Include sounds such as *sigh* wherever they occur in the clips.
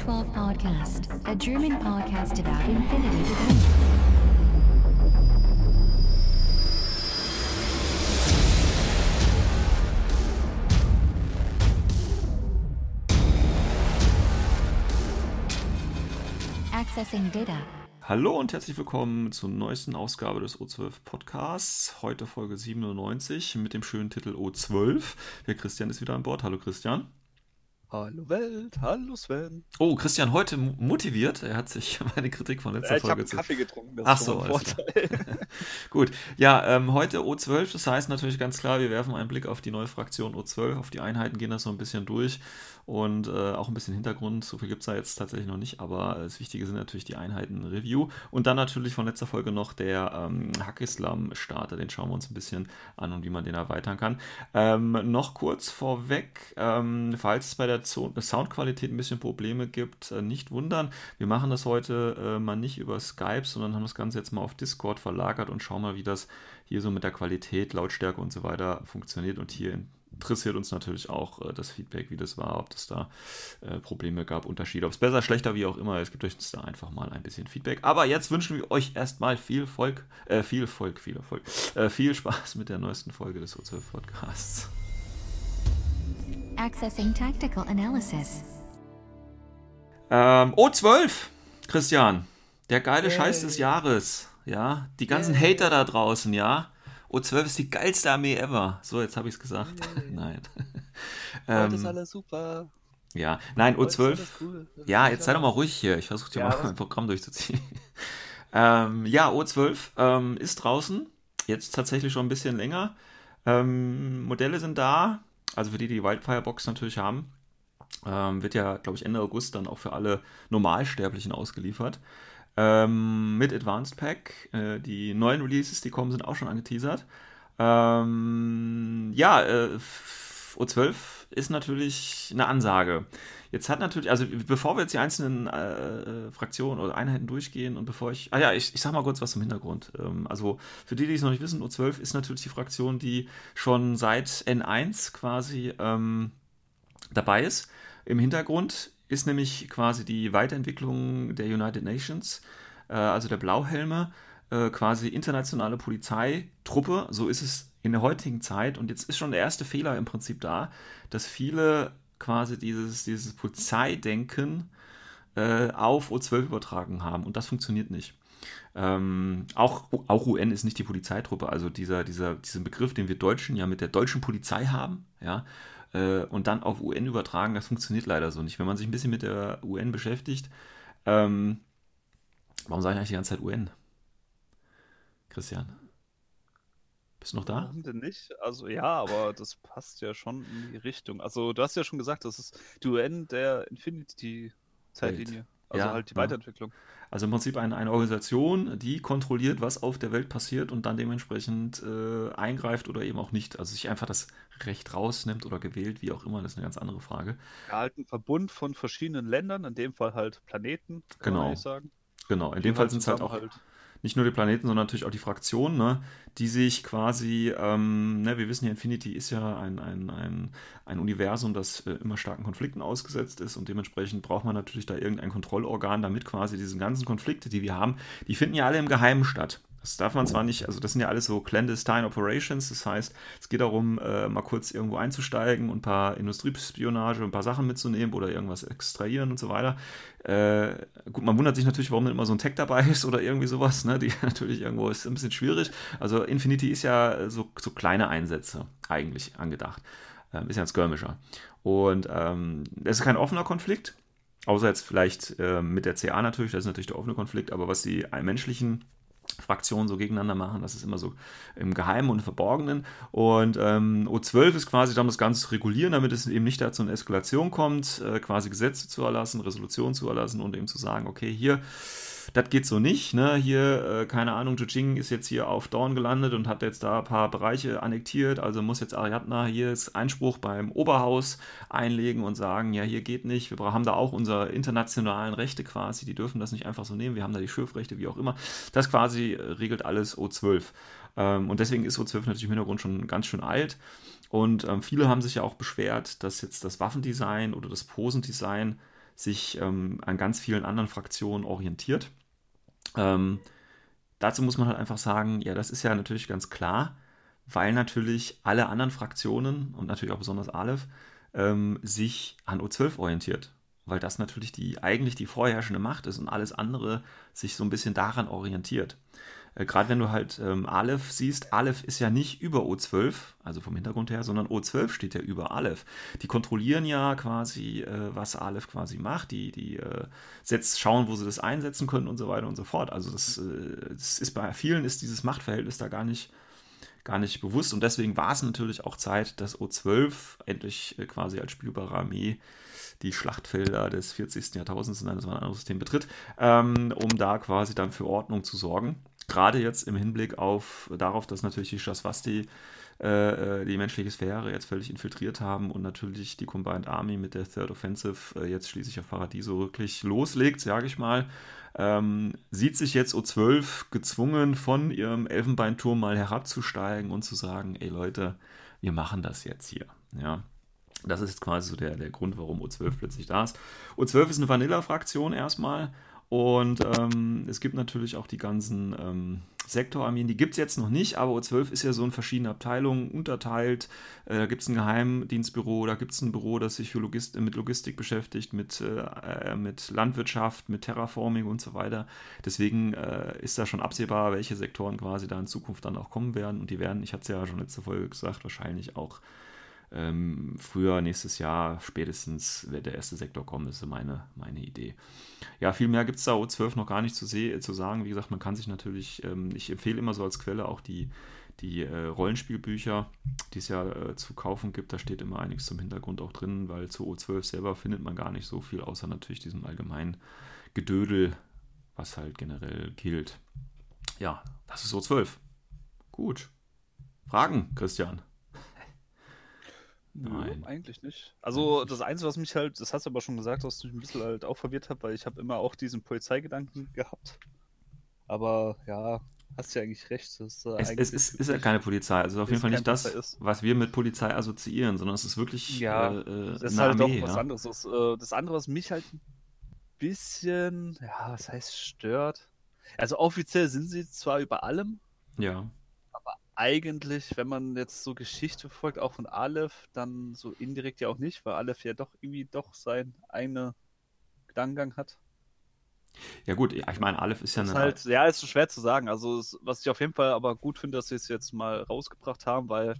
to the O12 Podcast, a German podcast about infinity. Accessing data. Hallo und herzlich willkommen zur neuesten Ausgabe des O12 Podcasts. Heute Folge 97 mit dem schönen Titel O12. Der Christian ist wieder an Bord. Hallo Christian. Hallo Welt, hallo Sven. Oh, Christian heute mo- motiviert. Er hat sich *laughs* meine Kritik von letzter Äh, ich habe Folge zu. Kaffee getrunken, das Ach ist so, ein Vorteil. *laughs* *laughs* Gut, ja, ähm, heute O12, das heißt natürlich ganz klar, wir werfen einen Blick auf die neue Fraktion O12, auf die Einheiten, gehen das so ein bisschen durch und äh, auch ein bisschen Hintergrund. So viel gibt es da jetzt tatsächlich noch nicht, aber das Wichtige sind natürlich die Einheiten-Review und dann natürlich von letzter Folge noch der ähm, Hack-Islam-Starter, den schauen wir uns ein bisschen an und wie man den erweitern kann. Ähm, noch kurz vorweg, ähm, falls es bei der Zo Soundqualität ein bisschen Probleme gibt, äh, nicht wundern. Wir machen das heute äh, mal nicht über Skype, sondern haben das Ganze jetzt mal auf Discord verlagert und schauen mal, wie das hier so mit der Qualität, Lautstärke und so weiter funktioniert. Und hier interessiert uns natürlich auch äh, das Feedback, wie das war, ob es da äh, Probleme gab, Unterschiede, ob es besser, schlechter, wie auch immer. Es gibt euch da einfach mal ein bisschen Feedback. Aber jetzt wünschen wir euch erstmal viel Volk, äh, viel Volk, viel Erfolg, äh, viel Spaß mit der neuesten Folge des O12 Podcasts. Accessing tactical analysis. Ähm, O12, Christian, der geile Yay. Scheiß des Jahres, ja, die ganzen Yay. Hater da draußen, ja. O12 ist die geilste Armee ever. So, jetzt habe ich es gesagt. Yay. *laughs* Nein. *laughs* Heute ist ähm, alles super. ja, nein, Heute ist O12. alles cool. Ja, jetzt sei doch mal ruhig hier. Ich versuche dir Ja, mal was- mein Programm durchzuziehen. *laughs* ähm, ja, O12 ähm, ist draußen. Jetzt tatsächlich schon ein bisschen länger. Ähm, Modelle sind da. Also für die, die die Wildfire-Box natürlich haben. Ähm, wird ja, glaube ich, Ende August dann auch für alle Normalsterblichen ausgeliefert. Ähm, mit Advanced Pack. Äh, die neuen Releases, die kommen, sind auch schon angeteasert. Ähm, ja, äh, F- O12 ist natürlich eine Ansage. Jetzt hat natürlich, also bevor wir jetzt die einzelnen äh, äh, Fraktionen oder Einheiten durchgehen und bevor ich, ah ja, ich, ich sag mal kurz was zum Hintergrund. Ähm, also für die, die es noch nicht wissen, O12 ist natürlich die Fraktion, die schon seit N1 quasi ähm, dabei ist. Im Hintergrund ist nämlich quasi die Weiterentwicklung der United Nations, äh, also der Blauhelme, äh, quasi internationale Polizeitruppe. So ist es in der heutigen Zeit. Und jetzt ist schon der erste Fehler im Prinzip da, dass viele quasi dieses, dieses Polizeidenken äh, auf O12 übertragen haben. Und das funktioniert nicht. Ähm, auch, auch UN ist nicht die Polizeitruppe, also dieser, dieser, diesen Begriff, den wir Deutschen ja mit der deutschen Polizei haben, ja, äh, und dann auf UN übertragen, das funktioniert leider so nicht. Wenn man sich ein bisschen mit der UN beschäftigt, ähm, warum sage ich eigentlich die ganze Zeit UN? Christian, bist du noch da? Warum denn nicht? Also ja, aber das passt ja schon in die Richtung. Also du hast ja schon gesagt, das ist die UN der Infinity-Zeitlinie. Also Ja, halt die ja. Also im Prinzip eine, eine Organisation, die kontrolliert, was auf der Welt passiert und dann dementsprechend äh, eingreift oder eben auch nicht. Also sich einfach das Recht rausnimmt oder gewählt, wie auch immer, das ist eine ganz andere Frage. Ja, halt ein Verbund von verschiedenen Ländern, in dem Fall halt Planeten, kann Genau. man sagen. Genau, in dem Fall sind es halt auch nicht nur die Planeten, sondern natürlich auch die Fraktionen, ne, die sich quasi, ähm, ne, wir wissen ja, Infinity ist ja ein, ein, ein, ein Universum, das äh, immer starken Konflikten ausgesetzt ist und dementsprechend braucht man natürlich da irgendein Kontrollorgan, damit quasi diese ganzen Konflikte, die wir haben, die finden ja alle im Geheimen statt. Das darf man zwar nicht, also das sind ja alles so clandestine Operations, das heißt, es geht darum, äh, mal kurz irgendwo einzusteigen und ein paar Industriespionage, ein paar Sachen mitzunehmen oder irgendwas extrahieren und so weiter. Äh, gut, man wundert sich natürlich, warum immer so ein Tag dabei ist oder irgendwie sowas, ne? Die *laughs* natürlich irgendwo ist ein bisschen schwierig. Also Infinity ist ja so, so kleine Einsätze eigentlich angedacht. Ähm, ist ja ein Skirmisher. Und ähm, es ist kein offener Konflikt, außer jetzt vielleicht ähm, mit der CA natürlich, das ist natürlich der offene Konflikt, aber was die menschlichen Fraktionen so gegeneinander machen. Das ist immer so im Geheimen und Verborgenen. Und ähm, O12 ist quasi dann das Ganze regulieren, damit es eben nicht dazu eine Eskalation kommt, äh, quasi Gesetze zu erlassen, Resolutionen zu erlassen und eben zu sagen, okay, hier, das geht so nicht. Ne? Hier, äh, keine Ahnung, Zhejiang ist jetzt hier auf Dorn gelandet und hat jetzt da ein paar Bereiche annektiert. Also muss jetzt Ariadna hier Einspruch beim Oberhaus einlegen und sagen, ja, hier geht nicht. Wir haben da auch unsere internationalen Rechte quasi. Die dürfen das nicht einfach so nehmen. Wir haben da die Schiffrechte, wie auch immer. Das quasi äh, regelt alles O12. Ähm, und deswegen ist O12 natürlich im Hintergrund schon ganz schön alt. Und ähm, viele haben sich ja auch beschwert, dass jetzt das Waffendesign oder das Posendesign sich ähm, an ganz vielen anderen Fraktionen orientiert. Ähm, dazu muss man halt einfach sagen, ja, das ist ja natürlich ganz klar, weil natürlich alle anderen Fraktionen und natürlich auch besonders Aleph ähm, sich an O12 orientiert. Weil das natürlich die, eigentlich die vorherrschende Macht ist und alles andere sich so ein bisschen daran orientiert. Äh, Gerade wenn du halt ähm, Aleph siehst, Aleph ist ja nicht über O12, also vom Hintergrund her, sondern O12 steht ja über Aleph. Die kontrollieren ja quasi, äh, was Aleph quasi macht, die, die äh, setzt, schauen, wo sie das einsetzen können und so weiter und so fort. Also das, äh, das ist bei vielen ist dieses Machtverhältnis da gar nicht gar nicht bewusst. Und deswegen war es natürlich auch Zeit, dass O12 endlich äh, quasi als spielbare Armee die Schlachtfelder des 40. Jahrtausends in einem anderen System betritt, ähm, um da quasi dann für Ordnung zu sorgen. Gerade jetzt im Hinblick auf darauf, dass natürlich die Shaswasti äh, äh, die menschliche Sphäre jetzt völlig infiltriert haben und natürlich die Combined Army mit der Third Offensive äh, jetzt schließlich auf Paradiso wirklich loslegt, sage ich mal, ähm, sieht sich jetzt O12 gezwungen, von ihrem Elfenbeinturm mal herabzusteigen und zu sagen, ey Leute, wir machen das jetzt hier. Ja. Das ist quasi so der, der Grund, warum O12 plötzlich da ist. O12 ist eine Vanilla-Fraktion erstmal und ähm, es gibt natürlich auch die ganzen ähm, Sektorarmeen, die gibt es jetzt noch nicht, aber O12 ist ja so in verschiedene Abteilungen unterteilt. Äh, da gibt es ein Geheimdienstbüro, da gibt es ein Büro, das sich Logist mit Logistik beschäftigt, mit, äh, mit Landwirtschaft, mit Terraforming und so weiter. Deswegen äh, ist da schon absehbar, welche Sektoren quasi da in Zukunft dann auch kommen werden. Und die werden, ich hatte es ja schon letzte Folge gesagt, wahrscheinlich auch ähm, früher, nächstes Jahr, spätestens wird der erste Sektor kommen, ist so meine, meine Idee. Ja, viel mehr gibt es da O12 noch gar nicht zu, zu sagen. Wie gesagt, man kann sich natürlich, ähm, ich empfehle immer so als Quelle auch die, die äh, Rollenspielbücher, die es ja äh, zu kaufen gibt. Da steht immer einiges zum Hintergrund auch drin, weil zu O12 selber findet man gar nicht so viel, außer natürlich diesem allgemeinen Gedödel, was halt generell gilt. Ja, das ist O12. Gut. Fragen, Christian? Nein. eigentlich nicht. Also das Einzige, was mich halt, das hast du aber schon gesagt, was mich ein bisschen halt auch verwirrt hat, weil ich habe immer auch diesen Polizeigedanken gehabt. Aber ja, hast ja eigentlich recht. Ist, äh, es, es ist, ist, ja keine Polizei. Also auf jeden Fall nicht das, was wir mit Polizei assoziieren, sondern es ist wirklich ja, äh, äh das ist halt Armee, auch was ja? anderes. Das, äh, das andere, was mich halt ein bisschen, ja, was heißt stört. Also offiziell sind sie zwar über allem. Ja eigentlich, wenn man jetzt so Geschichte verfolgt, auch von Aleph, dann so indirekt ja auch nicht, weil Aleph ja doch irgendwie doch sein eigener Gedankengang hat. Ja gut, ich meine, Aleph ist ja eine... Halt, ja, ist schwer zu sagen. Also was ich auf jeden Fall aber gut finde, dass sie es jetzt mal rausgebracht haben, weil,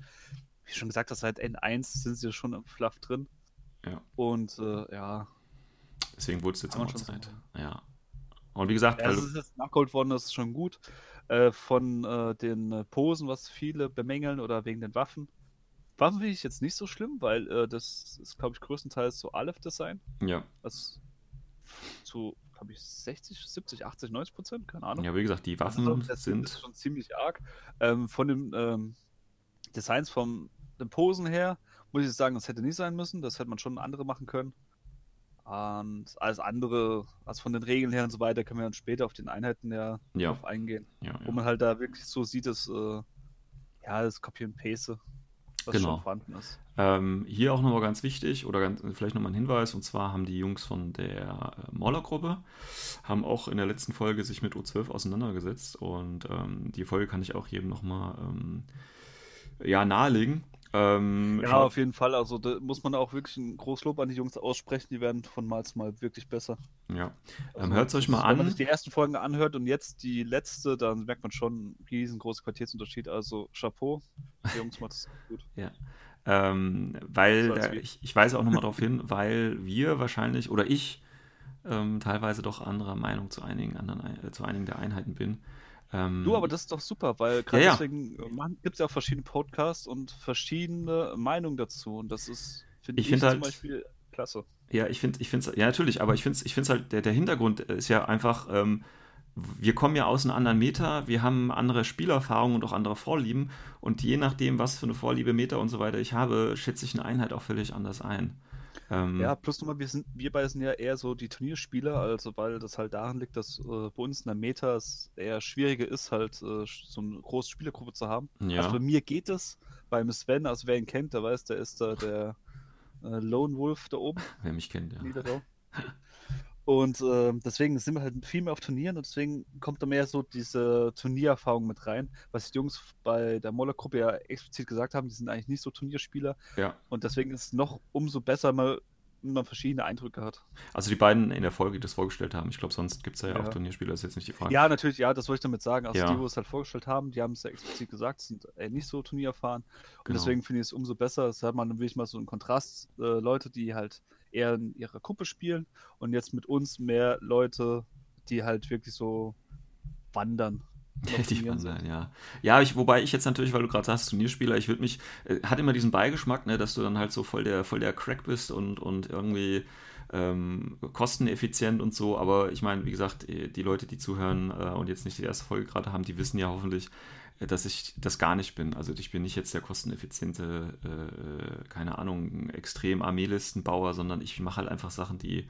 wie schon gesagt, das seit N1 sind sie schon im Fluff drin. Ja. Und äh, ja. Deswegen wurde es jetzt auch Zeit. So. Ja. Und wie gesagt, ja, weil es ist jetzt nachgeholt worden, das ist schon gut. Äh, von äh, den äh, Posen, was viele bemängeln oder wegen den Waffen. Waffen finde ich jetzt nicht so schlimm, weil äh, das ist, glaube ich, größtenteils so Aleph-Design. Ja. Also zu, glaube ich, 60, 70, 80, 90 Prozent, keine Ahnung. Ja, wie gesagt, die Waffen also, das sind... Schon ziemlich arg. Ähm, von den ähm, Designs vom den Posen her muss ich sagen, das hätte nicht sein müssen. Das hätte man schon andere machen können. Und alles andere, also von den Regeln her und so weiter, können wir dann später auf den Einheiten ja, ja. drauf eingehen. Ja, wo man halt da wirklich so sieht, dass äh, ja, das Copy and Paste, was genau. schon vorhanden ist. Ähm, hier auch nochmal ganz wichtig, oder ganz, vielleicht nochmal ein Hinweis, und zwar haben die Jungs von der äh, Mauler-Gruppe, haben auch in der letzten Folge sich mit O12 auseinandergesetzt und ähm, die Folge kann ich auch jedem nochmal ähm, ja, nahelegen. Ähm, ja, auf jeden Fall. Also da muss man auch wirklich ein Großlob an die Jungs aussprechen. Die werden von Mal zu Mal wirklich besser. Ja. Also, ähm, Hört es euch mal an. Wenn man sich die ersten Folgen anhört und jetzt die letzte, dann merkt man schon einen riesengroßen Quartiersunterschied. Also Chapeau. Die Jungs macht es *laughs* gut. ja. Ähm, weil äh, ich, ich weise auch nochmal darauf hin, weil wir wahrscheinlich oder ich ähm, teilweise doch anderer Meinung zu einigen anderen äh, zu einigen der Einheiten bin. Ähm, du, aber das ist doch super, weil gerade ja, deswegen ja. gibt es ja auch verschiedene Podcasts und verschiedene Meinungen dazu. Und das ist, finde ich, ich find halt, zum Beispiel klasse. Ja, ich finde, ich finde ja natürlich, aber ich finde ich finde halt, der, der Hintergrund ist ja einfach, ähm, wir kommen ja aus einem anderen Meta, wir haben andere Spielerfahrungen und auch andere Vorlieben und je nachdem, was für eine Vorliebe, Meta und so weiter ich habe, schätze ich eine Einheit auch völlig anders ein. Ähm, ja, plus nochmal, wir, sind, wir beide sind ja eher so die Turnierspieler, also weil das halt daran liegt, dass äh, bei uns in der Meta es eher schwieriger ist, halt äh, so eine große Spielergruppe zu haben. Ja. Also bei mir geht es, beim Sven, also wer ihn kennt, der weiß, der ist da der äh, Lone Wolf da oben. *laughs* Wer mich kennt, ja. Niederau. *laughs* Und äh, deswegen sind wir halt viel mehr auf Turnieren und deswegen kommt da mehr so diese Turniererfahrung mit rein, was die Jungs bei der Moller-Gruppe ja explizit gesagt haben, die sind eigentlich nicht so Turnierspieler. Ja. Und deswegen ist es noch umso besser, mal wenn man verschiedene Eindrücke hat. Also die beiden in der Folge, die das vorgestellt haben. Ich glaube, sonst gibt es ja, ja, auch Turnierspieler, ist jetzt nicht die Frage. Ja, natürlich, ja, das wollte ich damit sagen. Also Ja. die, wo es halt vorgestellt haben, die haben es ja explizit gesagt, sind äh, nicht so turniererfahren. Und Genau. deswegen finde ich es umso besser. Das hat man dann wirklich mal so einen Kontrast. Äh, Leute, die halt eher in ihrer Gruppe spielen und jetzt mit uns mehr Leute, die halt wirklich so wandern. Die Wandern, ja. Ja, ich, wobei ich jetzt natürlich, weil du gerade sagst, Turnierspieler, ich würde mich, äh, hat immer diesen Beigeschmack, ne, dass du dann halt so voll der, voll der Crack bist und, und irgendwie ähm, kosteneffizient und so, aber ich meine, wie gesagt, eh, die Leute, die zuhören äh, und jetzt nicht die erste Folge gerade haben, die wissen ja hoffentlich, dass ich das gar nicht bin. Also ich bin nicht jetzt der kosteneffiziente, äh, keine Ahnung, extrem Armeelistenbauer, sondern ich mache halt einfach Sachen, die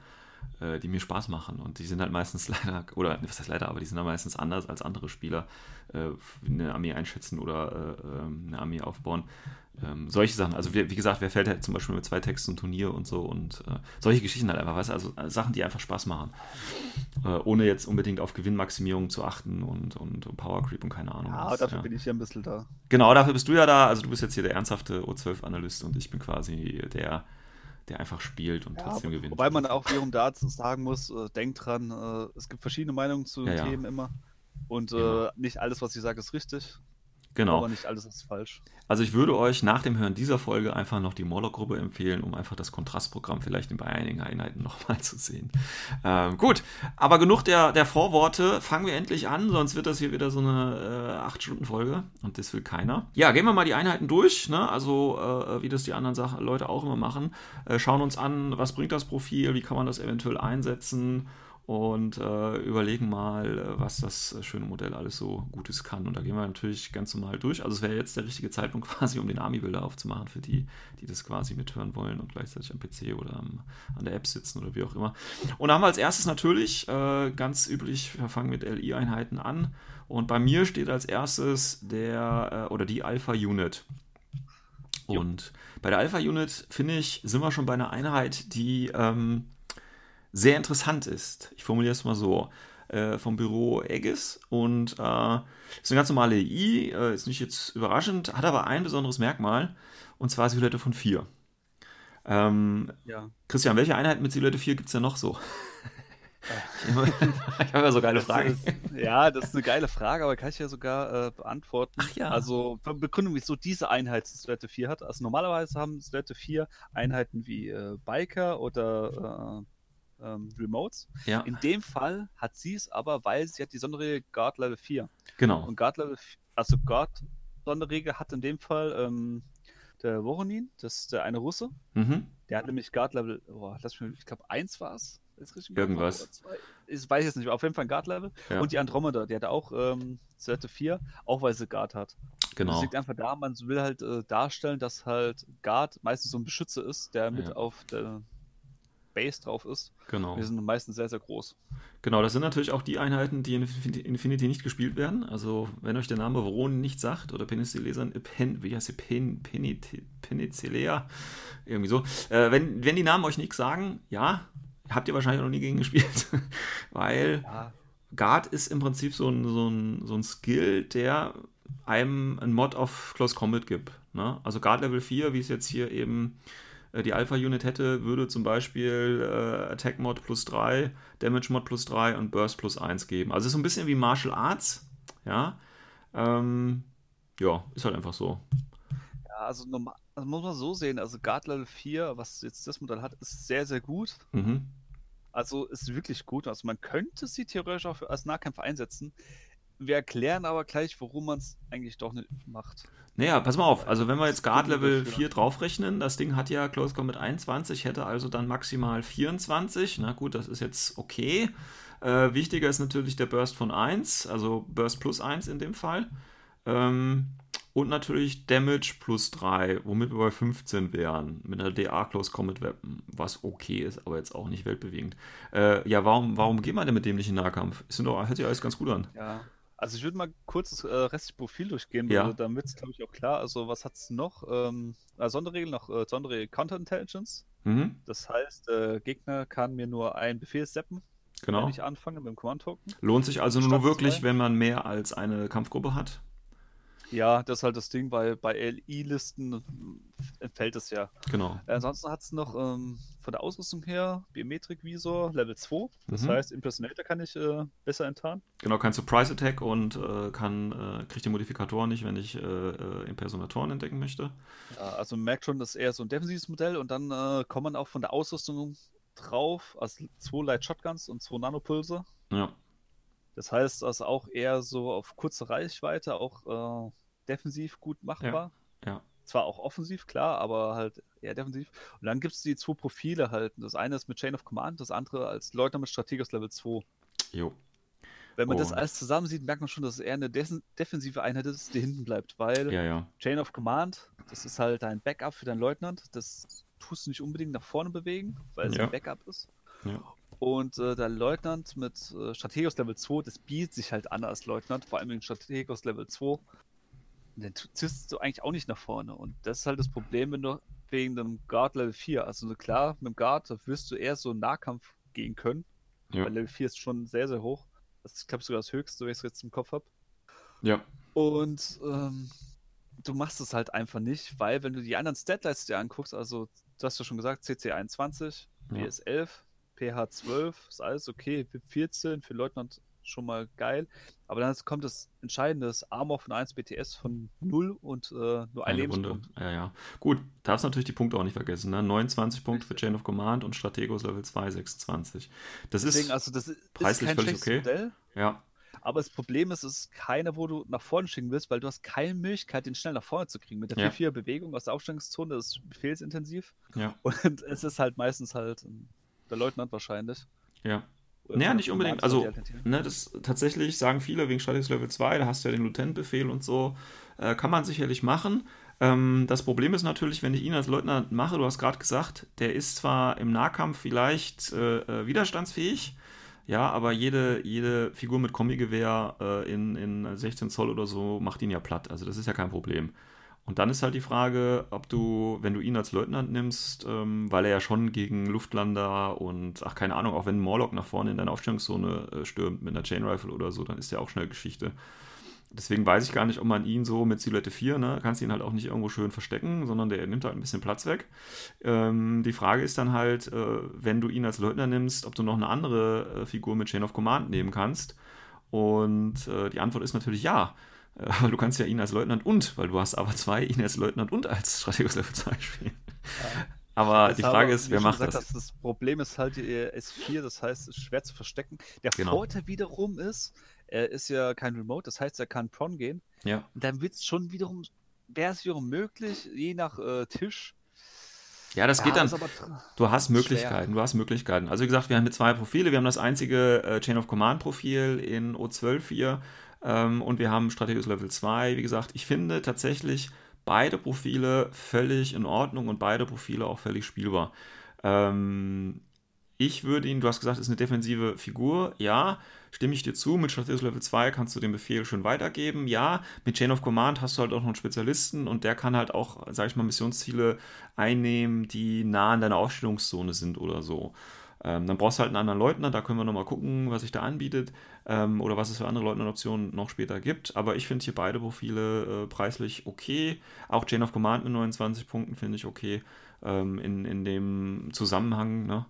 äh, die mir Spaß machen. Und die sind halt meistens *laughs* leider, oder was heißt leider, aber die sind dann meistens anders als andere Spieler, äh, eine Armee einschätzen oder äh, ähm, eine Armee aufbauen. Ähm, solche Sachen. Also wie, wie gesagt, wer fällt halt zum Beispiel mit zwei Texten zum Turnier und so und äh, solche Geschichten halt einfach, weißt du, also äh, Sachen, die einfach Spaß machen. Äh, ohne jetzt unbedingt auf Gewinnmaximierung zu achten und, und, und Power Creep und keine Ahnung. Ja, was, dafür ja. bin ich ja ein bisschen da. Genau, dafür bist du ja da. Also du bist jetzt hier der ernsthafte O12-Analyst und ich bin quasi der, der einfach spielt und Ja, trotzdem gewinnt. Wobei man auch wiederum da sagen muss, äh, denkt dran, äh, es gibt verschiedene Meinungen zu Ja. Themen immer. Und äh, nicht alles, was ich sage, ist richtig, Genau. aber nicht alles ist falsch. Also ich würde euch nach dem Hören dieser Folge einfach noch die Morlock-Gruppe empfehlen, um einfach das Kontrastprogramm vielleicht in bei einigen Einheiten *laughs* nochmal zu sehen. Ähm, gut, aber genug der, der Vorworte. Fangen wir endlich an, sonst wird das hier wieder so eine äh, 8-Stunden-Folge und das will keiner. Ja, gehen wir mal die Einheiten durch, ne? also äh, wie das die anderen Sachen, Leute auch immer machen. Äh, schauen uns an, was bringt das Profil, wie kann man das eventuell einsetzen und äh, überlegen mal, äh, was das äh, schöne Modell alles so Gutes kann. Und da gehen wir natürlich ganz normal durch. Also es wäre jetzt der richtige Zeitpunkt *laughs* quasi, um den Army-Builder aufzumachen für die, die das quasi mithören wollen und gleichzeitig am PC oder am, an der App sitzen oder wie auch immer. Und da haben wir als erstes natürlich äh, ganz üblich, wir fangen mit LI-Einheiten an. Und bei mir steht als erstes der äh, oder die Alpha-Unit. Jo. Und bei der Alpha-Unit, finde ich, sind wir schon bei einer Einheit, die ähm, sehr interessant ist. Ich formuliere es mal so. Äh, vom Büro Aegis und äh, ist eine ganz normale EI, äh, ist nicht jetzt überraschend, hat aber ein besonderes Merkmal und zwar Silhouette von 4. Ähm, Ja. Christian, welche Einheiten mit Silhouette 4 gibt es denn noch so? *laughs* ich habe ja so geile Das Fragen. Ist, ja, das ist eine geile Frage, aber kann ich ja sogar äh, beantworten. Ach ja. Also Be- Begründung, wieso diese Einheit Silhouette 4 hat. Also normalerweise haben Silhouette 4 Einheiten wie äh, Biker oder äh, ähm, Remotes. Ja, In dem Fall hat sie es aber, weil sie hat die Sonderregel Guard Level 4. genau. Und Guard Level, also Guard Sonderregel hat in dem Fall ähm, der Voronin, das ist der eine Russe. Mhm. Der hat nämlich Guard Level, oh, lass mich, ich glaube 1 war es. Irgendwas. Ich weiß jetzt nicht, auf jeden Fall ein Guard-Level. Ja. Und die Andromeda, die hat auch ähm, Seite 4, auch weil sie Guard hat. Das Genau. liegt einfach da, man will halt äh, darstellen, dass halt Guard meistens so ein Beschützer ist, der mit Ja. auf der Base drauf ist. Genau. Wir sind meistens sehr, sehr groß. Genau, das sind natürlich auch die Einheiten, die in Infin- Infinity nicht gespielt werden. Also, wenn euch der Name Voron nicht sagt, oder Penicillesa, äh, Pen, wie heißt sie, Pen, Penit- Penicillea, irgendwie so. Äh, wenn, wenn die Namen euch nichts sagen, ja, habt ihr wahrscheinlich noch nie gegen *laughs* gespielt. Weil Ja, Guard ist im Prinzip so ein, so ein, so ein Skill, der einem ein Mod auf Close Combat gibt. Ne? Also Guard Level 4, wie es jetzt hier eben die Alpha-Unit hätte, würde zum Beispiel äh, Attack Mod plus 3, Damage Mod plus 3 und Burst plus 1 geben. Also ist so ein bisschen wie Martial Arts. Ja, ähm, ja ist halt einfach so. ja also, normal, also muss man so sehen, also Guard Level 4, was jetzt das Modell hat, ist sehr, sehr gut. Mhm. Also ist wirklich gut. Also man könnte sie theoretisch auch als Nahkämpfer einsetzen. Wir erklären aber gleich, warum man es eigentlich doch nicht macht. Naja, pass mal auf. Also, wenn wir jetzt Guard Level dafür. 4 draufrechnen, das Ding hat ja Close Combat 21, hätte also dann maximal 24. Na gut, das ist jetzt okay. Äh, wichtiger ist natürlich der Burst von 1, also Burst plus 1 in dem Fall. Ähm, und natürlich Damage plus 3, womit wir bei 15 wären. Mit einer DA Close Combat Weapon, was okay ist, aber jetzt auch nicht weltbewegend. Äh, ja, warum, warum geht man denn mit dem nicht in Nahkampf? Ist doch, hört sich alles ganz gut an. Ja. Also ich würde mal kurz das äh, restliche Profil durchgehen, Ja. damit es, glaube ich, auch klar. Also was hat es noch? Ähm, äh, Sonderregel noch äh, Sonderregel Counterintelligence. Mhm, Das heißt, äh, Gegner kann mir nur einen Befehl seppen, genau. wenn ich anfange mit dem Command-Token. Lohnt sich also nur wirklich, zwei. wenn man mehr als eine Kampfgruppe hat. Ja, das ist halt das Ding, weil bei LI-Listen entfällt es ja. Genau. Äh, ansonsten hat es noch ähm, von der Ausrüstung her Biometrik-Visor Level 2. Das Mhm. heißt, Impersonator kann ich äh, besser enttarnen. Genau, kein Surprise Attack und äh, kann, äh, kriegt die Modifikatoren nicht, wenn ich äh, äh, Impersonatoren entdecken möchte. Ja, also man merkt schon, das ist eher so ein defensives Modell und dann äh, kommt man auch von der Ausrüstung drauf, also zwei Light Shotguns und zwei Nanopulse. Ja, Das heißt, also auch eher so auf kurze Reichweite, auch äh, defensiv gut machbar. ja. Zwar auch offensiv, klar, aber halt eher defensiv. Und dann gibt es die zwei Profile halt. Das eine ist mit Chain of Command, das andere als Leutnant mit Strategos Level 2. Jo. Wenn man das Und- alles zusammen sieht, merkt man schon, dass es eher eine des defensive Einheit ist, die hinten bleibt, weil Ja, ja. Chain of Command, das ist halt dein Backup für deinen Leutnant. Das tust du nicht unbedingt nach vorne bewegen, weil es Ja. ein Backup ist. Ja. Und äh, der Leutnant mit äh, Strategos Level 2, das bietet sich halt an als Leutnant, vor allem in Strategos Level 2. Und den ziehst du eigentlich auch nicht nach vorne. Und das ist halt das Problem, wenn du wegen dem Guard Level 4, also klar, mit dem Guard wirst du eher so Nahkampf gehen können, Ja. weil Level 4 ist schon sehr, sehr hoch. Das ist, glaube ich, sogar das höchste, wenn ich es jetzt im Kopf habe. Ja. Und ähm, du machst es halt einfach nicht, weil wenn du die anderen Statlists dir anguckst, also du hast ja schon gesagt, CC 21, Ja. BS 11, PH 12, ist alles okay, BIP 14 für Leutnant schon mal geil. Aber dann kommt das Entscheidende, das Armor von 1 BTS von 0 und äh, nur ein Eine Runde. Lebenspunkt. Ja, ja. Gut, darfst natürlich die Punkte auch nicht vergessen. Ne? 29 Punkte für Chain of Command und Strategos Level 2, 26. Das Deswegen, ist, also das ist preislich kein völlig okay. Modell. ja, Aber das Problem ist, es ist keine, wo du nach vorne schicken willst, weil du hast keine Möglichkeit, den schnell nach vorne zu kriegen. Mit der Ja. 4-4-Bewegung aus der Aufstellungszone, das ist befehlsintensiv. ja, Und *laughs* es ist halt meistens halt ähm, der Leutnant wahrscheinlich. ja. Oder Naja, nicht unbedingt. Also, ne, das tatsächlich sagen viele wegen Strategies Level 2, da hast du ja den Lieutenant-Befehl und so. Äh, kann man sicherlich machen. Ähm, das Problem ist natürlich, wenn ich ihn als Leutnant mache, du hast gerade gesagt, der ist zwar im Nahkampf vielleicht äh, äh, widerstandsfähig, ja, aber jede, jede Figur mit Kombigewehr äh, in, in 16 Zoll oder so macht ihn ja platt. Also das ist ja kein Problem. Und dann ist halt die Frage, ob du, wenn du ihn als Leutnant nimmst, ähm, weil er ja schon gegen Luftlander und, ach keine Ahnung, auch wenn Morlock nach vorne in deine Aufstellungszone äh, stürmt mit einer Chain Rifle oder so, dann ist der auch schnell Geschichte. Deswegen weiß ich gar nicht, ob man ihn so mit Silhouette 4, ne, kannst ihn halt auch nicht irgendwo schön verstecken, sondern der nimmt halt ein bisschen Platz weg. Ähm, die Frage ist dann halt, äh, wenn du ihn als Leutnant nimmst, ob du noch eine andere äh, Figur mit Chain of Command nehmen kannst. Und äh, die Antwort ist natürlich ja. Äh, Weil du kannst ja ihn als Leutnant und, weil du hast aber zwei, ihn als Leutnant und als Strategus *laughs* Level 2 spielen. Aber Das die aber, Frage ist, wer macht gesagt das? das Problem ist halt die S4, das heißt, es ist schwer zu verstecken. Der Genau. Vorteil wiederum ist, er ist ja kein Remote, das heißt, er kann Pron gehen. Ja, Und dann wird es schon wiederum, wäre es wiederum möglich, je nach äh, Tisch. ja das geht dann. aber Du hast schwer. Möglichkeiten, du hast Möglichkeiten. Also wie gesagt, wir haben hier zwei Profile. Wir haben das einzige äh, Chain of Command Profil in O12 hier ähm, und wir haben Strategus Level 2. Wie gesagt, ich finde tatsächlich beide Profile völlig in Ordnung und beide Profile auch völlig spielbar. Ähm, ich würde ihn, du hast gesagt, ist eine defensive Figur. Ja, stimme ich dir zu. Mit Strategus Level 2 kannst du den Befehl schön weitergeben. Ja, mit Chain of Command hast du halt auch noch einen Spezialisten und der kann halt auch, sag ich mal, Missionsziele einnehmen, die nah an deiner Aufstellungszone sind oder so. Ähm, dann brauchst du halt einen anderen Leutnant, da können wir nochmal gucken, was sich da anbietet ähm, oder was es für andere Leutnant-Optionen noch später gibt. Aber ich finde hier beide Profile äh, preislich okay. Auch Chain of Command mit 29 Punkten finde ich okay ähm, in, in dem Zusammenhang. Ne?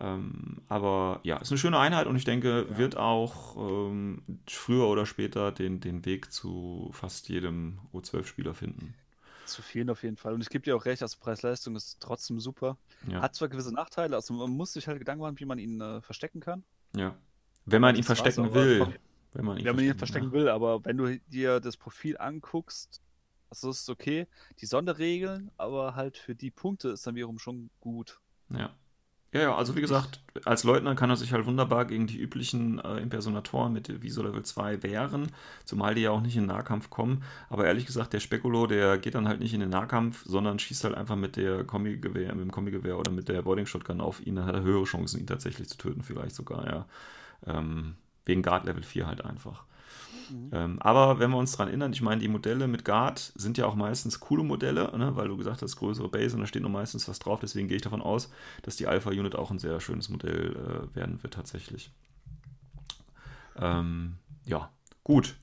Ähm, aber ja, ist eine schöne Einheit und ich denke, wird auch ähm, früher oder später den, den Weg zu fast jedem O12-Spieler finden. Zu vielen auf jeden Fall. Und ich gebe dir auch recht, also Preis-Leistung ist trotzdem super. Ja, Hat zwar gewisse Nachteile, also man muss sich halt Gedanken machen, wie man ihn äh, verstecken kann. ja. Wenn man ihn Das verstecken will. Wenn man ihn Wenn man ihn verstecken, ja. will, aber wenn du dir das Profil anguckst, also ist okay. Die Sonderregeln, aber halt für die Punkte ist dann wiederum schon gut. Ja. Ja, ja, also wie gesagt, als Leutnant kann er sich halt wunderbar gegen die üblichen äh, Impersonatoren mit Viso Level 2 wehren, zumal die ja auch nicht in den Nahkampf kommen. Aber ehrlich gesagt, der Spekulo, der geht dann halt nicht in den Nahkampf, sondern schießt halt einfach mit der Kombi-Gewehr, mit dem Kombi-Gewehr oder mit der Boarding Shotgun auf ihn. Dann hat er höhere Chancen, ihn tatsächlich zu töten, vielleicht sogar, ja. Ähm, wegen Guard Level 4 halt einfach. Mhm. Ähm, aber wenn wir uns daran erinnern, ich meine, die Modelle mit Guard sind ja auch meistens coole Modelle, ne? weil du gesagt hast, größere Base und da steht noch meistens was drauf. Deswegen gehe ich davon aus, dass die Alpha-Unit auch ein sehr schönes Modell äh, werden wird tatsächlich. Ähm, ja, gut.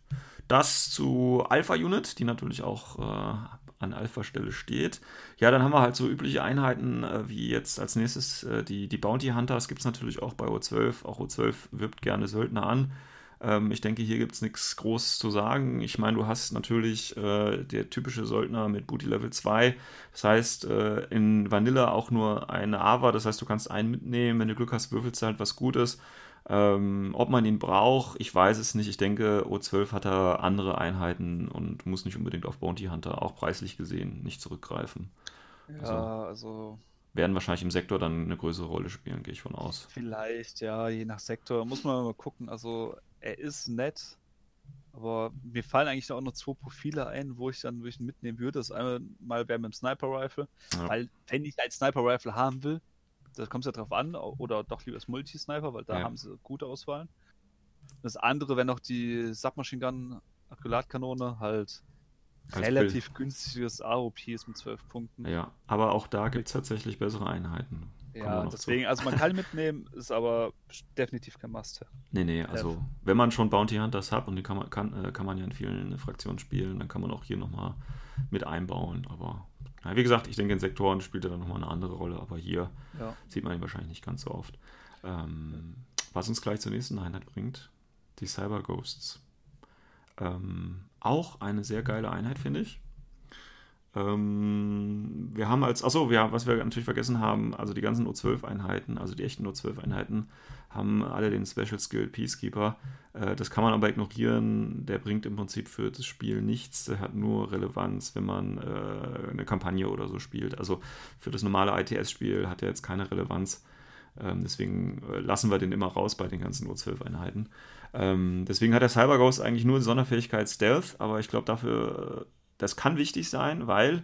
Das zu Alpha-Unit, die natürlich auch äh, an Alpha-Stelle steht. Ja, dann haben wir halt so übliche Einheiten, äh, wie jetzt als nächstes äh, die, die Bounty Hunters, gibt es natürlich auch bei O12. Auch O12 wirbt gerne Söldner an. Ähm, ich denke, hier gibt es nichts Großes zu sagen. Ich meine, du hast natürlich äh, der typische Söldner mit Booty Level 2. Das heißt, äh, in Vanilla auch nur eine Ava. Das heißt, du kannst einen mitnehmen. Wenn du Glück hast, würfelst du halt was Gutes. Ähm, ob man ihn braucht, ich weiß es nicht. Ich denke, O12 hat da andere Einheiten und muss nicht unbedingt auf Bounty Hunter, auch preislich gesehen, nicht zurückgreifen. Ja, also, also werden wahrscheinlich im Sektor dann eine größere Rolle spielen, gehe ich von aus. Vielleicht, ja, je nach Sektor. Muss man mal gucken. Also er ist nett, aber mir fallen eigentlich auch noch zwei Profile ein, wo ich dann wo ich ihn mitnehmen würde. Das einmal wäre mit dem Sniper Rifle, ja. weil wenn ich ein Sniper Rifle haben will, da kommt es ja drauf an, oder doch lieber das Multi-Sniper, weil da ja. haben sie gute Auswahl. Das andere wäre noch die Submachine Gun Akkulatkanone, halt Als relativ Bild. günstiges AOPs mit 12 Punkten. Ja, aber auch da gibt es tatsächlich bessere Einheiten. Ja, deswegen, zu. also man kann mitnehmen, ist aber definitiv kein Must. Nee, nee, also ja. wenn man schon Bounty Hunters hat und die kann man, kann, äh, kann man ja in vielen Fraktionen spielen, dann kann man auch hier nochmal mit einbauen. Aber ja, wie gesagt, ich denke, in Sektoren spielt er dann nochmal eine andere Rolle, aber hier ja. sieht man ihn wahrscheinlich nicht ganz so oft. Ähm, was uns gleich zur nächsten Einheit bringt, die Cyber Ghosts. Ähm, auch eine sehr geile Einheit, finde ich. Ähm, wir haben als, achso, wir, was wir natürlich vergessen haben, also die ganzen O12-Einheiten, also die echten O12-Einheiten, haben alle den Special Skill Peacekeeper. Äh, das kann man aber ignorieren. Der bringt im Prinzip für das Spiel nichts. Der hat nur Relevanz, wenn man äh, eine Kampagne oder so spielt. Also für das normale ITS-Spiel hat er jetzt keine Relevanz. Ähm, deswegen äh, lassen wir den immer raus bei den ganzen O12-Einheiten. Ähm, deswegen hat der Cyber Ghost eigentlich nur Sonderfähigkeit Stealth, aber ich glaube dafür das kann wichtig sein, weil,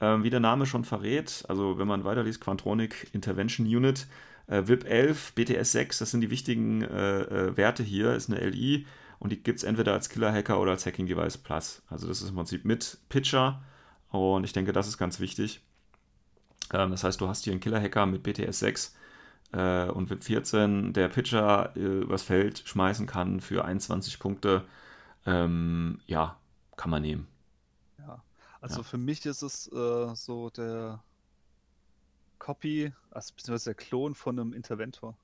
äh, wie der Name schon verrät, also wenn man weiterliest, Quantronic Intervention Unit, VIP 11, BTS 6, das sind die wichtigen äh, äh, Werte hier, ist eine LI und die gibt es entweder als Killer-Hacker oder als Hacking Device Plus. Also das ist im Prinzip mit Pitcher und ich denke, das ist ganz wichtig. Ähm, das heißt, du hast hier einen Killer-Hacker mit BTS 6 äh, und VIP 14, der Pitcher äh, übers Feld schmeißen kann für 21 Punkte. Ähm, ja, kann man nehmen. Also ja. für mich ist es äh, so der Copy, also beziehungsweise der Klon von einem Interventor.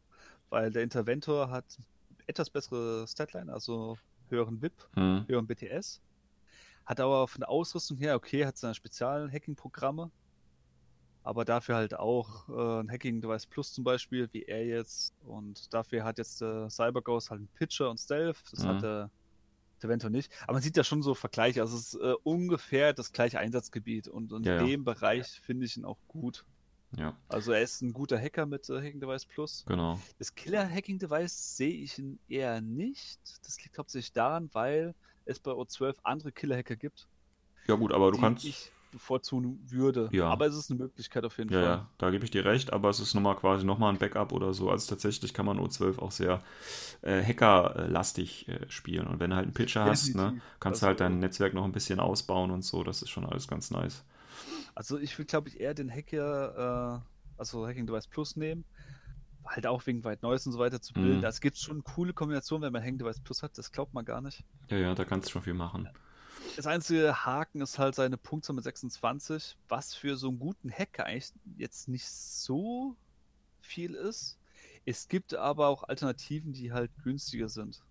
Weil der Interventor hat etwas bessere Statline, also höheren VIP, mhm. höheren BTS. Hat aber von der Ausrüstung her, okay, hat seine speziellen Hacking-Programme, aber dafür halt auch äh, ein Hacking Device Plus zum Beispiel, wie er jetzt. Und dafür hat jetzt der CyberGhost halt einen Pitcher und Stealth. Das mhm. hat der Interventor nicht. Aber man sieht ja schon so Vergleiche. Also es ist äh, ungefähr das gleiche Einsatzgebiet. Und in ja, dem ja. Bereich finde ich ihn auch gut. Ja. Also er ist ein guter Hacker mit äh, Hacking Device Plus. Genau. Das Killer Hacking Device sehe ich ihn eher nicht. Das liegt hauptsächlich daran, weil es bei O12 andere Killer Hacker gibt. Ja gut, aber du kannst. Ich bevorzugen würde. Ja. Aber es ist eine Möglichkeit auf jeden ja, Fall. Ja, da gebe ich dir recht, aber es ist nochmal quasi nochmal ein Backup oder so. Also tatsächlich kann man O12 auch sehr äh, hackerlastig äh, spielen. Und wenn du halt einen Pitcher hast, ne, kannst du halt dein Netzwerk noch ein bisschen ausbauen und so. Das ist schon alles ganz nice. Also ich will, glaube ich, eher den Hacker, äh, also Hacking Device Plus nehmen. Halt auch wegen weit Neues und so weiter zu bilden. Mhm. Das gibt schon coole Kombinationen, wenn man Hacking Device Plus hat. Das glaubt man gar nicht. Ja, ja, da kannst du schon viel machen. Das einzige Haken ist halt seine Punktzahl mit 26, was für so einen guten Hacker eigentlich jetzt nicht so viel ist. Es gibt aber auch Alternativen, die halt günstiger sind.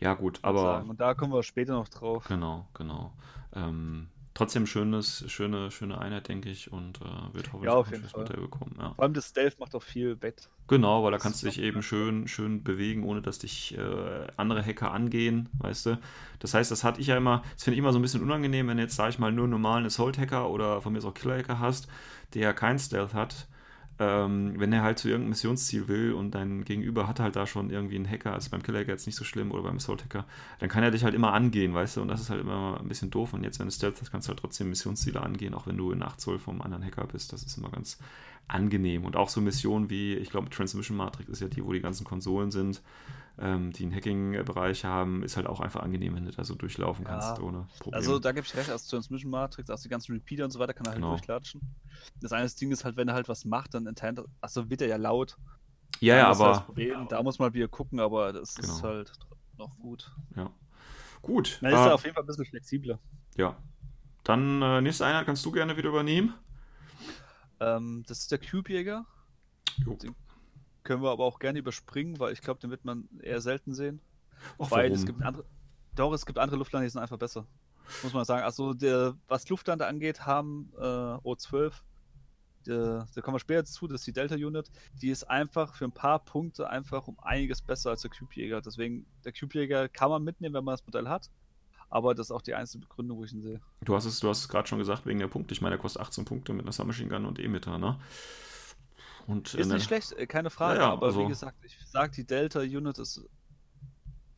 Ja, gut, aber. Und da kommen wir später noch drauf. Genau, genau. Ähm, trotzdem schönes, schöne, schöne Einheit, denke ich, und äh, wird hoffentlich ja, auf jeden Fall. bekommen. Ja. Vor allem das Stealth macht auch viel Wett. Genau, weil da kannst du dich eben schön, schön bewegen, ohne dass dich äh, andere Hacker angehen, weißt du. Das heißt, das hatte ich ja immer, das finde ich immer so ein bisschen unangenehm, wenn du jetzt, sage ich mal, nur einen normalen Assault-Hacker oder von mir auch Killer-Hacker hast, der ja kein Stealth hat ähm, wenn er halt zu irgendeinem Missionsziel will und dein Gegenüber hat halt da schon irgendwie einen Hacker, also beim Killer-Hacker jetzt nicht so schlimm oder beim Assault-Hacker, dann kann er dich halt immer angehen, weißt du, und das ist halt immer ein bisschen doof. Und jetzt, wenn du Stealth hast, kannst du halt trotzdem Missionsziele angehen, auch wenn du in 8 Zoll vom anderen Hacker bist. Das ist immer ganz angenehm. Und auch so Missionen wie, ich glaube, Transmission Matrix ist ja die, wo die ganzen Konsolen sind. ähm, die einen Hacking-Bereich haben, ist halt auch einfach angenehm, wenn du da so durchlaufen Ja. kannst ohne Probleme. Also da gebe ich recht, als Transmission Matrix, als die ganzen Repeater und so weiter, kann er halt Genau. durchklatschen. Das eine Ding ist halt, wenn er halt was macht, dann intern, achso, wird er ja laut. ja, ja, ist halt aber Problem. Da muss man wieder gucken, aber das ist Genau. halt noch gut. ja. gut. Man ist äh, da auf jeden Fall ein bisschen flexibler. ja. Dann äh, nächste Einheit kannst du gerne wieder übernehmen. Ähm, das ist der Cube-Jäger. Den können wir aber auch gerne überspringen, weil ich glaube, den wird man eher selten sehen. Och, weil warum? es gibt andere. Doch, es gibt andere Luftlander, die sind einfach besser. Muss man sagen. Also, der, was Luftlander angeht, haben äh, O12, der, da kommen wir später zu, das ist die Delta-Unit, die ist einfach für ein paar Punkte einfach um einiges besser als der Cube-Jäger. Deswegen, der Cube-Jäger kann man mitnehmen, wenn man das Modell hat. Aber das ist auch die einzige Begründung, wo ich ihn sehe. Du hast es, du hast es gerade schon gesagt, wegen der Punkte. Ich meine, der kostet 18 Punkte mit einer Submachine Gun und Emitter, ne? Und Ist äh, nicht schlecht, äh, keine Frage, Ja, ja, aber also- wie gesagt, ich sage, die Delta-Unit ist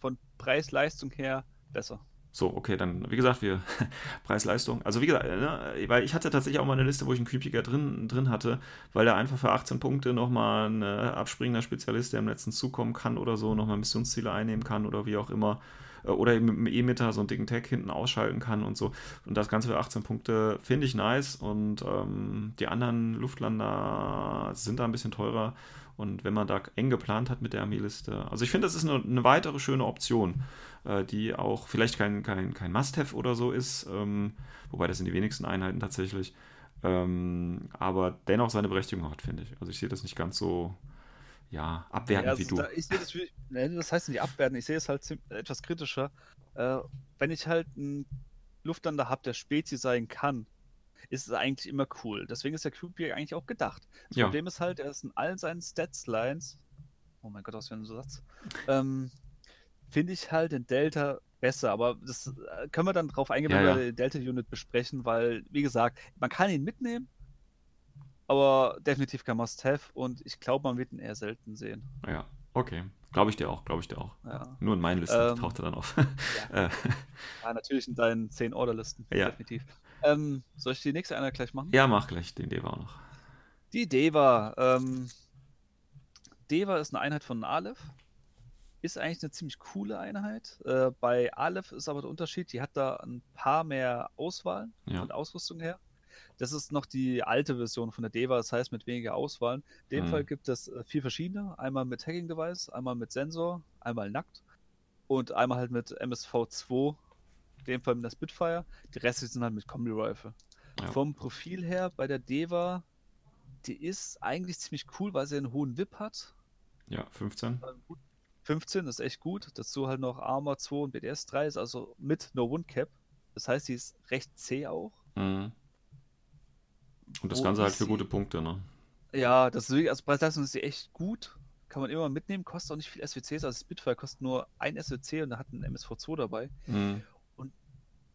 von Preis-Leistung her besser. So, okay, dann, wie gesagt, wir *laughs* Preis-Leistung. Also, wie gesagt, ne, weil ich hatte tatsächlich auch mal eine Liste, wo ich einen Cube-Jäger drin, drin hatte, weil der einfach für 18 Punkte nochmal ein äh, abspringender Spezialist, der im letzten zukommen kann oder so, nochmal Missionsziele einnehmen kann oder wie auch immer. Äh, Oder eben mit dem E-Meter so einen dicken Tag hinten ausschalten kann und so. Und das Ganze für 18 Punkte finde ich nice. Und ähm, die anderen Luftlander sind da ein bisschen teurer. Und wenn man da eng geplant hat mit der Armeeliste, also ich finde, das ist eine, eine weitere schöne Option, äh, die auch vielleicht kein, kein, kein Must-Have oder so ist, ähm, wobei das sind die wenigsten Einheiten tatsächlich, ähm, aber dennoch seine Berechtigung hat, finde ich. Also ich sehe das nicht ganz so, ja, abwertend Ja, wie also du. Da, ich sehe das, wie, ne, das heißt nicht abwerten, ich sehe es halt etwas kritischer. Äh, wenn ich halt einen Luftlander habe, der Spezi sein kann, ist es eigentlich immer cool. Deswegen ist der Cube eigentlich auch gedacht. Das Ja. Problem ist halt, er ist in allen seinen Stats-Lines, oh mein Gott, was für ein Satz, ähm, finde ich halt den Delta besser, aber das äh, können wir dann drauf eingehen, Ja, wenn ja. wir die Delta-Unit besprechen, weil, wie gesagt, man kann ihn mitnehmen, aber definitiv kein Must-Have und ich glaube, man wird ihn eher selten sehen. Ja, okay. Glaube ich dir auch, glaube ich dir auch. Ja. Nur in meinen Listen Ähm, taucht er dann auf. Ja. *laughs* äh, Ja, natürlich in deinen 10 Orderlisten. Ja. Definitiv. Ähm, soll ich die nächste Einheit gleich machen? ja, mach gleich den Deva auch noch. Die Deva. Ähm, Deva ist eine Einheit von Aleph. Ist eigentlich eine ziemlich coole Einheit. Äh, bei Aleph ist aber der Unterschied, die hat da ein paar mehr Auswahlen Ja. der Ausrüstung her. Das ist noch die alte Version von der Deva, das heißt mit weniger Auswahlen. In dem Mhm. Fall gibt es äh, vier verschiedene. Einmal mit Hacking-Device, einmal mit Sensor, einmal nackt und einmal halt mit MSV2, in dem Fall mit der Spitfire. Die restlichen sind halt mit Kombi-Rifle. Ja. Vom Profil her bei der Deva, die ist eigentlich ziemlich cool, weil sie einen hohen VIP hat. Ja, 15. 15 ist echt gut. Dazu halt noch Armor 2 und BDS 3 ist also mit No Wound Cap. Das heißt, sie ist recht zäh auch. Mhm. Und das Wo Ganze halt für gute Punkte, ne? Ja, das ist wirklich, also Preis-Leistung ist sie echt gut. Kann man immer mitnehmen, kostet auch nicht viel SWCs. Also Spitfire kostet nur ein SWC und da hat ein MSV2 dabei. Mhm.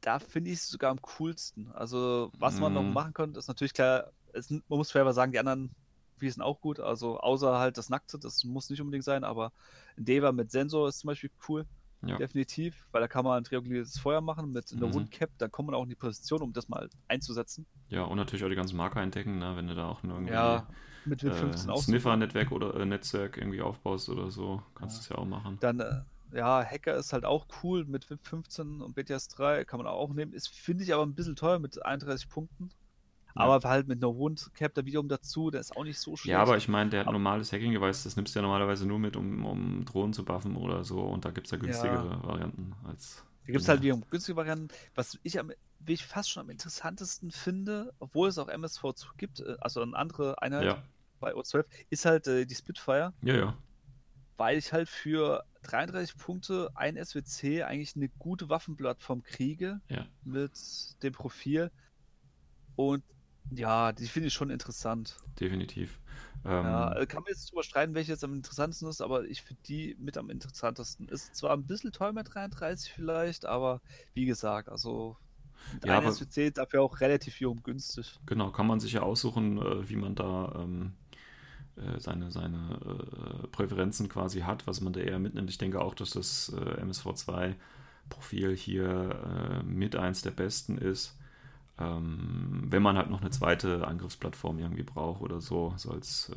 Da finde ich es sogar am coolsten. Also, was man noch Mhm. machen könnte, ist natürlich klar, es, man muss fair sagen, die anderen wie sind auch gut. Also, außer halt das Nackte, das muss nicht unbedingt sein, aber ein Deva mit Sensor ist zum Beispiel cool. Ja. Definitiv, weil da kann man ein trianguliertes Feuer machen mit einer Mhm. Woundcap, dann kommt man auch in die Position, um das mal einzusetzen. ja, und natürlich auch die ganzen Marker entdecken, ne? wenn du da auch irgendwie Ja, mit äh, WIP 15 ein auch. Sniffer-Netzwerk oder äh, Netzwerk irgendwie aufbaust oder so, kannst du Ja. es ja auch machen. Dann, äh, ja, Hacker ist halt auch cool mit WIP 15 und BTS 3, kann man auch nehmen. Ist, finde ich aber ein bisschen teuer mit 31 Punkten. Ja. Aber halt mit einer Wound-Cap da wiederum dazu, der ist auch nicht so schlecht. Ja, aber ich meine, der hat normales Hacking-Device, das nimmst du ja normalerweise nur mit, um, um Drohnen zu buffen oder so. Und da gibt es ja günstigere Varianten als. Da gibt es halt wiederum günstige Varianten. Was ich, am, wie ich fast schon am interessantesten finde, obwohl es auch MSV2 gibt, äh, also eine andere Einheit Ja, bei O12, ist halt äh, die Spitfire. ja, ja. weil ich halt für 33 Punkte ein SWC eigentlich eine gute Waffenplattform kriege Ja. mit dem Profil. Und ja, die finde ich schon interessant. Definitiv. Ähm, Ja, äh, kann man jetzt drüber streiten, welche jetzt am interessantesten ist, aber ich finde die mit am interessantesten. Ist zwar ein bisschen teuer mit 33 vielleicht, aber wie gesagt, also Ja, aber- SWC dafür auch relativ wiederum günstig. Genau, kann man sich ja aussuchen, äh, wie man da ähm, äh, seine, seine äh, Präferenzen quasi hat, was man da eher mitnimmt. Ich denke auch, dass das äh, MSV2-Profil hier äh, mit eins der besten ist. Ähm, wenn man halt noch eine zweite Angriffsplattform irgendwie braucht oder so, so als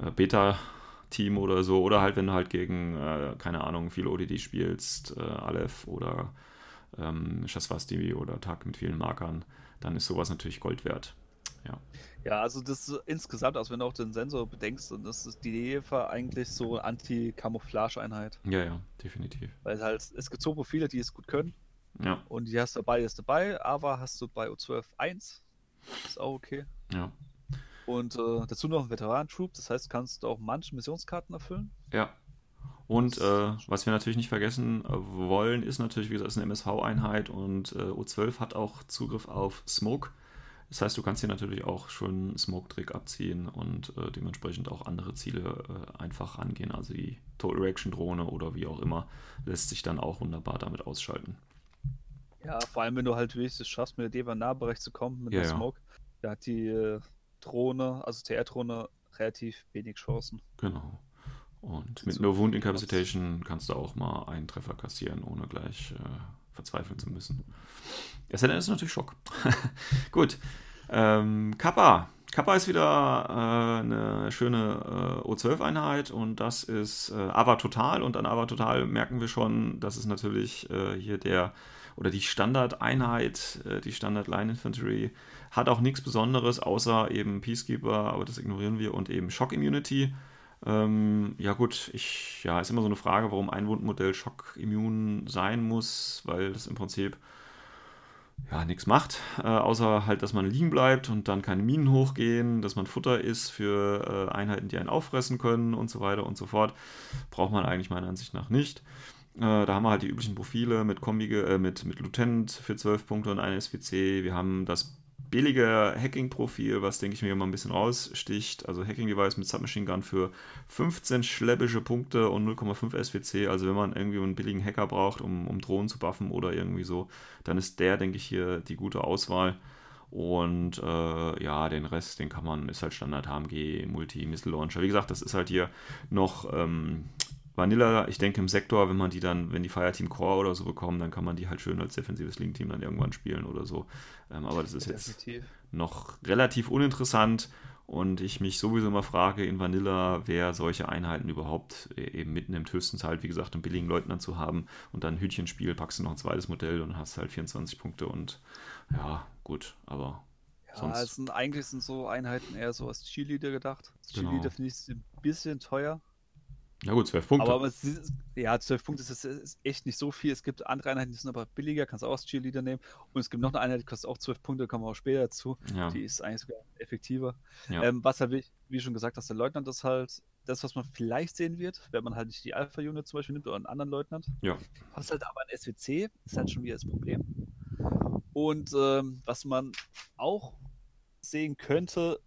äh, äh, Team oder so. Oder halt, wenn du halt gegen, äh, keine Ahnung, viele ODD spielst, äh, Aleph oder ähm, Shaswasti oder Tag mit vielen Markern, dann ist sowas natürlich Gold wert. Ja. Ja, also das ist insgesamt, also wenn du auch den Sensor bedenkst, dann ist das die EVA eigentlich so Anti-Camouflage-Einheit. Ja, ja, definitiv. Weil halt, es gibt so Profile, die es gut können. Ja. Und die hast du dabei, ist dabei. Aber hast du bei U12 1. Ist auch okay. Ja. Und äh, dazu noch ein Veteran-Troop, das heißt, kannst du auch manche Missionskarten erfüllen. Ja. Und äh, was wir natürlich nicht vergessen äh, wollen, ist natürlich, wie gesagt, es ist eine MSV-Einheit und äh, U12 hat auch Zugriff auf Smoke. Das heißt, du kannst hier natürlich auch schon Smoke-Trick abziehen und äh, dementsprechend auch andere Ziele äh, einfach angehen. Also die Total Reaction Drohne oder wie auch immer, lässt sich dann auch wunderbar damit ausschalten. Ja, vor allem, wenn du halt wenigstens schaffst, mit der Deva Nahbereich zu kommen, mit Ja, der ja. Smoke, da hat die äh, Drohne, also TR-Drohne, relativ wenig Chancen. Genau. Und mit so No Wound Incapacitation kannst du auch mal einen Treffer kassieren, ohne gleich äh, verzweifeln zu müssen. SNN ist natürlich Schock. *laughs* Gut. Ähm, Kappa. Kappa ist wieder äh, eine schöne äh, O12-Einheit und das ist äh, Ava Total. Und an Ava Total merken wir schon, das ist natürlich äh, hier der oder die Standardeinheit, äh, die Standard Line Infantry, hat auch nichts Besonderes, außer eben Peacekeeper, aber das ignorieren wir, und eben Shock Immunity. Ähm, ja gut, ich, ja, ist immer so eine Frage, warum ein Wundmodell Schock-immun sein muss, weil das im Prinzip ja nichts macht, äh, außer halt, dass man liegen bleibt und dann keine Minen hochgehen, dass man Futter ist für äh, Einheiten, die einen auffressen können und so weiter und so fort. Braucht man eigentlich meiner Ansicht nach nicht. Äh, da haben wir halt die üblichen Profile mit Kombi, äh, mit, mit Lieutenant für 12 Punkte und eine SWC. Wir haben das billige Hacking-Profil, was denke ich mir mal ein bisschen raussticht. Also Hacking-Device mit Submachine Gun für 15 schleppische Punkte und 0,5 SWC. Also wenn man irgendwie einen billigen Hacker braucht, um, um Drohnen zu buffen oder irgendwie so, dann ist der, denke ich, hier die gute Auswahl. Und äh, ja, den Rest, den kann man, ist halt Standard HMG, Multi-Missile-Launcher. Wie gesagt, das ist halt hier noch ähm, Vanilla. Ich denke im Sektor, wenn man die dann, wenn die Fireteam Core oder so bekommen, dann kann man die halt schön als defensives Link-Team dann irgendwann spielen oder so. Ähm, aber das ist jetzt Definitiv. noch relativ uninteressant und ich mich sowieso immer frage in Vanilla, wer solche Einheiten überhaupt äh, eben mitnimmt. Höchstens halt, wie gesagt, einen billigen Leutnant zu haben und dann Hütchenspiel, packst du noch ein zweites Modell und hast halt 24 Punkte und ja, gut, aber Ja, sonst. es sind, eigentlich sind so Einheiten eher so als Cheerleader gedacht. Als Genau. Cheerleader finde ich ein bisschen teuer. Ja gut, 12 Punkte. Aber, aber ist, ja, 12 Punkte ist, ist echt nicht so viel. Es gibt andere Einheiten, die sind aber billiger, kannst du auch als Cheerleader nehmen. Und es gibt noch eine Einheit, die kostet auch 12 Punkte, kommen wir auch später dazu. ja, Die ist eigentlich sogar effektiver. ja. Ähm, was halt, wie, schon gesagt hast, der Leutnant ist halt das, was man vielleicht sehen wird, wenn man halt nicht die Alpha-Unit zum Beispiel nimmt oder einen anderen Leutnant. ja. Hast halt aber ein SWC, ist halt schon wieder das Problem. Und ähm, was man auch sehen könnte,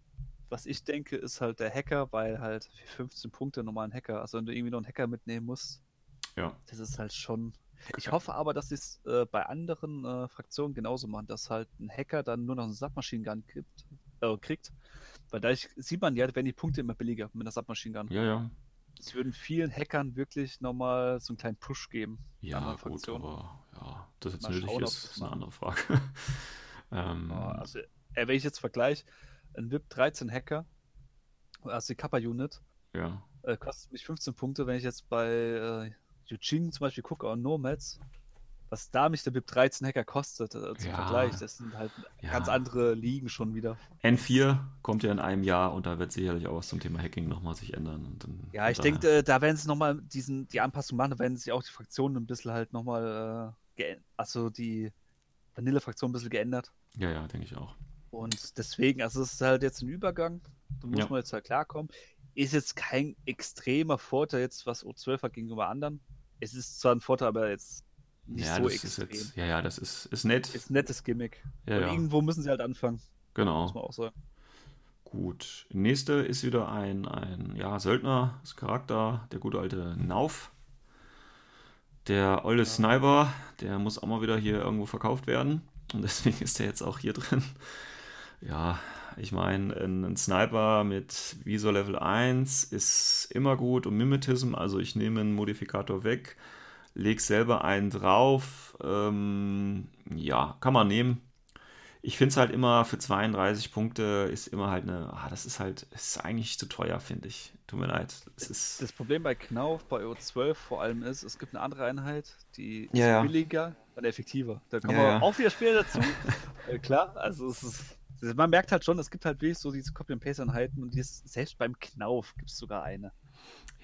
was ich denke, ist halt der Hacker, weil halt für 15 Punkte nochmal ein Hacker, also wenn du irgendwie noch einen Hacker mitnehmen musst, Ja. das ist halt schon. Ich hoffe aber, dass sie es äh, bei anderen äh, Fraktionen genauso machen, dass halt ein Hacker dann nur noch einen Submachine gibt, äh, kriegt. Weil da sieht man ja, werden die Punkte immer billiger mit einer Submachine Gun. Ja, ja. Es würden vielen Hackern wirklich nochmal so einen kleinen Push geben. Ja, gut, aber ja, das jetzt Mal nötig schauen, ist, ist eine andere Frage. *laughs* ähm, also, äh, wenn ich jetzt vergleiche, ein VIP 13 Hacker, also die Kappa Unit, ja. äh, kostet mich 15 Punkte, wenn ich jetzt bei äh, Eugene zum Beispiel gucke, oder Nomads, was da mich der VIP 13 Hacker kostet, äh, zum Ja. Vergleich, das sind halt Ja. ganz andere Ligen schon wieder. N4 kommt ja in einem Jahr und da wird sicherlich auch was zum Thema Hacking nochmal sich ändern. Dann, Ja, ich denke, äh, da werden sie nochmal diesen, die Anpassung machen, da werden sich auch die Fraktionen ein bisschen halt nochmal, äh, also die Vanille-Fraktion ein bisschen geändert. Ja, ja, denke ich auch. Und deswegen, also es ist halt jetzt ein Übergang. Da muss Ja. man jetzt halt klarkommen. Ist jetzt kein extremer Vorteil jetzt, was O12 hat gegenüber anderen. Es ist zwar ein Vorteil, aber jetzt nicht ja, so das extrem. ist jetzt, ja, ja, das ist, ist nett. Ist ein nettes Gimmick. ja, Und ja, irgendwo müssen sie halt anfangen, muss genau. man auch sagen. Gut. Nächste ist wieder ein, ein ja, Söldner, das Charakter, der gute alte Nauf. Der olle Sniper, der muss auch mal wieder hier irgendwo verkauft werden. Und deswegen ist der jetzt auch hier drin. Ja, ich meine, ein, ein Sniper mit Visor Level 1 ist immer gut und Mimetism, also ich nehme einen Modifikator weg, lege selber einen drauf. Ähm, ja, kann man nehmen. ich finde es halt immer für 32 Punkte ist immer halt eine, ah, das ist halt, ist eigentlich zu teuer, finde ich. Tut mir leid. Es ist, Das Problem bei Knauf, bei O12 vor allem ist, es gibt eine andere Einheit, die ist Ja, ja. billiger und effektiver. Da kommen Ja, wir ja. auch wieder später dazu. *laughs* äh, klar, also es ist, man merkt halt schon, es gibt halt wirklich so diese Copy-and-Paste-Einheiten und die ist, selbst beim Knauf gibt es sogar eine.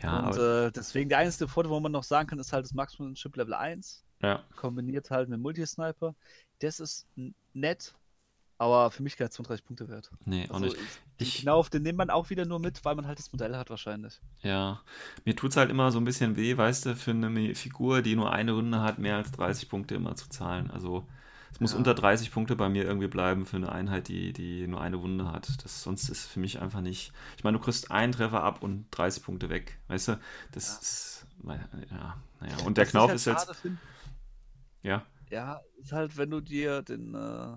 ja, und äh, deswegen der einzige Vorteil, wo man noch sagen kann, ist halt das Marksmanship Level 1, ja, kombiniert halt mit Multisniper. Das ist nett, aber für mich keine 32 Punkte wert. nee, auch Also nicht. den Ich- Knauf, den nimmt man auch wieder nur mit, weil man halt das Modell hat wahrscheinlich. Ja, mir tut es halt immer so ein bisschen weh, weißt du, für eine Figur, die nur eine Runde hat, mehr als 30 Punkte immer zu zahlen. Also es muss Ja. unter 30 Punkte bei mir irgendwie bleiben für eine Einheit, die, die nur eine Wunde hat. Das, sonst ist für mich einfach nicht. Ich meine, du kriegst einen Treffer ab und 30 Punkte weg. Weißt du? Das Ja. ist. Ja, naja. Und der ich Knauf halt ist jetzt. find, Ja, Ja, ist halt, wenn du dir den äh,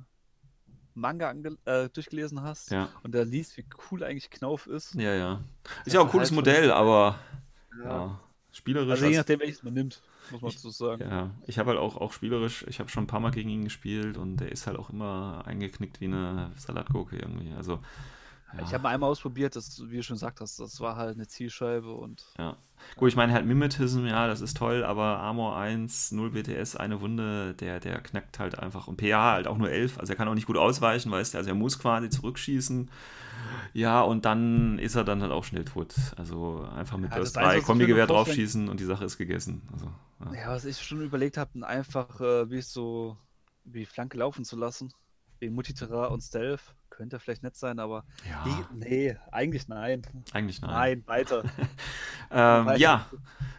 Manga äh, durchgelesen hast ja. und da liest, wie cool eigentlich Knauf ist. Ja, ja. Ist Das ja auch ein ist cooles halt Modell, aber Ja. ja, spielerisch. Also je nachdem, welches man nimmt, muss man Ich- dazu sagen. Ja, ich habe halt auch, auch spielerisch, ich habe schon ein paar Mal gegen ihn gespielt und der ist halt auch immer eingeknickt wie eine Salatgurke irgendwie. Also, ja, Ich habe mal einmal ausprobiert, das, wie du schon gesagt hast, das war halt eine Zielscheibe und ja. Gut, ich meine halt Mimetism, ja, das ist toll, aber Armor 1, 0 BTS, eine Wunde, der, der knackt halt einfach. Und PA halt auch nur 11, also er kann auch nicht gut ausweichen, weißt du, also er muss quasi zurückschießen. Ja, und dann ist er dann halt auch schnell tot. Also einfach mit Ja, Burst das Einzige, 3 was ich mir Kombigewehr draufschießen und die Sache ist gegessen. Also, ja. ja, was ich schon überlegt habe, einfach äh, wie so wie Flanke laufen zu lassen. Wegen Multiterra und Stealth. Könnte vielleicht nett sein, aber Ja, die, nee, eigentlich nein. eigentlich nein. Nein, weiter. *laughs* Ähm, Weiß ja,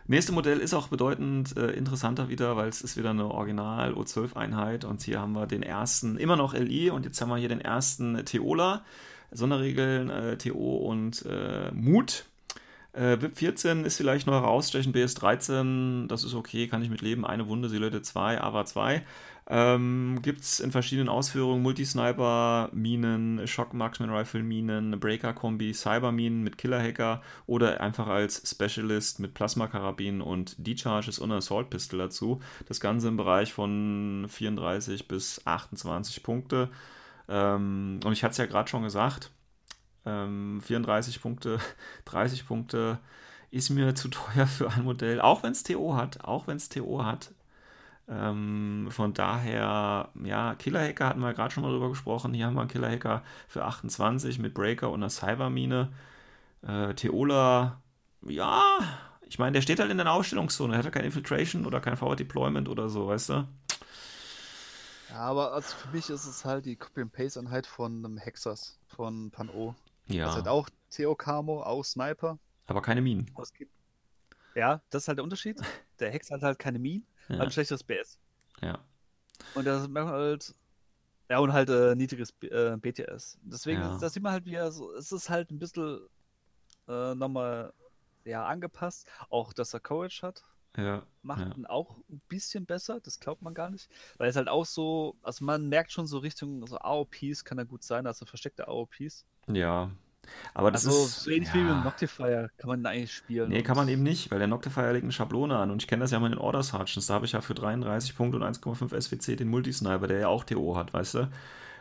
nächste Modell ist auch bedeutend äh, interessanter wieder, weil es ist wieder eine Original O12-Einheit und hier haben wir den ersten, immer noch LI und jetzt haben wir hier den ersten Theola, Sonderregeln äh, TO und äh, Mut. Äh, VIP 14 ist vielleicht noch herausstechen, BS 13, das ist okay, kann ich mit leben. Eine Wunde, Silhouette 2, AVA 2. Ähm, Gibt es in verschiedenen Ausführungen Multisniper, Minen, Shock Marksman Rifle Minen, Breaker Kombi, Cyberminen mit Killer Hacker oder einfach als Specialist mit Plasma Karabin und D-Charges und Assault Pistol dazu. Das Ganze im Bereich von 34 bis 28 Punkte. Ähm, und ich hatte es ja gerade schon gesagt, ähm, 34 Punkte, *laughs* 30 Punkte ist mir *laughs* zu teuer für ein Modell, auch wenn es TO hat, auch wenn es TO hat. Ähm, von daher, ja, Killer-Hacker hatten wir gerade schon mal drüber gesprochen. Hier haben wir einen Killer-Hacker für 28 mit Breaker und einer Cybermine. Äh, Theola, ja, ich meine, der steht halt in der Aufstellungszone. Er hat ja kein Infiltration oder kein Forward Deployment oder so, weißt du? Ja, aber also für mich ist es halt die Copy-and-Paste-Einheit von einem Hexers, von Pan-O. Ja, Das ist halt auch Theo Camo, auch Sniper. aber keine Minen. Ja, das ist halt der Unterschied. *laughs* Der Hex hat halt keine Minen, Ja, hat ein schlechteres BS. ja. Und das merkt man halt. Ja, und halt äh, niedriges B äh, BTS. Deswegen, Ja. da sieht man halt wieder so, es ist halt ein bisschen äh, nochmal ja, angepasst. Auch, dass er Courage hat, ja, macht ja. ihn auch ein bisschen besser. Das glaubt man gar nicht. Weil es halt auch so, also man merkt schon so Richtung so AOPs kann er gut sein, also versteckte AOPs. Ja, aber das also ist. so ähnlich wie mit ja. Noctifier kann man eigentlich spielen. Nee, kann man eben nicht, weil der Noctifier legt eine Schablone an und ich kenne das ja mal in den Order Sergeants. Da habe ich ja für 33 Punkte und 1,5 SWC den Multisniper, der ja auch TO hat, weißt du?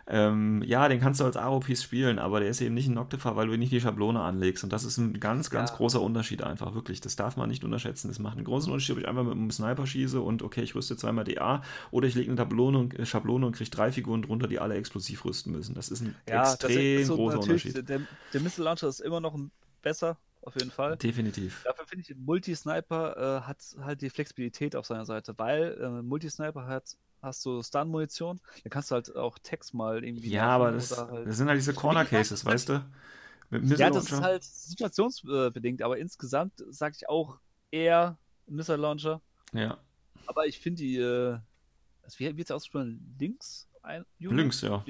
Ähm, ja, den kannst du als AOPs spielen, aber der ist eben nicht ein Noctifier, weil du nicht die Schablone anlegst. Und das ist ein ganz, ganz Ja. großer Unterschied einfach, wirklich. Das darf man nicht unterschätzen. Das macht einen großen Unterschied, ob ich einfach mit einem Sniper schieße und okay, ich rüste zweimal DA oder ich lege eine Schablone und, äh, Schablone und kriege drei Figuren drunter, die alle explosiv rüsten müssen. Das ist ein Ja, extrem ist so großer Unterschied. Der, der Missile Launcher ist immer noch ein- besser, auf jeden Fall. Definitiv. Dafür finde ich, Multisniper äh, hat halt die Flexibilität auf seiner Seite, weil äh, Multisniper hat, hast du Stun-Munition, dann kannst du halt auch Text mal irgendwie. Ja, aber das, halt- das sind halt diese Corner gesagt, Cases, das weißt du? Ja, das ist halt situationsbedingt, aber insgesamt sage ich auch eher Missile Launcher. Ja, Aber ich finde die, äh, das- wie wird es ausgesprochen? Links? Ein, links, ja.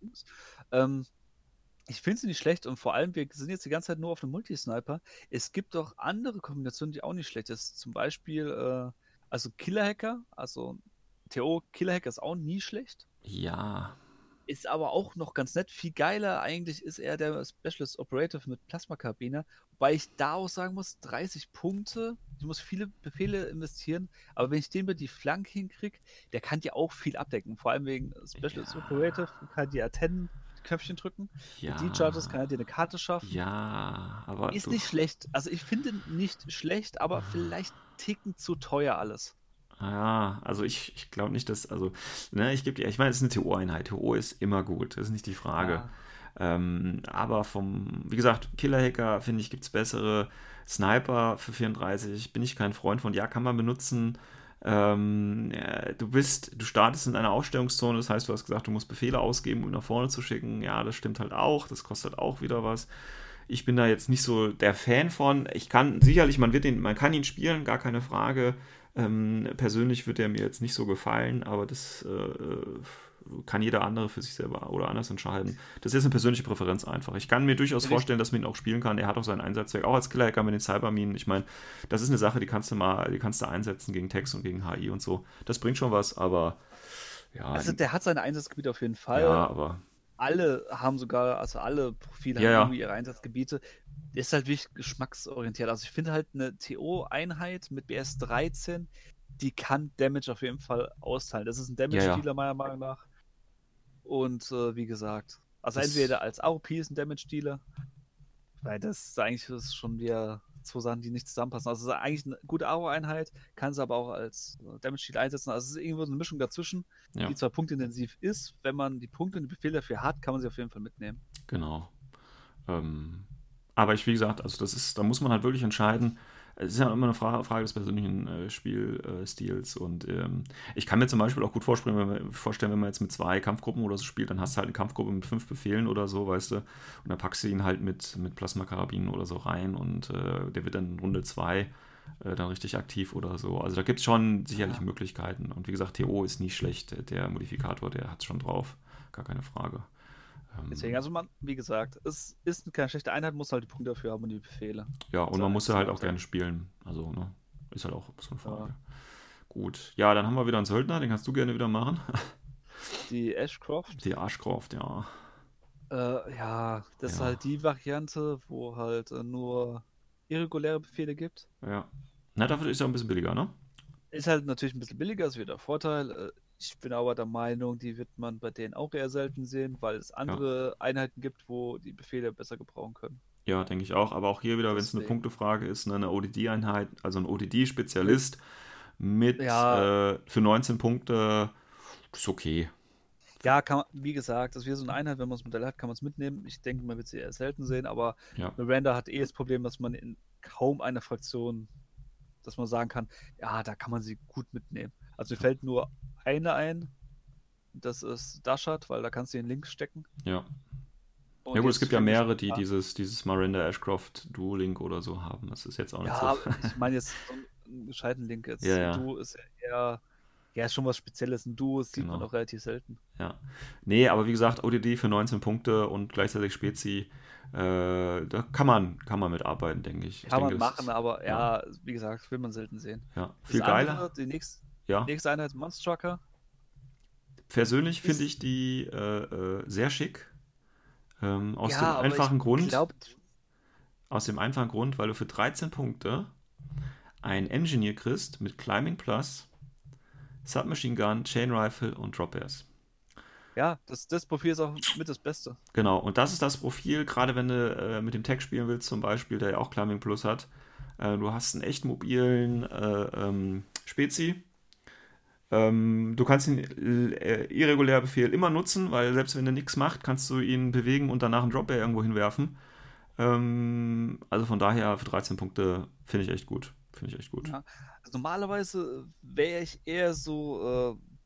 Links? Ähm, ich finde sie nicht schlecht und vor allem, wir sind jetzt die ganze Zeit nur auf einem Multisniper. Es gibt auch andere Kombinationen, die auch nicht schlecht ist. Zum Beispiel, äh, also Killer Hacker, also TO Killer Hacker ist auch nie schlecht. Ja, Ist aber auch noch ganz nett. Viel geiler eigentlich ist er der Specialist Operative mit Plasmakabine. Wobei ich da auch sagen muss, 30 Punkte. Ich muss viele Befehle investieren. Aber wenn ich den über die Flanke hinkriege, der kann ja auch viel abdecken. Vor allem wegen Specialist Ja. Operative. Kann die A10 Knöpfchen drücken. Ja. Mit D-Charges kann er dir eine Karte schaffen. Ja, aber Ist nicht schlecht. Also ich finde nicht schlecht, aber vielleicht ticken zu teuer alles. Ja, also ich, ich glaube nicht, dass, also, ne, ich gebe dir, ich meine, es ist eine TO-Einheit. TO ist immer gut, das ist nicht die Frage. Ja. Ähm, aber vom, wie gesagt, Killer-Hacker, finde ich, gibt es bessere. Sniper für 34 bin ich kein Freund von. Ja, kann man benutzen. Ähm, ja, du bist, du startest in einer Aufstellungszone, das heißt, du hast gesagt, du musst Befehle ausgeben, um ihn nach vorne zu schicken. Ja, das stimmt halt auch, das kostet auch wieder was. Ich bin da jetzt nicht so der Fan von. Ich kann sicherlich, man wird ihn, man kann ihn spielen, gar keine Frage. Ähm, persönlich wird er mir jetzt nicht so gefallen, aber das äh, kann jeder andere für sich selber oder anders entscheiden. Das ist eine persönliche Präferenz einfach. Ich kann mir durchaus vorstellen, dass man ihn auch spielen kann. Er hat auch seinen Einsatzzweck, auch als Killer-Hacker mit den Cyberminen. Ich meine, das ist eine Sache, die kannst du mal, die kannst du einsetzen gegen Text und gegen HI und so. Das bringt schon was, aber ja, Also der hat sein Einsatzgebiet auf jeden Fall. ja, aber Alle haben sogar, also alle Profile Ja, haben ja. irgendwie ihre Einsatzgebiete. Der ist halt wirklich geschmacksorientiert. Also ich finde halt eine TO-Einheit mit BS 13, die kann Damage auf jeden Fall austeilen. Das ist ein Ja, ja. Damage-Dealer meiner Meinung nach. Und äh, wie gesagt, also Das- entweder als AOP ist ein Damage-Dealer, weil das ist eigentlich das ist schon wieder zwei Sachen, die nicht zusammenpassen. Also es ist eigentlich eine gute AO-Einheit, kann sie aber auch als äh, Damage-Dealer einsetzen. Also es ist irgendwo so eine Mischung dazwischen Ja. die zwar punktintensiv ist, wenn man die Punkte und die Befehle dafür hat, kann man sie auf jeden Fall mitnehmen. Genau. Ähm, aber ich, wie gesagt, also das ist, da muss man halt wirklich entscheiden. Es ist ja immer eine Frage, Frage des persönlichen äh, Spielstils. Und ähm, ich kann mir zum Beispiel auch gut vorstellen wenn, man, vorstellen, wenn man jetzt mit zwei Kampfgruppen oder so spielt, dann hast du halt eine Kampfgruppe mit fünf Befehlen oder so, weißt du. Und dann packst du ihn halt mit, mit Plasmakarabinen oder so rein und äh, der wird dann in Runde zwei äh, dann richtig aktiv oder so. Also da gibt es schon sicherlich Ja. Möglichkeiten. Und wie gesagt, TO ist nicht schlecht. Der Modifikator, der hat es schon drauf. Gar keine Frage. Ähm, Deswegen, also man, wie gesagt, es ist keine schlechte Einheit, muss halt die Punkte dafür haben und die Befehle. Ja, und So man muss ja halt auch gerne spielen. Also, ne? Ist halt auch so eine Frage. Ja. Gut. Ja, dann haben wir wieder einen Söldner, den kannst du gerne wieder machen. *laughs* Die Ashcroft, Die Arschcroft, ja. äh, ja, das ist Ja. halt die Variante, wo halt äh, nur irreguläre Befehle gibt. Ja. Na, dafür ist er ein bisschen billiger, ne? Ist halt natürlich ein bisschen billiger, ist wieder ein Vorteil. Ich bin aber der Meinung, die wird man bei denen auch eher selten sehen, weil es andere Einheiten gibt, wo die Befehle besser gebrauchen können. Ja, denke ich auch. Aber auch hier wieder, wenn es eine. Punktefrage ist, ne, eine ODD-Einheit, also ein ODD-Spezialist mit Ja. äh, für 19 Punkte, ist okay. Ja, man, wie gesagt, das wäre so eine Einheit, wenn man das Modell hat, kann man es mitnehmen. Ich denke, man wird sie eher selten sehen, aber Ja. Miranda hat eh das Problem, dass man in kaum einer Fraktion, dass man sagen kann, ja, da kann man sie gut mitnehmen. Also mir fällt nur eine ein, das ist Dashat, weil da kannst du den Link stecken. Ja. Und Ja gut, es gibt ja mehrere, die ja, dieses, dieses Miranda Ashcroft Dual Link oder so haben. Das ist jetzt auch nicht Ja, so. ich meine jetzt so einen gescheiten Link jetzt. Ja, ja. Du ist ja eher, ja, ist schon was Spezielles. Ein Duo sieht man Genau. auch relativ selten. Ja. Nee, aber wie gesagt, ODD für 19 Punkte und gleichzeitig Spezi, äh, da kann man, kann man mitarbeiten, denke ich. ich Kann denke, man das machen, ist- aber ja, wie gesagt, will man selten sehen. Ja, Das viel geiler. andere, die nächste, Ja. nächste Einheit Monstrucker. Persönlich finde ich die äh, äh, sehr schick. Ähm, aus Ja, dem einfachen Grund, glaub, aus dem einfachen Grund, weil du für 13 Punkte ein Engineer kriegst mit Climbing Plus, Submachine Gun, Chain Rifle und Drop Airs. ja, das, das Profil ist auch mit das Beste. Genau, und das ist das Profil, gerade wenn du äh, mit dem Tech spielen willst, zum Beispiel, der ja auch Climbing Plus hat. Äh, du hast einen echt mobilen äh, ähm, Spezi. Ähm, du kannst den äh, irregulär Befehl immer nutzen, weil selbst wenn er nichts macht, kannst du ihn bewegen und danach einen Drop Air irgendwo hinwerfen. Ähm, also von daher für 13 Punkte finde ich echt gut. Finde ich echt gut. Ja. Also normalerweise wäre ich eher so, äh,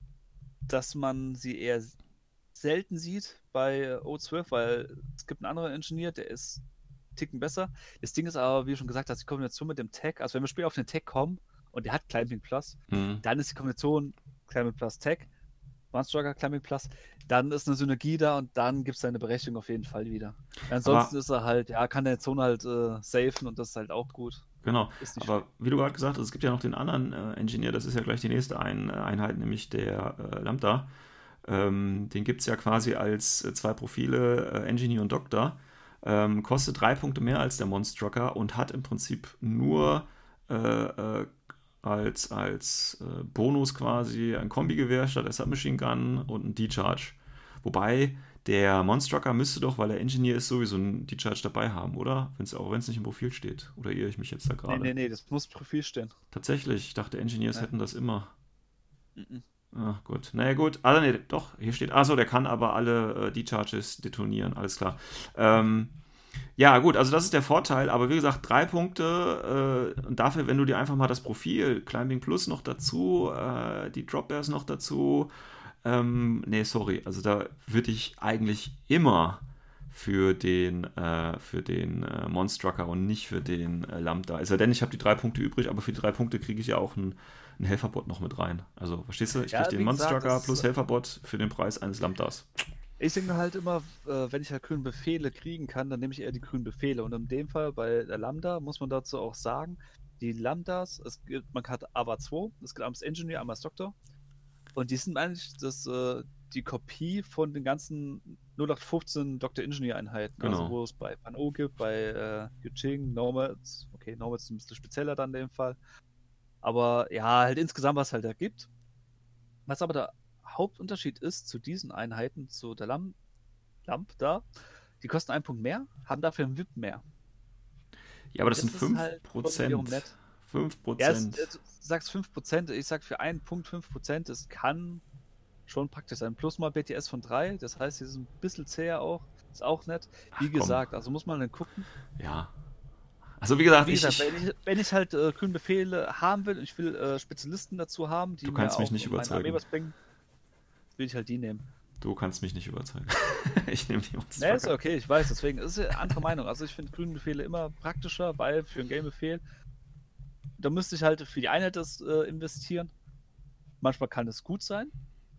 dass man sie eher selten sieht bei äh, O12, weil es gibt einen anderen Ingenieur, der ist Ticken besser. Das Ding ist aber, wie schon gesagt hast, die Kombination mit dem Tech, also wenn wir später auf den Tech kommen und der hat Climbing Plus, Mhm. dann ist die Kombination Climbing Plus Tech, Monster Climbing Plus, dann ist eine Synergie da und dann gibt es seine Berechtigung auf jeden Fall wieder. Ansonsten ist er halt, ja, kann der Zone halt äh, safen und das ist halt auch gut. Genau. Aber wie du gerade gesagt hast, es gibt ja noch den anderen äh, Engineer, das ist ja gleich die nächste Ein äh, Einheit, nämlich der äh, Lambda. Ähm, den gibt es ja quasi als äh, zwei Profile, äh, Engineer und Doktor. Ähm, kostet drei Punkte mehr als der Monstrucker und hat im Prinzip nur äh, äh, als, als äh, Bonus quasi ein Kombi-Gewehr statt der Submachine Gun und ein D-Charge. Wobei der Monstrucker müsste doch, weil er Engineer ist, sowieso ein D-Charge dabei haben, oder? Wenn's, auch wenn es nicht im Profil steht. Oder irre ich mich jetzt da gerade? Nee, nee, nee, das muss im Profil stehen. Tatsächlich, ich dachte, Engineers Ja. hätten das immer. Mhm. Ach gut. Naja, gut. Ah, nee, doch, hier steht. Achso, der kann aber alle äh, D-Charges detonieren, alles klar. Ähm, ja, gut, also das ist der Vorteil, aber wie gesagt, drei Punkte äh, und dafür, wenn du dir einfach mal das Profil, Climbing Plus noch dazu, äh, die Drop Bears noch dazu, ähm, nee, sorry, also da würde ich eigentlich immer für den, äh, für den äh, Monstrucker und nicht für den äh, Lambda. Es sei denn, ich habe die drei Punkte übrig, aber für die drei Punkte kriege ich ja auch einen, einen Helferbot noch mit rein. Also, verstehst du? Ich Ja, kriege den Monstrucker plus Helferbot für den Preis eines Lambdas. Ich denke mir halt immer, äh, wenn ich halt grüne Befehle kriegen kann, dann nehme ich eher die grünen Befehle. Und in dem Fall bei der Lambda muss man dazu auch sagen, die Lambdas, es gibt, man hat AVA 2, es gibt einmal das Engineer, einmal das Doktor. Und die sind eigentlich das, äh, die Kopie von den ganzen 0815 Dr. Engineer Einheiten. Genau. Also wo es bei Pan-O gibt, bei äh, Yuching, Nomads, okay, Nomads ist ein bisschen spezieller dann in dem Fall. Aber ja, halt insgesamt, was halt da gibt. Was aber der Hauptunterschied ist zu diesen Einheiten, zu der Lam Lamp da, die kosten einen Punkt mehr, haben dafür einen VIP mehr. Ja, aber das, Das sind ist 5%. halt schon wiederum nett. 5%. Ja, es, du sagst 5%, ich sag für einen Punkt 5%, es kann schon praktisch sein. Plus mal BTS von 3, das heißt, sie sind ein bisschen zäher auch, ist auch nett. Wie Ach, gesagt, also muss man dann gucken. Ja. Also, wie gesagt, Wie ich, gesagt, wenn ich, wenn ich halt äh, grüne Befehle haben will und ich will äh, Spezialisten dazu haben, die Du kannst mir mich auch nicht überzeugen. Will ich halt die nehmen. du kannst mich nicht überzeugen. *laughs* ich nehme die Ne, Monstrucker. ist okay, ich weiß, deswegen ist es eine andere Meinung. Also ich finde grüne Befehle immer praktischer, weil für einen Game-Befehl, da müsste ich halt für die Einheit das äh, investieren. Manchmal kann es gut sein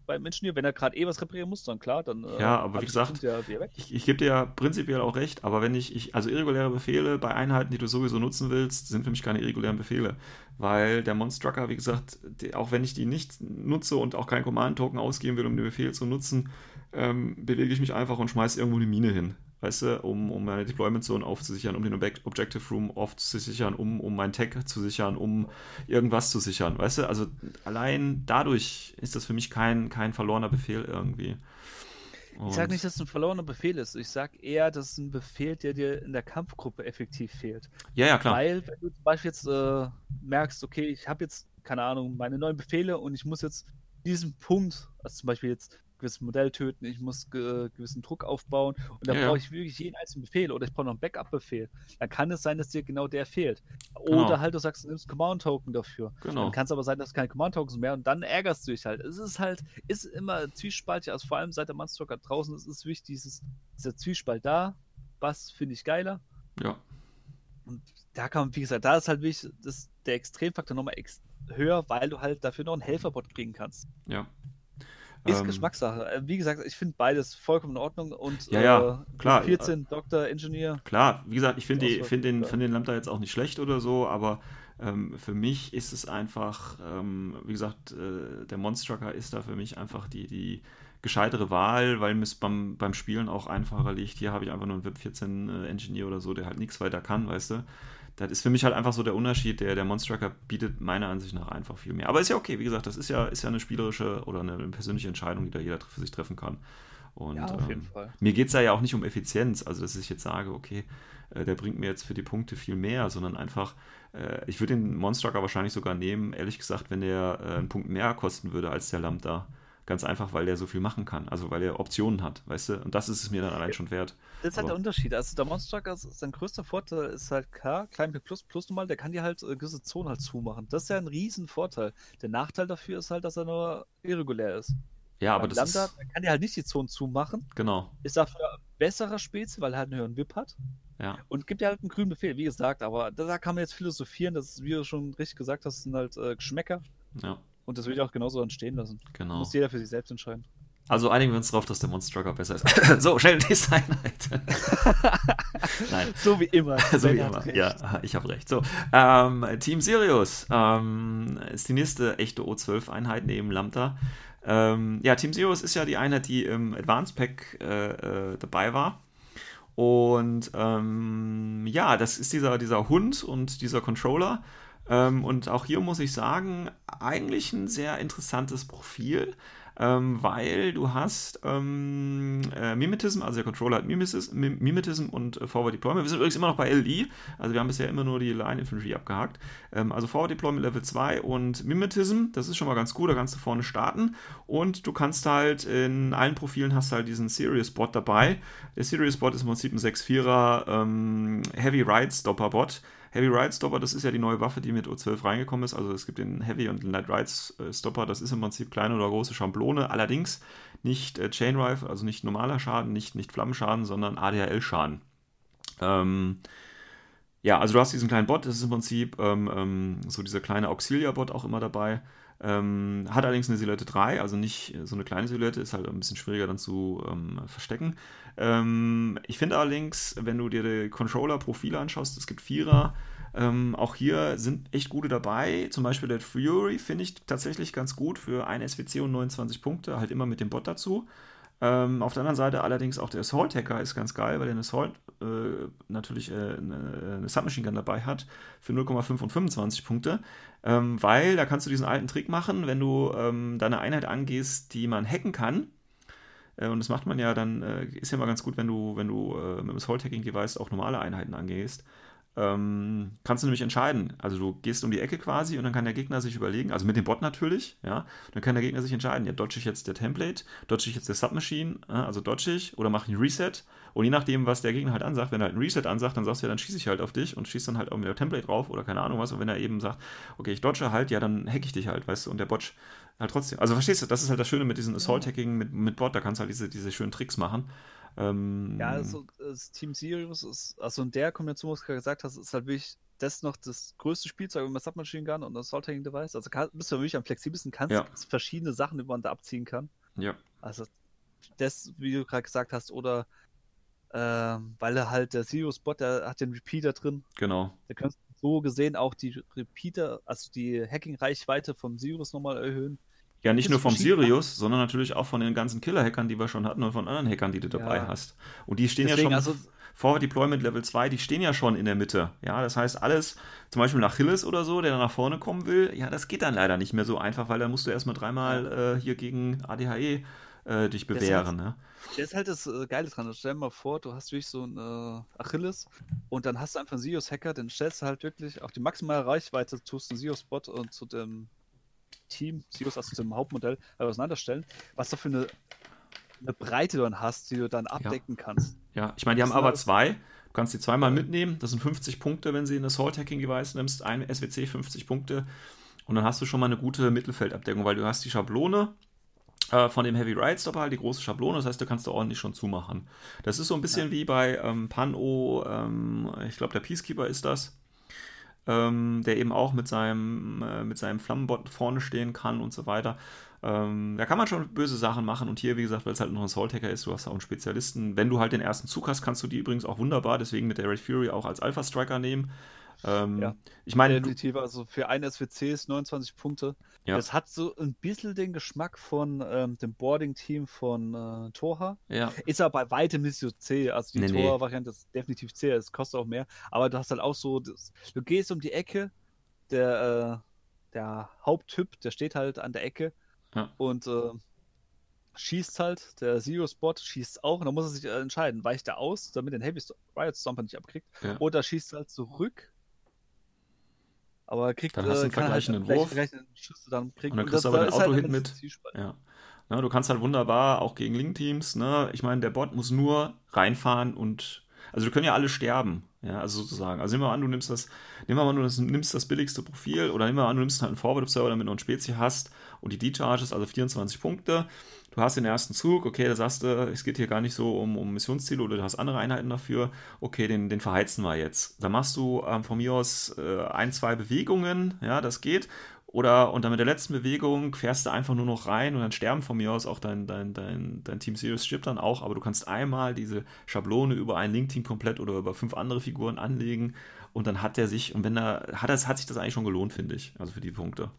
beim Ingenieur, wenn er gerade eh was reparieren muss, dann klar, dann äh, Ja, aber wie gesagt, ja. Ich, ich gebe dir ja prinzipiell auch recht, aber wenn ich, ich, also irreguläre Befehle bei Einheiten, die du sowieso nutzen willst, sind für mich keine irregulären Befehle. Weil der Monstrucker, wie gesagt, die, auch wenn ich die nicht nutze und auch keinen Command-Token ausgeben will, um den Befehl zu nutzen, ähm, bewege ich mich einfach und schmeiße irgendwo eine Mine hin. Weißt du, um, um meine Deployment Zone aufzusichern, um den Object Objective Room oft zu sichern, um, um mein Tech zu sichern, um irgendwas zu sichern. Weißt du, also allein dadurch ist das für mich kein, kein verlorener Befehl irgendwie. Ich sage Und- nicht, dass es ein verlorener Befehl ist. Ich sage eher, dass es ein Befehl, der dir in der Kampfgruppe effektiv fehlt. Ja, ja, klar. Weil, wenn du zum Beispiel jetzt äh, merkst, okay, ich habe jetzt, keine Ahnung, meine neuen Befehle und ich muss jetzt diesen Punkt, also zum Beispiel jetzt gewisses Modell töten, ich muss ge gewissen Druck aufbauen und da Ja, brauche ich wirklich jeden einzelnen Befehl oder ich brauche noch einen Backup-Befehl, dann kann es sein, dass dir genau der fehlt. Oder Genau. halt du sagst, du nimmst Command-Token dafür. Genau. Dann kann es aber sein, dass keine Command-Tokens mehr und dann ärgerst du dich halt. Es ist halt, ist immer zwiespaltig, also vor allem seit der Monster draußen ist es wichtig, dieses, dieser Zwiespalt da, was finde ich geiler, Ja. und da kann man, wie gesagt, da ist halt wichtig, dass der Extremfaktor nochmal ex höher, weil du halt dafür noch einen Helferbot kriegen kannst. Ja. Ist Ähm, Geschmackssache. Äh, Wie gesagt, ich finde beides vollkommen in Ordnung und Ja, ja, äh, klar. 14 Doktor, Ingenieur. Klar, wie gesagt, ich finde find den, find den Lambda jetzt auch nicht schlecht oder so, aber ähm, für mich ist es einfach, ähm, wie gesagt, äh, der Monstrucker ist da für mich einfach die, die gescheitere Wahl, weil mir es beim, beim Spielen auch einfacher liegt. Hier habe ich einfach nur einen VIP 14 äh, Engineer oder so, der halt nichts weiter kann, weißt du. Das ist für mich halt einfach so der Unterschied, der, der Monstrucker bietet meiner Ansicht nach einfach viel mehr. Aber ist ja okay, wie gesagt, das ist ja, ist ja eine spielerische oder eine, eine persönliche Entscheidung, die da jeder für sich treffen kann. Und, Ja, ähm, mir geht es da ja auch nicht um Effizienz, also dass ich jetzt sage, okay, äh, der bringt mir jetzt für die Punkte viel mehr, sondern einfach, äh, ich würde den Monstrucker wahrscheinlich sogar nehmen, ehrlich gesagt, wenn der äh, einen Punkt mehr kosten würde als der Lambda. Ganz einfach, weil der so viel machen kann, also weil er Optionen hat, weißt du? Und das ist es mir dann allein schon wert. Das ist halt aber- der Unterschied. Also der Monster, sein größter Vorteil ist halt klar, Klein Plus Plus normal, der kann dir halt äh, gewisse Zonen halt zumachen. Das ist ja ein riesen Vorteil. Der Nachteil dafür ist halt, dass er nur irregulär ist. Ja, aber Beim das Lambda ist, der kann dir halt nicht die Zonen zumachen. genau, Ist dafür ein besserer Spezi, weil er halt einen höheren VIP hat. ja. Und gibt ja halt einen grünen Befehl, wie gesagt, aber da, da kann man jetzt philosophieren, das ist, wie du schon richtig gesagt hast, sind halt äh, Geschmäcker Ja, und das will ich auch genauso dann stehen lassen. genau. Muss jeder für sich selbst entscheiden. Also einigen wir uns darauf, dass der Monstrucker besser ist. *laughs* so, schnell Designheit. *laughs* Nein. So wie immer. *laughs* So wie immer. Ja, ich habe recht. So, ähm, Team Sirius ähm, ist die nächste echte O12-Einheit neben Lambda. Ähm, ja, Team Zeros ist ja die Einheit, die im Advanced Pack äh, äh, dabei war. Und ähm, ja, das ist dieser, dieser Hund und dieser Controller. Ähm, und auch hier muss ich sagen, eigentlich ein sehr interessantes Profil ähm, weil du hast ähm, äh, Mimetism, also der Controller hat Mimetism, Mimetism und äh, Forward Deployment. Wir sind übrigens immer noch bei LE, also wir haben bisher immer nur die Line Infantry abgehakt. Ähm, also Forward Deployment Level 2 und Mimetism, das ist schon mal ganz gut, da kannst du vorne starten und du kannst halt in allen Profilen hast halt diesen Serious Bot dabei. Der Serious Bot ist im Prinzip ein 6-4er ähm, Heavy Ride Stopper Bot Heavy Ride Stopper, das ist ja die neue Waffe, die mit O12 reingekommen ist. Also es gibt den Heavy und den Light Ride äh, Stopper, das ist im Prinzip kleine oder große Schablone, allerdings nicht äh, Chain Rifle, also nicht normaler Schaden, nicht, nicht Flammenschaden, sondern ADHL-Schaden. Ähm, ja, also du hast diesen kleinen Bot, das ist im Prinzip ähm, ähm, so dieser kleine Auxilia-Bot auch immer dabei. Ähm, hat allerdings eine Silhouette 3, also nicht so eine kleine Silhouette, ist halt ein bisschen schwieriger dann zu ähm, verstecken. Ähm, ich finde allerdings, wenn du dir die Controller-Profile anschaust, es gibt Vierer, ähm, auch hier sind echt gute dabei. Zum Beispiel der Fury finde ich tatsächlich ganz gut für ein SWC und 29 Punkte, halt immer mit dem Bot dazu. Ähm, auf der anderen Seite allerdings auch der Assault Hacker ist ganz geil, weil der Assault äh, natürlich äh, eine, eine, Submachine Gun dabei hat für 0,5 und 25 Punkte. Ähm, weil da kannst du diesen alten Trick machen, wenn du ähm, deine Einheit angehst, die man hacken kann. Äh, und das macht man ja dann, äh, ist ja mal ganz gut, wenn du, wenn du äh, mit dem Assault Hacking Device auch normale Einheiten angehst ähm, kannst du nämlich entscheiden. Also du gehst um die Ecke quasi und dann kann der Gegner sich überlegen, also mit dem Bot natürlich, ja, dann kann der Gegner sich entscheiden, ja, dodge ich jetzt der Template, dodge ich jetzt der Submachine, also dodge ich oder mache ich einen Reset und je nachdem, was der Gegner halt ansagt, wenn er halt einen Reset ansagt, dann sagst du ja, dann schieße ich halt auf dich und schießt dann halt auch mit der Template drauf oder keine Ahnung was und wenn er eben sagt, okay, ich dodge halt, ja, dann hack ich dich halt, weißt du, und der Bot halt trotzdem. Also verstehst du, das ist halt das Schöne mit diesem Assault-Hacking mit, mit Bot, da kannst du halt diese, diese schönen Tricks machen. Ähm, ja, also das Team Sirius ist, also in der Kombination, was du gerade gesagt hast, ist halt wirklich das noch das größte Spielzeug mit Submachine Gun und Assault Hacking Device. Also kann, bist du wirklich am flexibelsten, kannst ja. verschiedene Sachen, die man da abziehen kann. Ja. Also das, wie du gerade gesagt hast, oder äh, weil er halt der Sirius Bot, der hat den Repeater drin. Genau. Da kannst du so gesehen auch die Repeater, also die Hacking-Reichweite vom Sirius nochmal erhöhen. Ja, nicht nur vom Sirius, sondern natürlich auch von den ganzen Killer-Hackern, die wir schon hatten und von anderen Hackern, die du dabei ja. hast. Und die stehen Deswegen, ja schon. Also, Forward Deployment Level 2, die stehen ja schon in der Mitte. Ja, das heißt, alles, zum Beispiel nach Hillis oder so, der dann nach vorne kommen will, ja, das geht dann leider nicht mehr so einfach, weil da musst du erstmal dreimal äh, hier gegen ADHE äh, dich bewähren. Das, ne? das ist halt das äh, Geile dran. Stell dir mal vor, du hast wirklich so ein äh, Achilles und dann hast du einfach einen Sirius-Hacker, den stellst du halt wirklich auf die maximale Reichweite, tust einen Sirius-Spot und zu dem Team, Sirius, also zum Hauptmodell, auseinanderstellen, was da für eine, eine Breite du dann hast, die du dann abdecken ja. kannst. Ja, ich meine, die haben aber zwei. Du kannst die zweimal mitnehmen. Das sind 50 Punkte, wenn sie in das Assault Hacking Device nimmst. Ein SWC 50 Punkte. Und dann hast du schon mal eine gute Mittelfeldabdeckung, weil du hast die Schablone äh, von dem Heavy Ride Stopper, halt die große Schablone. Das heißt, du kannst da ordentlich schon zumachen. Das ist so ein bisschen ja. wie bei ähm, Pan-O, ähm, ich glaube, der Peacekeeper ist das ähm, der eben auch mit seinem, äh, mit seinem Flammenbot vorne stehen kann und so weiter. Ähm, da kann man schon böse Sachen machen und hier, wie gesagt, weil es halt noch ein Soul-Hacker ist, du hast auch einen Spezialisten. Wenn du halt den ersten Zug hast, kannst du die übrigens auch wunderbar, deswegen mit der Red Fury auch als Alpha-Striker nehmen. Ähm, ja, ich meine. Definitiv, also für ein SWC ist 29 Punkte. Ja. Das hat so ein bisschen den Geschmack von ähm, dem Boarding-Team von äh, Torha. Ja. Ist aber bei weitem nicht so C. Also die nee, Torha-Variante ist definitiv C, es kostet auch mehr. Aber du hast halt auch so, das, du gehst um die Ecke, der, äh, der Haupttyp, der steht halt an der Ecke ja. und äh, schießt halt, der Zero-Spot schießt auch, und dann muss er sich äh, entscheiden, weicht er aus, damit er den Heavy Riot Stomper nicht abkriegt, ja. oder schießt halt zurück aber kriegt dann hast du einen vergleichenden halt Wurf Schüsse dann kriegt, und dann kriegst du aber dein Auto halt mit. Ja. ja. du kannst halt wunderbar auch gegen Link-Teams. Ne? Ich meine, der Bot muss nur reinfahren und also wir können ja alle sterben, ja, also sozusagen. Also nehmen wir an, du nimmst das, nehmen wir an, du nimmst das billigste Profil oder nehmen wir an, du nimmst halt einen Forward-Observer, damit du einen Spezi hast und die D-Charges, also 24 Punkte du hast den ersten Zug, okay, da sagst du, es geht hier gar nicht so um, um Missionsziele oder du hast andere Einheiten dafür, okay, den, den verheizen wir jetzt. Da machst du ähm, von mir aus äh, ein, zwei Bewegungen, ja, das geht. Oder und dann mit der letzten Bewegung fährst du einfach nur noch rein und dann sterben von mir aus auch dein, dein, dein, dein Team Series stirbt dann auch, aber du kannst einmal diese Schablone über ein Link-Team komplett oder über fünf andere Figuren anlegen und dann hat er sich, und wenn er, hat, das, hat sich das eigentlich schon gelohnt, finde ich, also für die Punkte.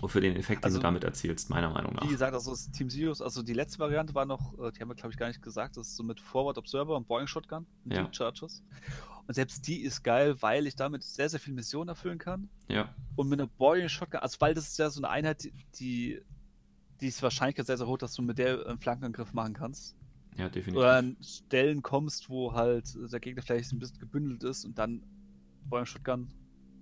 Und für den Effekt, den Also, du damit erzielst, meiner Meinung Wie nach. gesagt, also das Team Sirius, also die letzte Variante war noch, äh, die haben wir glaube ich gar nicht gesagt, das ist so mit Forward Observer und Boeing Shotgun mit Ja. Charges. Und selbst die ist geil, weil ich damit sehr, sehr viele Missionen erfüllen kann. Ja, Und mit einer Boeing Shotgun, also weil das ist ja so eine Einheit, die, die, die ist Wahrscheinlichkeit sehr, sehr hoch, dass du mit der einen Flankenangriff machen kannst. ja, definitiv. Oder an Stellen kommst, wo halt der Gegner vielleicht ein bisschen gebündelt ist und dann Boeing Shotgun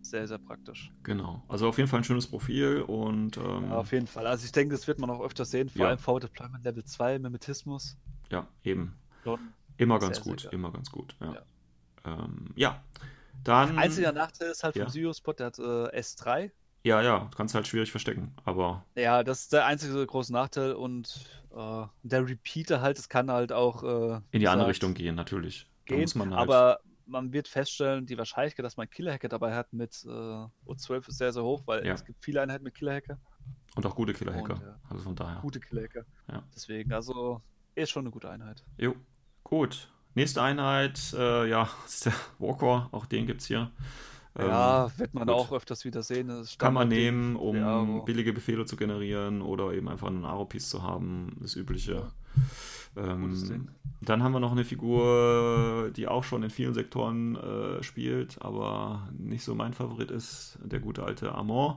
sehr, sehr praktisch. Genau. Also auf jeden Fall ein schönes Profil und ähm, Ja, auf jeden Fall. Also ich denke, das wird man auch öfter sehen, vor Ja. allem Forward Deployment Level 2, Mimetismus. ja, eben. Schon Immer ganz Sehr, sehr gut, geil. immer ganz gut. Ja. Ja. Ähm, ja. Dann. Einziger Nachteil ist halt Ja. vom Zero-Spot, der hat äh, S3. Ja, ja, kannst halt schwierig verstecken, aber Ja, das ist der einzige große Nachteil und äh, der Repeater halt, es kann halt auch äh, in die andere Richtung gehen, natürlich. Da gehen, muss man halt. aber man wird feststellen, die Wahrscheinlichkeit, dass man Killer-Hacker dabei hat mit äh, O12 ist sehr, sehr hoch, weil Ja. es gibt viele Einheiten mit Killer-Hacker, und auch gute Killer-Hacker. Ja. Also von daher. gute Killer-Hacker. Ja. Deswegen, also ist schon eine gute Einheit. Jo, gut. Nächste Einheit, äh, ja, *laughs* ist der Walker, auch den gibt es hier. Ähm, ja, wird man gut. auch öfters wieder sehen. Kann man nehmen, um Ja, billige Befehle zu generieren oder eben einfach einen Aro-Piece zu haben, das übliche. Ähm, dann haben wir noch eine Figur, die auch schon in vielen Sektoren äh, spielt, aber nicht so mein Favorit ist, der gute alte Amon.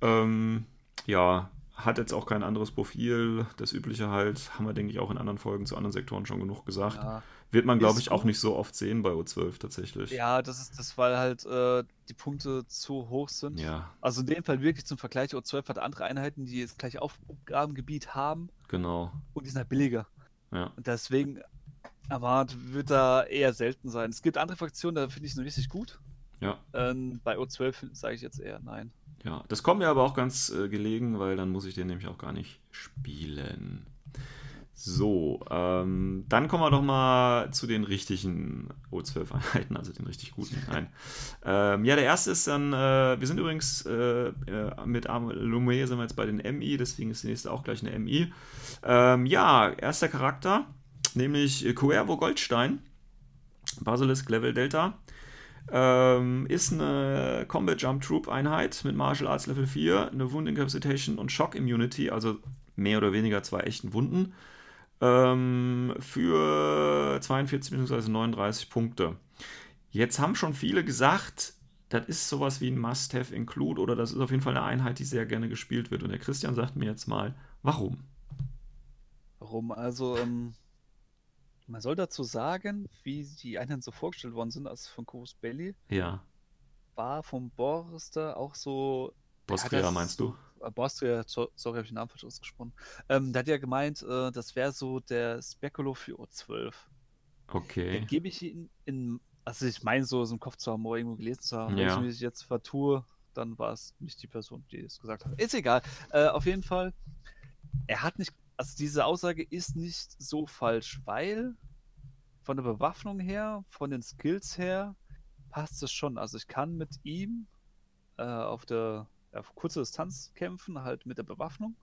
Ähm, ja, hat jetzt auch kein anderes Profil, das übliche halt, haben wir, denke ich, auch in anderen Folgen zu anderen Sektoren schon genug gesagt. Ja. Wird man, glaube ich, auch gut. nicht so oft sehen bei O12 tatsächlich. Ja, das ist das, weil halt äh, die Punkte zu hoch sind. Ja, Also in dem Fall wirklich zum Vergleich, O12 hat andere Einheiten, die das gleiche Aufgabengebiet haben genau. und die sind halt billiger. Ja, deswegen Amad wird da eher selten sein. Es gibt andere Fraktionen, da finde ich es richtig gut. ja. Ähm, bei O12 sage ich jetzt eher nein. Ja, das kommt mir aber auch ganz äh, gelegen, weil dann muss ich den nämlich auch gar nicht spielen. So, ähm, dann kommen wir doch mal zu den richtigen O12-Einheiten, also den richtig guten. *laughs* Nein. Ähm, ja, der erste ist dann, äh, wir sind übrigens äh, äh, mit Lumiere sind wir jetzt bei den MI, deswegen ist die nächste auch gleich eine MI. Ähm, ja, erster Charakter, nämlich Cuervo Goldstein, Basilisk Level Delta. Ähm, ist eine Combat Jump Troop Einheit mit Martial Arts Level 4, eine Wound Incapacitation und Shock Immunity, also mehr oder weniger zwei echten Wunden, ähm, für 42 bzw. 39 Punkte. Jetzt haben schon viele gesagt, das ist sowas wie ein Must-Have Include oder das ist auf jeden Fall eine Einheit, die sehr gerne gespielt wird. Und der Christian sagt mir jetzt mal, warum? Warum? Also, ähm, man soll dazu sagen, wie die Einheiten so vorgestellt worden sind, also von Corus Belli, Ja, war vom Borster auch so. Bostria das meinst du? Äh, Bostria, so- sorry, habe ich den Namen falsch ausgesprochen. Ähm, der hat ja gemeint, äh, das wäre so der Speculo für O12. Den Okay. gebe ich ihn in. Also, ich meine, so, so im Kopf zu haben oder irgendwo gelesen zu haben. Ja. Wenn ich mich jetzt vertue, dann war es nicht die Person, die es gesagt hat. Ist egal. Äh, auf jeden Fall, er hat nicht. Also, diese Aussage ist nicht so falsch, weil von der Bewaffnung her, von den Skills her, passt es schon. Also, ich kann mit ihm äh, auf der auf kurze Distanz kämpfen, halt mit der Bewaffnung.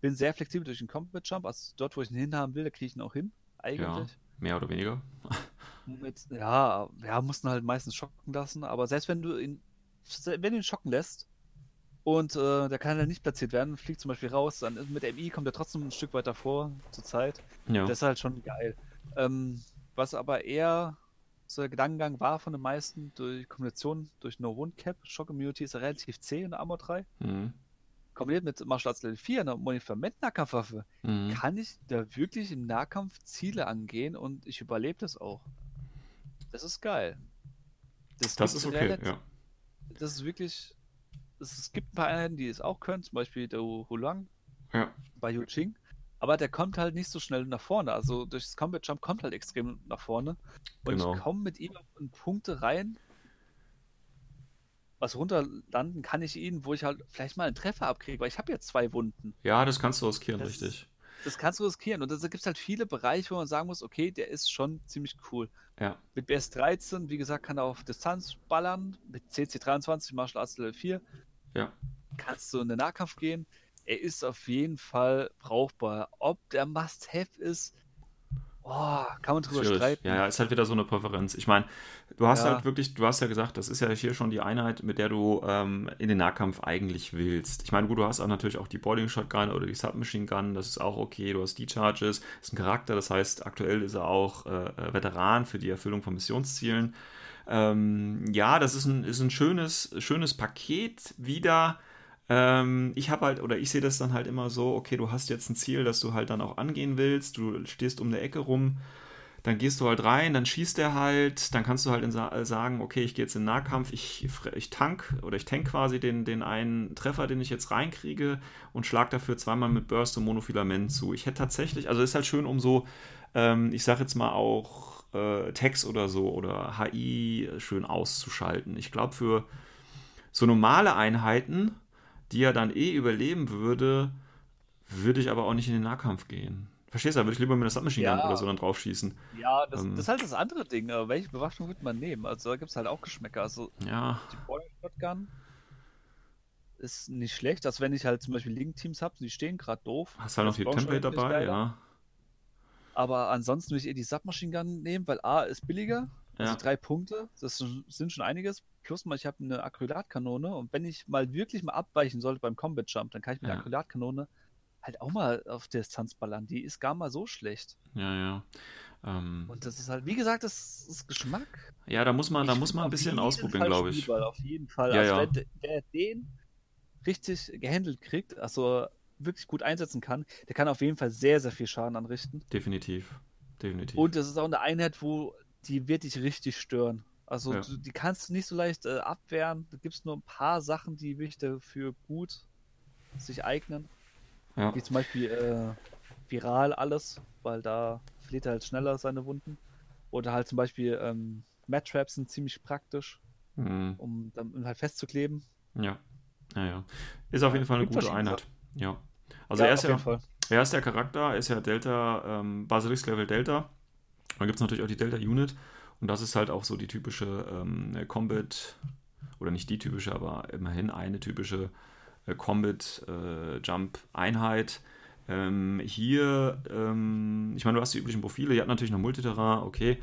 Bin sehr flexibel durch den Combat Jump. Also, dort, wo ich ihn hinhaben will, da kriege ich ihn auch hin. Eigentlich. Mehr oder weniger? *laughs* Mit, ja, ja, mussten halt meistens schocken lassen, aber selbst wenn du ihn, wenn du ihn schocken lässt und äh, der kann halt nicht platziert werden, fliegt zum Beispiel raus, dann ist- mit MI kommt er trotzdem ein Stück weiter vor zur Zeit. Ja. Das ist halt schon geil. Ähm, was aber eher so der Gedankengang war von den meisten, durch Kombination durch No Wound Cap, Shock Immunity ist relativ zäh in der Armor 3, Mhm. kombiniert mit Martial Arts Level 4, einer Monitorment-Nahkampfwaffe, Mhm. kann ich da wirklich im Nahkampf Ziele angehen und ich überlebe das auch. Das ist geil. Das gibt ist okay, ja. Das ist wirklich. Es, es gibt ein paar Einheiten, die es auch können, zum Beispiel der Hulang Ja, bei Yu Ching. Aber der kommt halt nicht so schnell nach vorne. Also durch das Combat Jump kommt halt extrem nach vorne. Und Genau. ich komme mit ihm in Punkte rein. Was runterlanden kann ich ihn, wo ich halt vielleicht mal einen Treffer abkriege, weil ich habe ja zwei Wunden. ja das kannst du riskieren, Das- richtig. Das kannst du riskieren. Und da gibt es halt viele Bereiche, wo man sagen muss, okay, der ist schon ziemlich cool. Ja, Mit BS13, wie gesagt, kann er auf Distanz ballern. Mit CC23, Martial Arts Level 4, ja. kannst du in den Nahkampf gehen. Er ist auf jeden Fall brauchbar. Ob der Must-Have ist, oh, kann man drüber Schwierig. streiten. Ja, ja, ist halt wieder so eine Präferenz. Ich meine, du hast Ja. halt wirklich, du hast ja gesagt, das ist ja hier schon die Einheit, mit der du ähm, in den Nahkampf eigentlich willst. Ich meine, gut, du hast auch natürlich auch die Boarding Shotgun oder die Submachine Gun, das ist auch okay. Du hast die Charges, ist ein Charakter, das heißt, aktuell ist er auch äh, äh, Veteran für die Erfüllung von Missionszielen. Ähm, ja, das ist ein, ist ein schönes, schönes Paket wieder. Ähm, ich habe halt, oder ich sehe das dann halt immer so, okay, du hast jetzt ein Ziel, das du halt dann auch angehen willst, du stehst um eine Ecke rum, dann gehst du halt rein, dann schießt er halt, dann kannst du halt sa sagen, okay, ich gehe jetzt in Nahkampf, ich, ich tank oder ich tank quasi den, den einen Treffer, den ich jetzt reinkriege und schlag dafür zweimal mit Burst und Monofilament zu. Ich hätte tatsächlich, also ist halt schön, um so, ähm, ich sag jetzt mal auch äh, Text oder so oder HI schön auszuschalten. Ich glaube, für so normale Einheiten, die er dann eh überleben würde, würde ich aber auch nicht in den Nahkampf gehen. Verstehst du? Da würde ich lieber mit einer Submachine Gun Ja. oder so dann drauf schießen. Ja, das, Ähm. das ist halt das andere Ding. aber Welche Bewaffnung wird man nehmen? Also da gibt es halt auch Geschmäcker. Also Ja, die Boy Shotgun ist nicht schlecht. Also wenn ich halt zum Beispiel Link-Teams habe, die stehen gerade doof. hast halt noch die Template dabei, ja. Aber ansonsten würde ich eher die Submachine Gun nehmen, weil A ist billiger. Also drei Punkte, das sind schon einiges. Plus mal, ich habe eine Acrylatkanone und wenn ich mal wirklich mal abweichen sollte beim Combat Jump, dann kann ich mit der. Acrylatkanone halt auch mal auf Distanz ballern. Die ist gar mal so schlecht. Ja, ja. Ähm, Und das ist halt, wie gesagt, das ist Geschmack. ja, da muss man, da Ich muss man ein bisschen ausprobieren, glaube ich. spielbar, Auf jeden Fall. Ja, also ja. Wer, wer den richtig gehandelt kriegt, also wirklich gut einsetzen kann, der kann auf jeden Fall sehr, sehr viel Schaden anrichten. Definitiv. Definitiv. Und das ist auch eine Einheit, wo die wird dich richtig stören. Also Ja. du, die kannst du nicht so leicht äh, abwehren. Da gibt es nur ein paar Sachen, die wirklich dafür gut sich eignen. ja. Wie zum Beispiel äh, viral alles, weil da verliert er halt schneller seine Wunden. Oder halt zum Beispiel ähm, Mat Traps sind ziemlich praktisch, Mhm. um dann halt festzukleben. ja. Ja, ja. Ist auf jeden Fall eine gibt gute Einheit. Ja. Also er ist ja, er ist der Charakter, er ist ja Delta, ähm, Basilisk Level Delta. Dann gibt es natürlich auch die Delta Unit. Und das ist halt auch so die typische ähm, Combat, oder nicht die typische, aber immerhin eine typische äh, Combat äh. Ähm, hier, ähm, ich meine, du hast die üblichen Profile, ihr habt natürlich noch Multiterrain, okay.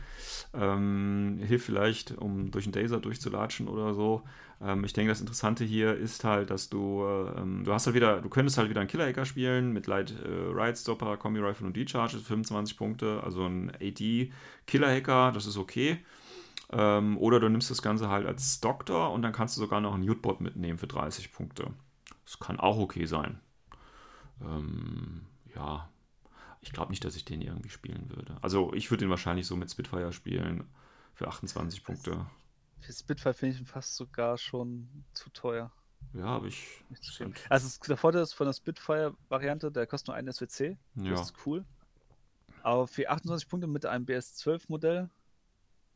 Ähm, hilft vielleicht, um durch den Daser durchzulatschen oder so. Ähm, ich denke, das Interessante hier ist halt, dass du, äh, ähm, du hast halt wieder, du könntest halt wieder einen Killer-Hacker spielen mit Light äh, Ride Stopper, Kombi Rifle und D-Charge, 25 Punkte, also ein AD Killer-Hacker, das ist okay. Ähm, oder du nimmst das Ganze halt als Doktor und dann kannst du sogar noch einen Utbot mitnehmen für 30 Punkte. Das kann auch okay sein. Ähm, ja, ich glaube nicht, dass ich den irgendwie spielen würde. Also ich würde den wahrscheinlich so mit Spitfire spielen für 28 Punkte. Für Spitfire finde ich ihn fast sogar schon zu teuer. Ja, aber ich. Also der Vorteil ist von der Spitfire-Variante, der kostet nur einen SWC. Ja. Das ist cool. Aber für 28 Punkte mit einem BS12-Modell,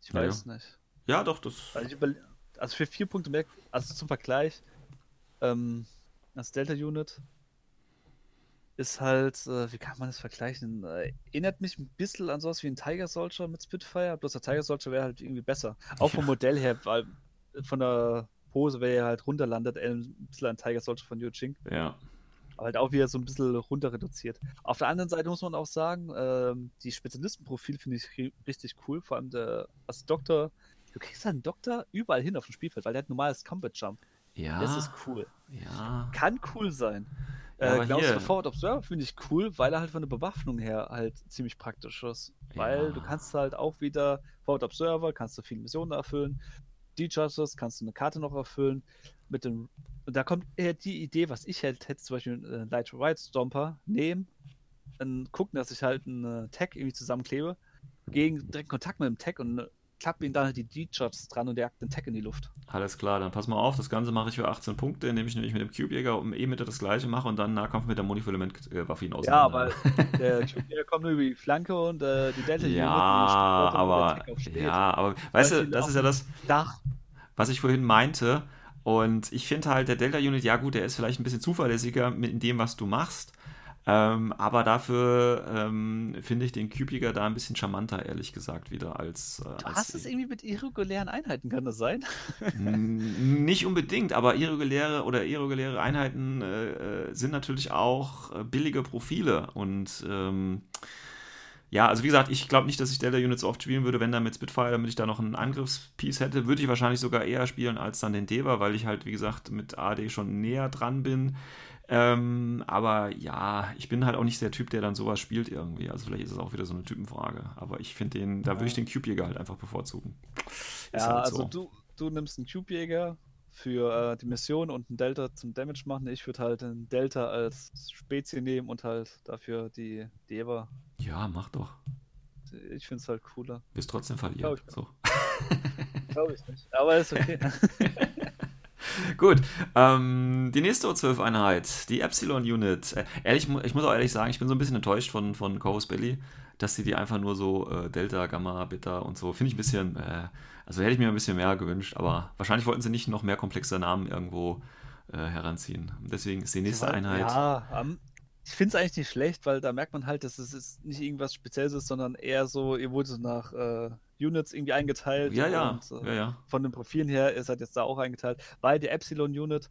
ich Ja, ja. weiß nicht. ja, doch, das. Also, also für vier Punkte mehr, also zum Vergleich, ähm, das Delta-Unit ist halt, äh, wie kann man das vergleichen? Äh, erinnert mich ein bisschen an sowas wie ein Tiger Soldier mit Spitfire, bloß der Tiger Soldier wäre halt irgendwie besser. Auch vom Ja. Modell her, weil von der Pose, wer er halt runterlandet, ein bisschen ein Tiger Soldier von Yuching. Ja. Aber halt auch wieder so ein bisschen runter reduziert. Auf der anderen Seite muss man auch sagen, ähm, die Spezialistenprofil finde ich ri- richtig cool. Vor allem der als Doktor. Du kriegst einen Doktor überall hin auf dem Spielfeld, weil der hat normales Combat Jump. Ja. Das ist cool. Ja. Kann cool sein. Ja, äh, Klaus hier- der Forward Observer finde ich cool, weil er halt von der Bewaffnung her halt ziemlich praktisch ist. Weil Ja. du kannst halt auch wieder Forward Observer, kannst du viele Missionen erfüllen. D-Justice kannst du eine Karte noch erfüllen. Mit dem, da kommt eher die Idee, was ich halt hätte, zum Beispiel einen Light Ride Stomper nehmen, und gucken, dass ich halt einen äh, Tag irgendwie zusammenklebe, gegen direkt Kontakt mit dem Tag und äh, klappe ihn dann halt die D-Shots dran und der jagt den Tag in die Luft. Alles klar, dann pass mal auf, das Ganze mache ich für 18 Punkte, indem ich nämlich mit dem Cube-Jäger um E-Mitte das gleiche mache und dann Nahkampf mit der Monofilament-Waffe ihn Ja, auseinander. aber *laughs* der der kommt nur über die Flanke und äh, die Delta Ja, aber, ja, aber, weißt du, das ist ja das, Dach. was ich vorhin meinte. Und ich finde halt, der Delta-Unit, ja gut, der ist vielleicht ein bisschen zuverlässiger mit in dem, was du machst. Ähm, aber dafür ähm, finde ich den Cube-Jäger da ein bisschen charmanter, ehrlich gesagt, wieder als. Äh, Du als hast es irgendwie mit irregulären Einheiten, kann das sein? Nicht unbedingt, aber irreguläre oder irreguläre Einheiten äh, äh, sind natürlich auch äh, billige Profile und ähm, ja, also wie gesagt, ich glaube nicht, dass ich Delta Unit so oft spielen würde, wenn dann mit Spitfire, damit ich da noch einen Angriffspiece hätte, würde ich wahrscheinlich sogar eher spielen als dann den Deva, weil ich halt, wie gesagt, mit AD schon näher dran bin. Ähm, aber ja, ich bin halt auch nicht der Typ, der dann sowas spielt irgendwie. Also vielleicht ist es auch wieder so eine Typenfrage. Aber ich finde den, da würde ich den Cube-Jäger halt einfach bevorzugen. Ist ja, halt also so. du, du nimmst einen Cube-Jäger für äh, die Mission und einen Delta zum Damage machen. Ich würde halt einen Delta als Spezie nehmen und halt dafür die Deva. Ja, mach doch. Ich finde es halt cooler. Bist trotzdem verliert. Glaube ich, Glaub ich nicht. Aber ist okay. *laughs* *laughs* Gut, ähm, die nächste O12-Einheit, die Epsilon-Unit. Äh, ehrlich, ich muss auch ehrlich sagen, ich bin so ein bisschen enttäuscht von, von Chorus Belly, dass sie die einfach nur so äh, Delta, Gamma, Beta und so, finde ich ein bisschen, äh, also hätte ich mir ein bisschen mehr gewünscht, aber wahrscheinlich wollten sie nicht noch mehr komplexe Namen irgendwo äh, heranziehen. Deswegen ist die nächste Einheit. Ja, um, ich finde es eigentlich nicht schlecht, weil da merkt man halt, dass es nicht irgendwas Spezielles ist, sondern eher so, ihr wurde nach äh, Units irgendwie eingeteilt. Ja, ja. Und, äh, ja, ja. Von den Profilen her ist halt jetzt da auch eingeteilt. Weil die Epsilon-Unit,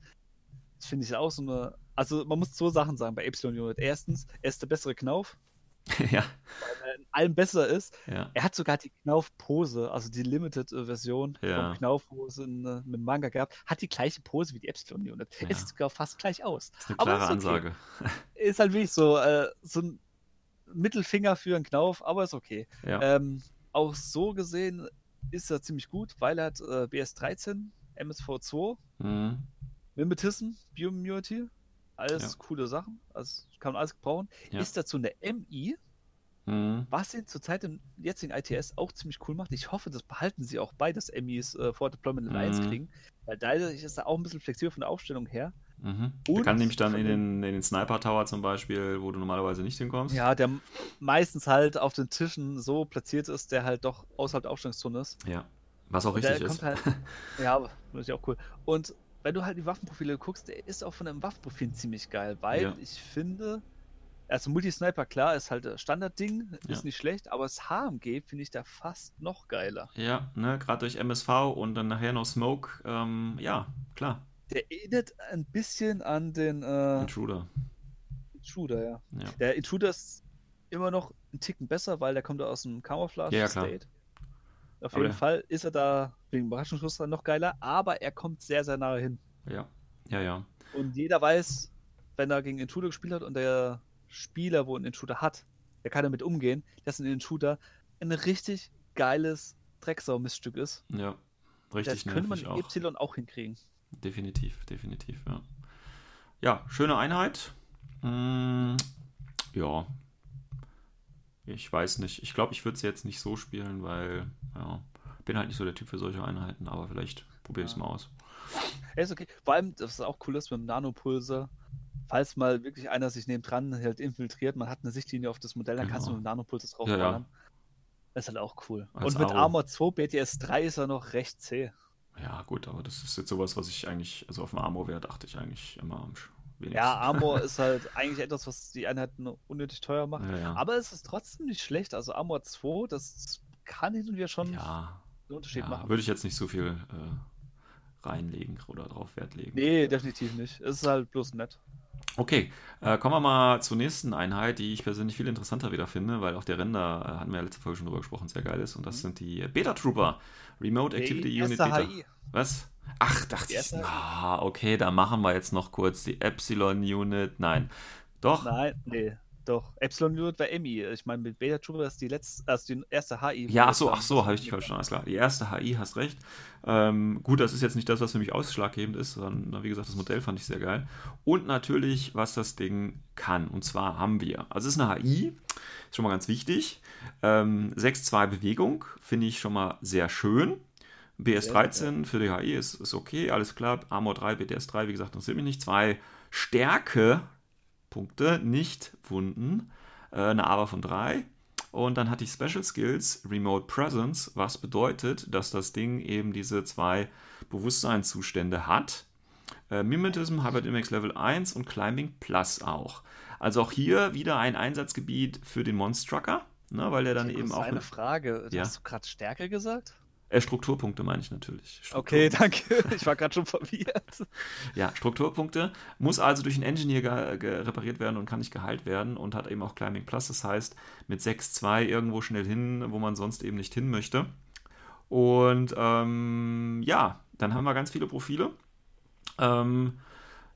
das finde ich auch so eine. Also, man muss zwei Sachen sagen bei Epsilon-Unit. Erstens, er ist der bessere Knauf. *laughs* ja. Weil er in allem besser ist. Ja. Er hat sogar die Knauf-Pose, also die Limited-Version Ja. vom Knauf-Pose in, äh, mit dem Manga gehabt, hat die gleiche Pose wie die Epsilon-Unit. Ja. Es sieht sogar fast gleich aus. Das ist eine Aber klare ist okay. Ansage. *laughs* Ist halt wirklich so, äh, so ein Mittelfinger für einen Knauf, aber ist okay. Ähm, auch so gesehen ist er ziemlich gut, weil er hat äh, BS13, MSV2, Mhm. Mimetism, Bioimmunity, alles Ja. coole Sachen, also kann man alles brauchen. Ja. Ist dazu eine MI, Mhm. was ihn zurzeit im jetzigen ITS auch ziemlich cool macht. Ich hoffe, das behalten sie auch bei, dass MIs äh, vor Deployment in 1 Mhm. kriegen, weil dadurch ist er auch ein bisschen flexibel von der Aufstellung her. Mhm. Der kann nämlich dann in den- in den Sniper Tower zum Beispiel, wo du normalerweise nicht hinkommst. Ja, der meistens halt auf den Tischen so platziert ist, der halt doch außerhalb der Aufstellungszone ist. Ja. Was auch Und richtig ist. halt, *laughs* ja, ist ja auch cool. Und wenn du halt die Waffenprofile guckst, der ist auch von den Waffenprofilen ziemlich geil, weil Ja. ich finde, also Multisniper, klar, ist halt das Standardding, Ja. ist nicht schlecht, aber das HMG finde ich da fast noch geiler. Ja, ne, gerade durch MSV und dann nachher noch Smoke. Ähm, ja, klar. Der erinnert ein bisschen an den äh, Intruder. Intruder, ja. Ja. Der Intruder ist immer noch einen Ticken besser, weil der kommt aus dem Camouflage Ja, ja. Auf Aber jeden Fall ist er da wegen Überraschungsschuss dann noch geiler, aber er kommt sehr, sehr nahe hin. Ja. Ja, ja. Und jeder weiß, wenn er gegen Intruder gespielt hat und der Spieler, wo ein Intruder hat, der kann damit umgehen, dass ein Intruder ein richtig geiles Drecksau-Miststück ist. Ja. Richtig das könnte man in. Y auch hinkriegen. Definitiv, definitiv, ja. Ja, schöne Einheit. Mm, ja. Ich weiß nicht. Ich glaube, ich würde sie jetzt nicht so spielen, weil, ja, bin halt nicht so der Typ für solche Einheiten, aber vielleicht probiere ich es Ja. mal aus. Ja, ist okay. Vor allem, das ist auch cool ist mit dem Nanopulser. Falls mal wirklich einer sich neben dran halt infiltriert, man hat eine Sichtlinie auf das Modell, dann kannst du Genau. mit dem Nanopulser drauf Ja, ja. Das ist halt auch cool. Als Und mit Aro. Armor 2 BTS 3 ist er noch recht zäh. Ja, gut, aber das ist jetzt sowas, was ich eigentlich, also auf dem Armor-Wert achte ich eigentlich immer am sch- wenigsten. Ja, Armor *laughs* ist halt eigentlich etwas, was die Einheiten unnötig teuer macht. Ja, ja. Aber es ist trotzdem nicht schlecht. Also Armor 2, das kann hin und wieder schon ja, einen Unterschied machen. würde ich jetzt nicht so viel äh, reinlegen oder drauf Wert legen. Nee, definitiv nicht. Es ist halt bloß nett. Okay, äh, kommen wir mal zur nächsten Einheit, die ich persönlich viel interessanter wieder finde, weil auch der Render, äh, hatten wir ja letzte Folge schon drüber gesprochen, sehr geil ist. Und das Mhm. sind die Beta Trooper. Remote Die Activity Unit erste Beta. HI. Was? Ach, dachte ich. Ah, okay, da machen wir jetzt noch kurz die Epsilon Unit. Nein. Doch. Nein, nee, doch. Epsilon Unit war MI. Ich meine, mit Beta Trooper ist die letzte, also die erste HI. Ja, ach so, ach so, habe ich dich verstanden. Alles klar. Die erste HI, hast recht. Ähm, gut, das ist jetzt nicht das, was für mich ausschlaggebend ist, sondern wie gesagt, das Modell fand ich sehr geil. Und natürlich, was das Ding kann. Und zwar haben wir, also es ist eine HI, ist schon mal ganz wichtig. Ähm, 6-2 Bewegung, finde ich schon mal sehr schön. BS13 für die HI ist, ist okay, alles klar. Armor 3, BTS 3, wie gesagt, interessiert mich nicht. Zwei Stärke, Punkte, nicht Wunden. Äh, eine AVA von 3. Und dann hatte ich Special Skills, Remote Presence, was bedeutet, dass das Ding eben diese zwei Bewusstseinszustände hat. Äh, Mimetism, Hybrid Index Level 1 und Climbing Plus auch. Also auch hier wieder ein Einsatzgebiet für den Monstrucker, ne, weil der dann eben auch eine Frage. Ja. Hast du gerade Stärke gesagt? Äh, Strukturpunkte meine ich natürlich. Okay, danke. *laughs* Ich war gerade schon verwirrt. Ja, Strukturpunkte. Muss also durch einen Engineer repariert werden und kann nicht geheilt werden und hat eben auch Climbing Plus. Das heißt, mit 6-2 irgendwo schnell hin, wo man sonst eben nicht hin möchte. Und ähm, ja, dann haben wir ganz viele Profile. Ähm,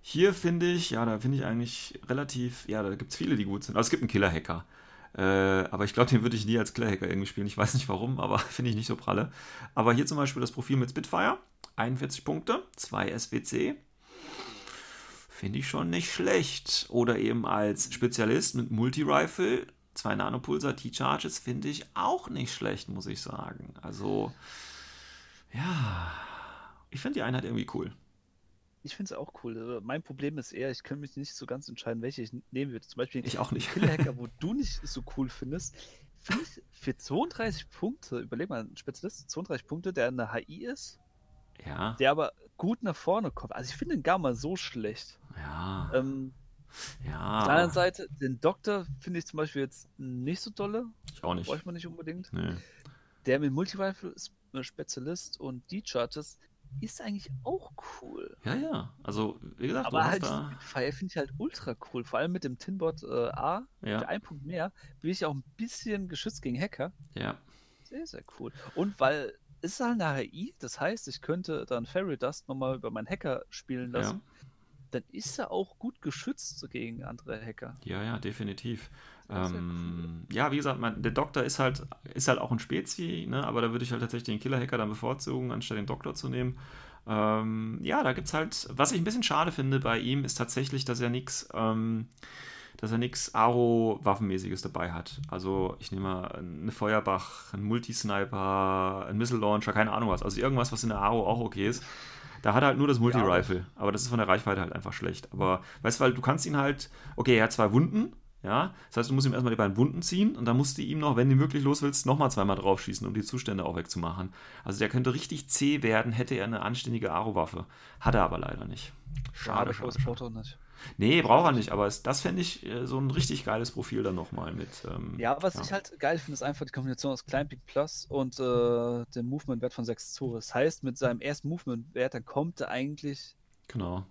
hier finde ich, ja, da finde ich eigentlich relativ, ja, da gibt es viele, die gut sind. Also es gibt einen Killer-Hacker. Äh, aber ich glaube, den würde ich nie als Killer-Hacker irgendwie spielen. Ich weiß nicht warum, aber *laughs* finde ich nicht so pralle. Aber hier zum Beispiel das Profil mit Spitfire. 41 Punkte, 2 SWC. Finde ich schon nicht schlecht. Oder eben als Spezialist mit Multi-Rifle, 2 Nanopulsar T-Charges, finde ich auch nicht schlecht, muss ich sagen. Also, ja, ich finde die Einheit irgendwie cool. Ich finde es auch cool. Also, mein Problem ist eher, ich kann mich nicht so ganz entscheiden, welche ich nehmen würde. Zum Beispiel ich auch nicht. Killer-Hacker, *laughs* wo du nicht so cool findest. Finde ich für 32 Punkte, überleg mal, ein Spezialist, 32 Punkte, der eine HI ist, ja. der aber gut nach vorne kommt. Also ich finde den gar mal so schlecht. Ja. Ähm, ja. Auf der anderen Seite, den Doktor finde ich zum Beispiel jetzt nicht so dolle. Ich auch nicht. Bräuchte man nicht unbedingt. Nee. Der mit Multi-Rifle Spezialist und D-Charges ist eigentlich auch cool. Ja, ja. Also, wie gesagt, aber halt da... Fire finde ich halt ultra cool. Vor allem mit dem Tinbot äh, A, ja. für einen Punkt mehr, bin ich auch ein bisschen geschützt gegen Hacker. Ja. Sehr, sehr cool. Und weil es ist halt eine HI, das heißt, ich könnte dann Fairy Dust nochmal über meinen Hacker spielen lassen. Ja. Dann ist er auch gut geschützt gegen andere Hacker. Ja, ja, definitiv. Ähm, cool. Ja, wie gesagt, mein, der Doktor ist halt, ist halt auch ein Spezi, ne? aber da würde ich halt tatsächlich den Killer-Hacker dann bevorzugen, anstatt den Doktor zu nehmen. Ähm, ja, da gibt es halt, was ich ein bisschen schade finde bei ihm, ist tatsächlich, dass er nichts, ähm, dass er nichts Aro-Waffenmäßiges dabei hat. Also ich nehme mal eine Feuerbach, einen Multisniper, einen Missile Launcher, keine Ahnung was. Also irgendwas, was in der Aro auch okay ist. Da hat er halt nur das Multi-Rifle, ja. aber das ist von der Reichweite halt einfach schlecht. Aber weißt du, weil du kannst ihn halt, okay, er hat zwei Wunden, ja, das heißt, du musst ihm erstmal die beiden Wunden ziehen und dann musst du ihm noch, wenn du wirklich los willst, nochmal zweimal draufschießen, um die Zustände auch wegzumachen. Also der könnte richtig zäh werden, hätte er eine anständige Aro-Waffe. Hat er aber leider nicht. Schade, schade, schade. schade. nicht. Nee, braucht er nicht, aber es, das fände ich äh, so ein richtig geiles Profil dann nochmal mit. Ähm, ja, was ja. ich halt geil finde, ist einfach die Kombination aus Climbing Plus und äh, dem Movement-Wert von 6-2. Das heißt, mit seinem ersten Movement-Wert, dann kommt er eigentlich genau.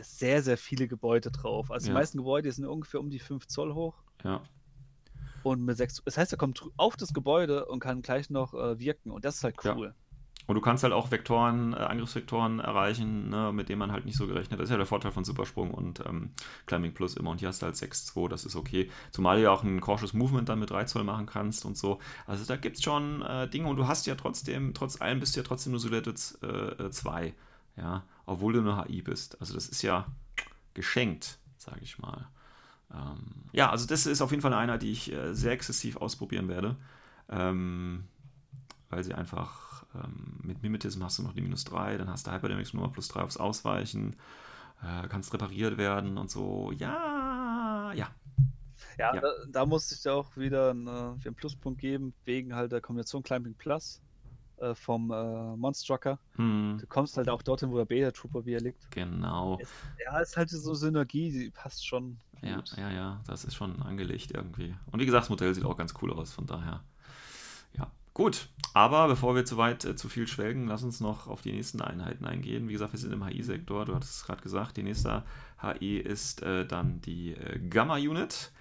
sehr, sehr viele Gebäude drauf. Also ja. die meisten Gebäude sind ungefähr um die 5 Zoll hoch. Ja. Und mit 6 Das heißt, er kommt auf das Gebäude und kann gleich noch äh, wirken. Und das ist halt cool. Ja. Und du kannst halt auch Vektoren, äh, Angriffsvektoren erreichen, ne, mit denen man halt nicht so gerechnet. Das ist ja der Vorteil von Supersprung und ähm, Climbing Plus immer. Und hier hast du halt 6-2, das ist okay. Zumal du ja auch ein Cautious Movement dann mit 3 Zoll machen kannst und so. Also da gibt es schon äh, Dinge und du hast ja trotzdem, trotz allem bist du ja trotzdem nur Silhouette 2. Äh, ja, obwohl du eine HI bist. Also das ist ja geschenkt, sage ich mal. Ähm, ja, also das ist auf jeden Fall eine Einheit, die ich äh, sehr exzessiv ausprobieren werde. Ähm, weil sie einfach ähm, mit Mimetism hast du noch die minus 3, dann hast du Hyperdynamics Nummer plus 3 aufs Ausweichen, äh, kannst repariert werden und so. Ja, ja. Ja, ja. Da, da, musste ich dir auch wieder einen, äh, einen Pluspunkt geben, wegen halt der Kombination Climbing Plus äh, vom äh, Monstrucker. Hm. Du kommst halt auch dorthin, wo der Beta Trooper wieder liegt. Genau. Es, ja, es ist halt so Synergie, die passt schon. Ja, gut. ja, ja, das ist schon angelegt irgendwie. Und wie gesagt, das Modell sieht auch ganz cool aus, von daher. Gut, aber bevor wir zu weit, äh, zu viel schwelgen, lass uns noch auf die nächsten Einheiten eingehen. Wie gesagt, wir sind im HI-Sektor, du hattest es gerade gesagt, die nächste HI ist äh, dann die äh, Gamma-Unit.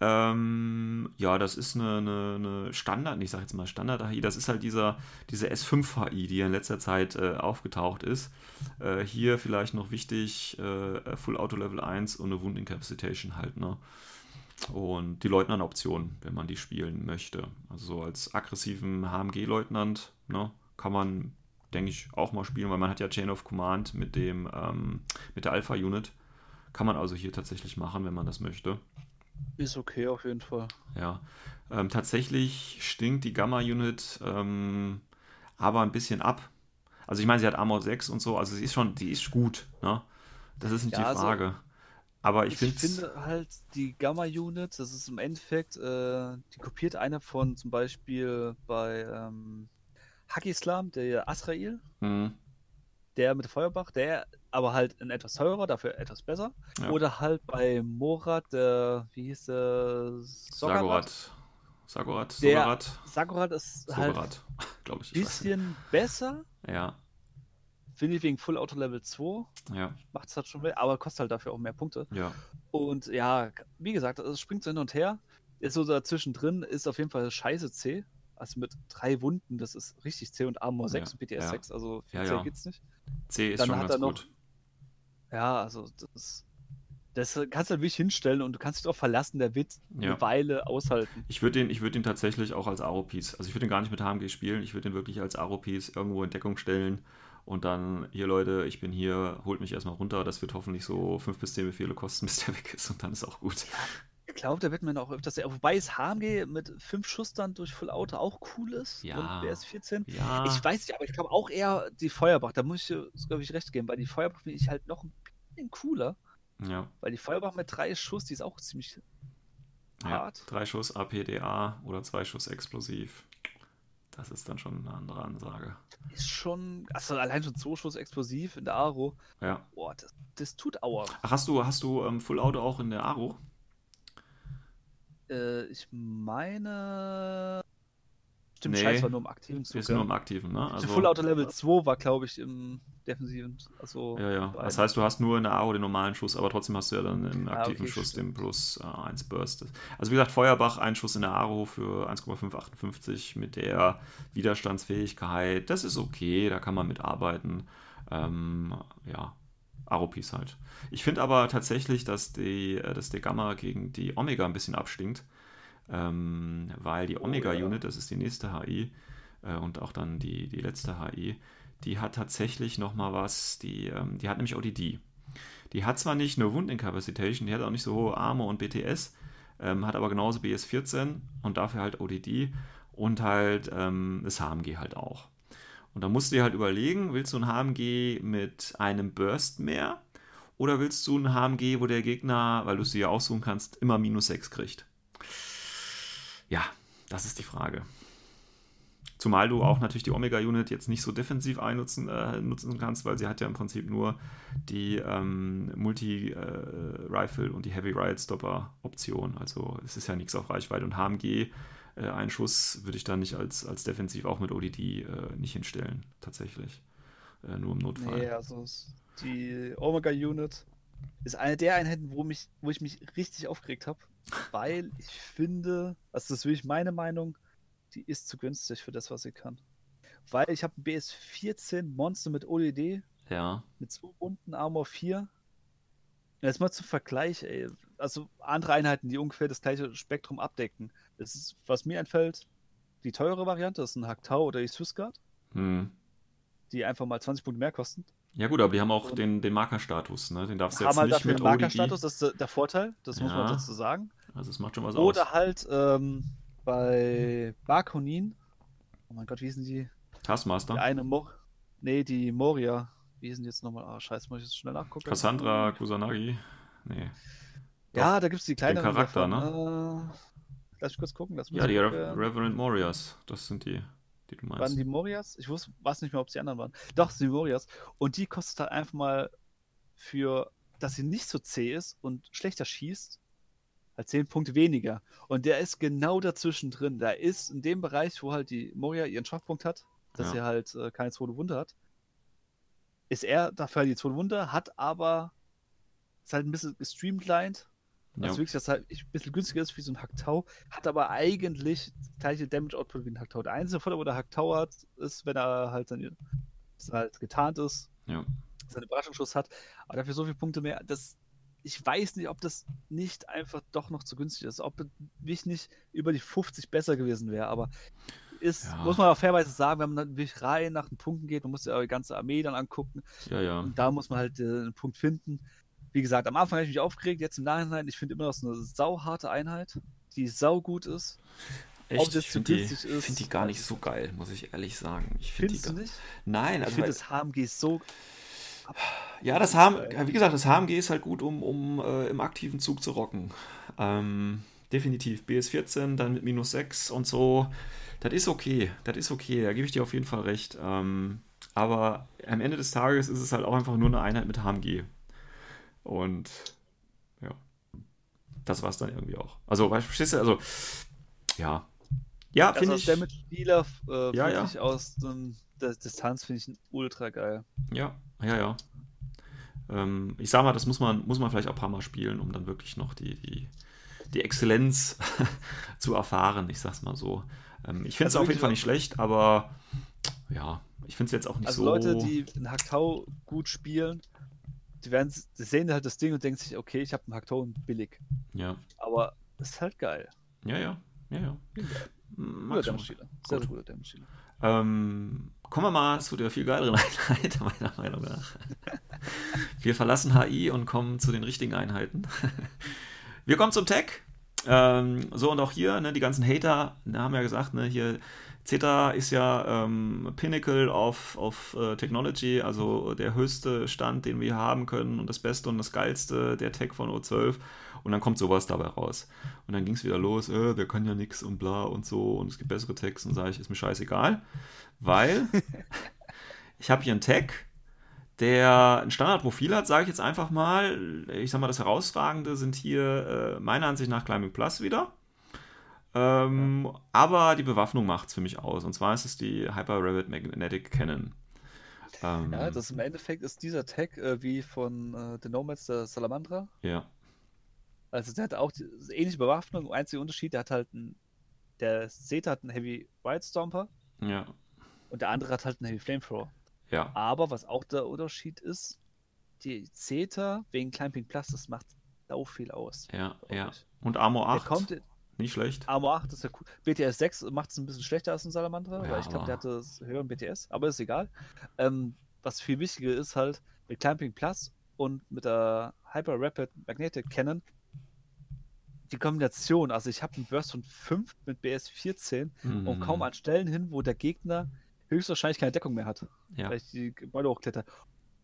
Ähm, ja, das ist eine, eine, eine Standard, ich sage jetzt mal Standard-HI, das ist halt dieser, diese S5-HI, die in letzter Zeit äh, aufgetaucht ist. Äh, hier vielleicht noch wichtig, äh, Full Auto Level 1 und eine Wound Incapacitation halt, ne? Und die Leutnant-Option, wenn man die spielen möchte. Also so als aggressiven HMG-Leutnant ne, kann man, denke ich, auch mal spielen, weil man hat ja Chain of Command mit dem ähm, mit der Alpha-Unit. Kann man also hier tatsächlich machen, wenn man das möchte. Ist okay auf jeden Fall. Ja. Ähm, tatsächlich stinkt die Gamma-Unit ähm, aber ein bisschen ab. Also ich meine, sie hat Armor 6 und so, also sie ist schon, die ist gut, ne? Das ist nicht ja, die also Frage. Also aber ich, ich finde halt die Gamma-Unit, das ist im Endeffekt, äh, die kopiert einer von zum Beispiel bei ähm, Hakislam, der Asrael, mhm. der mit Feuerbach, der aber halt ein etwas teurer, dafür etwas besser. Ja. Oder halt bei Morat, der, wie hieß der? Sagorat. Sogarat, Sakurat ist halt ein Sogarat, *laughs* ich weiß bisschen besser. Ja, finde ich wegen Full Auto Level 2. ja, Macht es halt schon, mehr, aber kostet halt dafür auch mehr Punkte. ja. Und ja, wie gesagt, es springt so hin und her. Ist so dazwischen drin, ist auf jeden Fall scheiße C. Also mit drei Wunden, das ist richtig C und Armor 6 Ja, und BTS ja. 6, also viel Ja, C ja. geht's nicht. C ist Dann schon hat ganz er noch- gut. Ja, also das, das kannst du wirklich hinstellen und du kannst dich darauf verlassen, der wird Ja. eine Weile aushalten. Ich würde den, ich würd den tatsächlich auch als Aro-Piece, also ich würde den gar nicht mit HMG spielen, ich würde den wirklich als Aro-Piece irgendwo in Deckung stellen und dann, hier Leute, ich bin hier, holt mich erstmal runter, das wird hoffentlich so 5 bis 10 Befehle kosten, *laughs* bis der weg ist und dann ist auch gut. Ich glaube, da wird man auch öfters, wobei es HMG mit 5 Schuss dann durch Full Auto auch cool ist Ja. und BS 14. Ja, Ich weiß nicht, aber ich glaube auch eher die Feuerbach, da muss ich, glaube ich, recht geben, weil die Feuerbach finde ich halt noch ein bisschen cooler, ja, weil die Feuerbach mit drei Schuss, die ist auch ziemlich ja. hart. Drei Schuss APDA oder zwei Schuss explosiv. Das ist dann schon eine andere Ansage. Ist schon, also allein schon 2 Schuss explosiv in der Aro, Ja. boah, das, das tut Aua. Ach, hast du, hast du ähm, Full Auto auch in der Aro? Äh, ich meine. Stimmt, Nee, Scheiß war nur im aktiven Zug. Ist ja. nur im Aktiven, ne? Also Full Auto Level 2 war, glaube ich, im defensiven. Also Ja, ja. Das einem. heißt, du hast nur in der AO den normalen Schuss, aber trotzdem hast du ja dann im Ah, aktiven okay, Schuss stimmt. den plus äh, 1 Burst. Also wie gesagt, Feuerbach, ein Schuss in der Aro für 1,558 mit der Widerstandsfähigkeit. Das ist okay, da kann man mitarbeiten. Ähm, ja, Aro-Piece halt. Ich finde aber tatsächlich, dass, die, äh, dass der Gamma gegen die Omega ein bisschen abstinkt. Ähm, weil die Oh, Omega-Unit, das ist die nächste HI äh, und auch dann die, die letzte HI, die hat tatsächlich nochmal was, die, ähm, die hat nämlich ODD. Die hat zwar nicht nur Wundincapacitation, die hat auch nicht so hohe Arme und BTS, ähm, hat aber genauso BS14 und dafür halt ODD und halt ähm, das HMG halt auch. Und da musst du dir halt überlegen, willst du ein HMG mit einem Burst mehr oder willst du ein HMG, wo der Gegner, weil du es dir ja aussuchen kannst, immer minus 6 kriegt? Ja, das ist die Frage. Zumal du auch natürlich die Omega-Unit jetzt nicht so defensiv einnutzen äh, nutzen kannst, weil sie hat ja im Prinzip nur die ähm, Multi-Rifle und die Heavy Riot Stopper-Option. Also es ist ja nichts auf Reichweite. Und HMG, äh, einen Schuss würde ich dann nicht als, als defensiv auch mit ODD äh, nicht hinstellen, tatsächlich. Äh, nur im Notfall. Nee, also die Omega Unit ist eine der Einheiten, wo, mich, wo ich mich richtig aufgeregt habe, weil ich finde, also das ist wirklich meine Meinung, die ist zu günstig für das, was sie kann. Weil ich habe ein BS14 Monster mit ODD, Ja, mit zwei Runden Armor 4. Und Jetzt mal zum Vergleich, ey. Also andere Einheiten, die ungefähr das gleiche Spektrum abdecken. Das ist, was mir einfällt, die teure Variante, das ist ein Haktau oder die Swissguard, hm. die einfach mal 20 Punkte mehr kosten. Ja gut, aber die haben auch den, den Markerstatus, ne? Den darfst du haben jetzt halt nicht dafür mit den. Markerstatus, das ist der- Vorteil, das muss man Ja. dazu sagen. Also es macht schon was aus. Oder halt ähm, bei Barkonin, oh mein Gott, wie hießen die? Die Taskmaster. eine Mor Nee, die Moria. Wie hießen die jetzt nochmal? Ah, scheiße, muss ich jetzt schnell nachgucken. Cassandra Kusanagi. Nee. Ja, da gibt es die kleineren Charakter, davon. Äh, lass mich kurz gucken. Lass mich Ja, die. Re Reverend Morias. Das sind die, die du Waren meinst. die Morias? Ich wusste, weiß nicht mehr, ob es die anderen waren. Doch, die Morias. Und die kostet halt einfach mal für, dass sie nicht so zäh ist und schlechter schießt, halt 10 Punkte weniger. Und der ist genau dazwischen drin. Da ist in dem Bereich, wo halt die Moria ihren Schwachpunkt hat, dass Ja. sie halt äh, keine zweite Wunde hat, ist er dafür halt die zweite Wunde, hat aber ist halt ein bisschen gestreamlined. Ja. Also wirklich, das halt ein bisschen günstiger ist wie so ein Hacktau, hat aber eigentlich das gleiche Damage Output wie ein Hacktau. Der einzige Vorteil, wo der Hacktau hat, ist, wenn er halt, dass er halt getarnt ist, Ja. seinen Überraschungsschuss hat, aber dafür so viele Punkte mehr, das, ich weiß nicht, ob das nicht einfach doch noch zu günstig ist, ob ich nicht über die 50 besser gewesen wäre, aber ist, Ja. muss man auch fairweise sagen, wenn man dann wirklich rein nach den Punkten geht, man muss ja die ganze Armee dann angucken, ja, ja. und da muss man halt äh, einen Punkt finden. Wie gesagt, am Anfang habe ich mich aufgeregt, jetzt im Nachhinein, ich finde immer noch so eine sauharte Einheit, die saugut ist. ob das ich zu finde die, find die gar nicht so geil, muss ich ehrlich sagen. Ich find die gar- nicht? Nein, Ich also finde weil- das HMG so. Ja, das HM, wie gesagt, das HMG ist halt gut, um, um äh, im aktiven Zug zu rocken. Ähm, definitiv. BS14, dann mit minus 6 und so. Das ist okay. Das ist okay. Da gebe ich dir auf jeden Fall recht. Ähm, aber am Ende des Tages ist es halt auch einfach nur eine Einheit mit HMG. Und ja, das war es dann irgendwie auch. Also, weißt du, verstehst du? Also, ja, Ja, Also finde ich. Damage-Dealer äh, Ja, wirklich aus ähm, der Distanz finde ich ultra geil. Ja, ja, ja. Ähm, ich sag mal, das muss man, muss man vielleicht auch ein paar Mal spielen, um dann wirklich noch die, die, die Exzellenz *laughs* zu erfahren. Ich sag's mal so. Ähm, ich finde es Also auf jeden Fall nicht schlecht, aber ja, ich finde es jetzt auch nicht Also so. Leute, die einen Haktau gut spielen, die werden die sehen halt das Ding und denken sich, okay, ich habe einen und billig. Ja, Aber es ist halt geil. ja, ja. Ja, ja. Guter Mag schon. Damage-Dealer. Sehr, sehr Gut. guter. Ähm, kommen wir mal zu der viel geileren *laughs* Einheit, meiner Meinung nach. Wir verlassen HI und kommen zu den richtigen Einheiten. *laughs* Wir kommen zum Tech. Ähm, so und auch hier, ne, die ganzen Hater ne, haben ja gesagt, ne, hier Zeta ist ja ähm, Pinnacle of, of äh, Technology, also der höchste Stand, den wir haben können und das Beste und das Geilste der Tech von O12. Und dann kommt sowas dabei raus. Und dann ging es wieder los, äh, der kann ja nix und bla und so und es gibt bessere Tags und sage ich, ist mir scheißegal, weil *laughs* ich habe hier einen Tag, der ein Standardprofil hat, sage ich jetzt einfach mal. Ich sag mal, das Herausragende sind hier äh, meiner Ansicht nach Climbing Plus wieder. Ähm, Aber die Bewaffnung macht es für mich aus. Und zwar ist es die Hyper Rabbit Magnetic Cannon. Ähm, Ja, das im Endeffekt ist dieser Tag äh, wie von äh, The Nomads der Salamandra. ja, Also der hat auch die, ähnliche Bewaffnung. Einziger Unterschied, der hat halt einen, der Zeta hat einen Heavy White Stomper ja, und der andere hat halt einen Heavy Flamethrower. ja, Aber was auch der Unterschied ist, die Zeta wegen Climbing Plus, das macht sau viel aus. ja, ja. ich. Und Armor Der 8, kommt in nicht schlecht. Armor 8 ist ja cool. BTS 6 macht es ein bisschen schlechter als ein Salamander, Ja, weil ich glaube, der aber- hatte höheren BTS, aber ist egal. Ähm, was viel wichtiger ist halt, mit Climbing Plus und mit der Hyper Rapid Magnetic Cannon, die Kombination, also ich habe einen Burst von 5 mit BS 14 und kaum Mhm. an Stellen hin, wo der Gegner höchstwahrscheinlich keine Deckung mehr hat, Ja. weil ich die Gebäude hochkletter.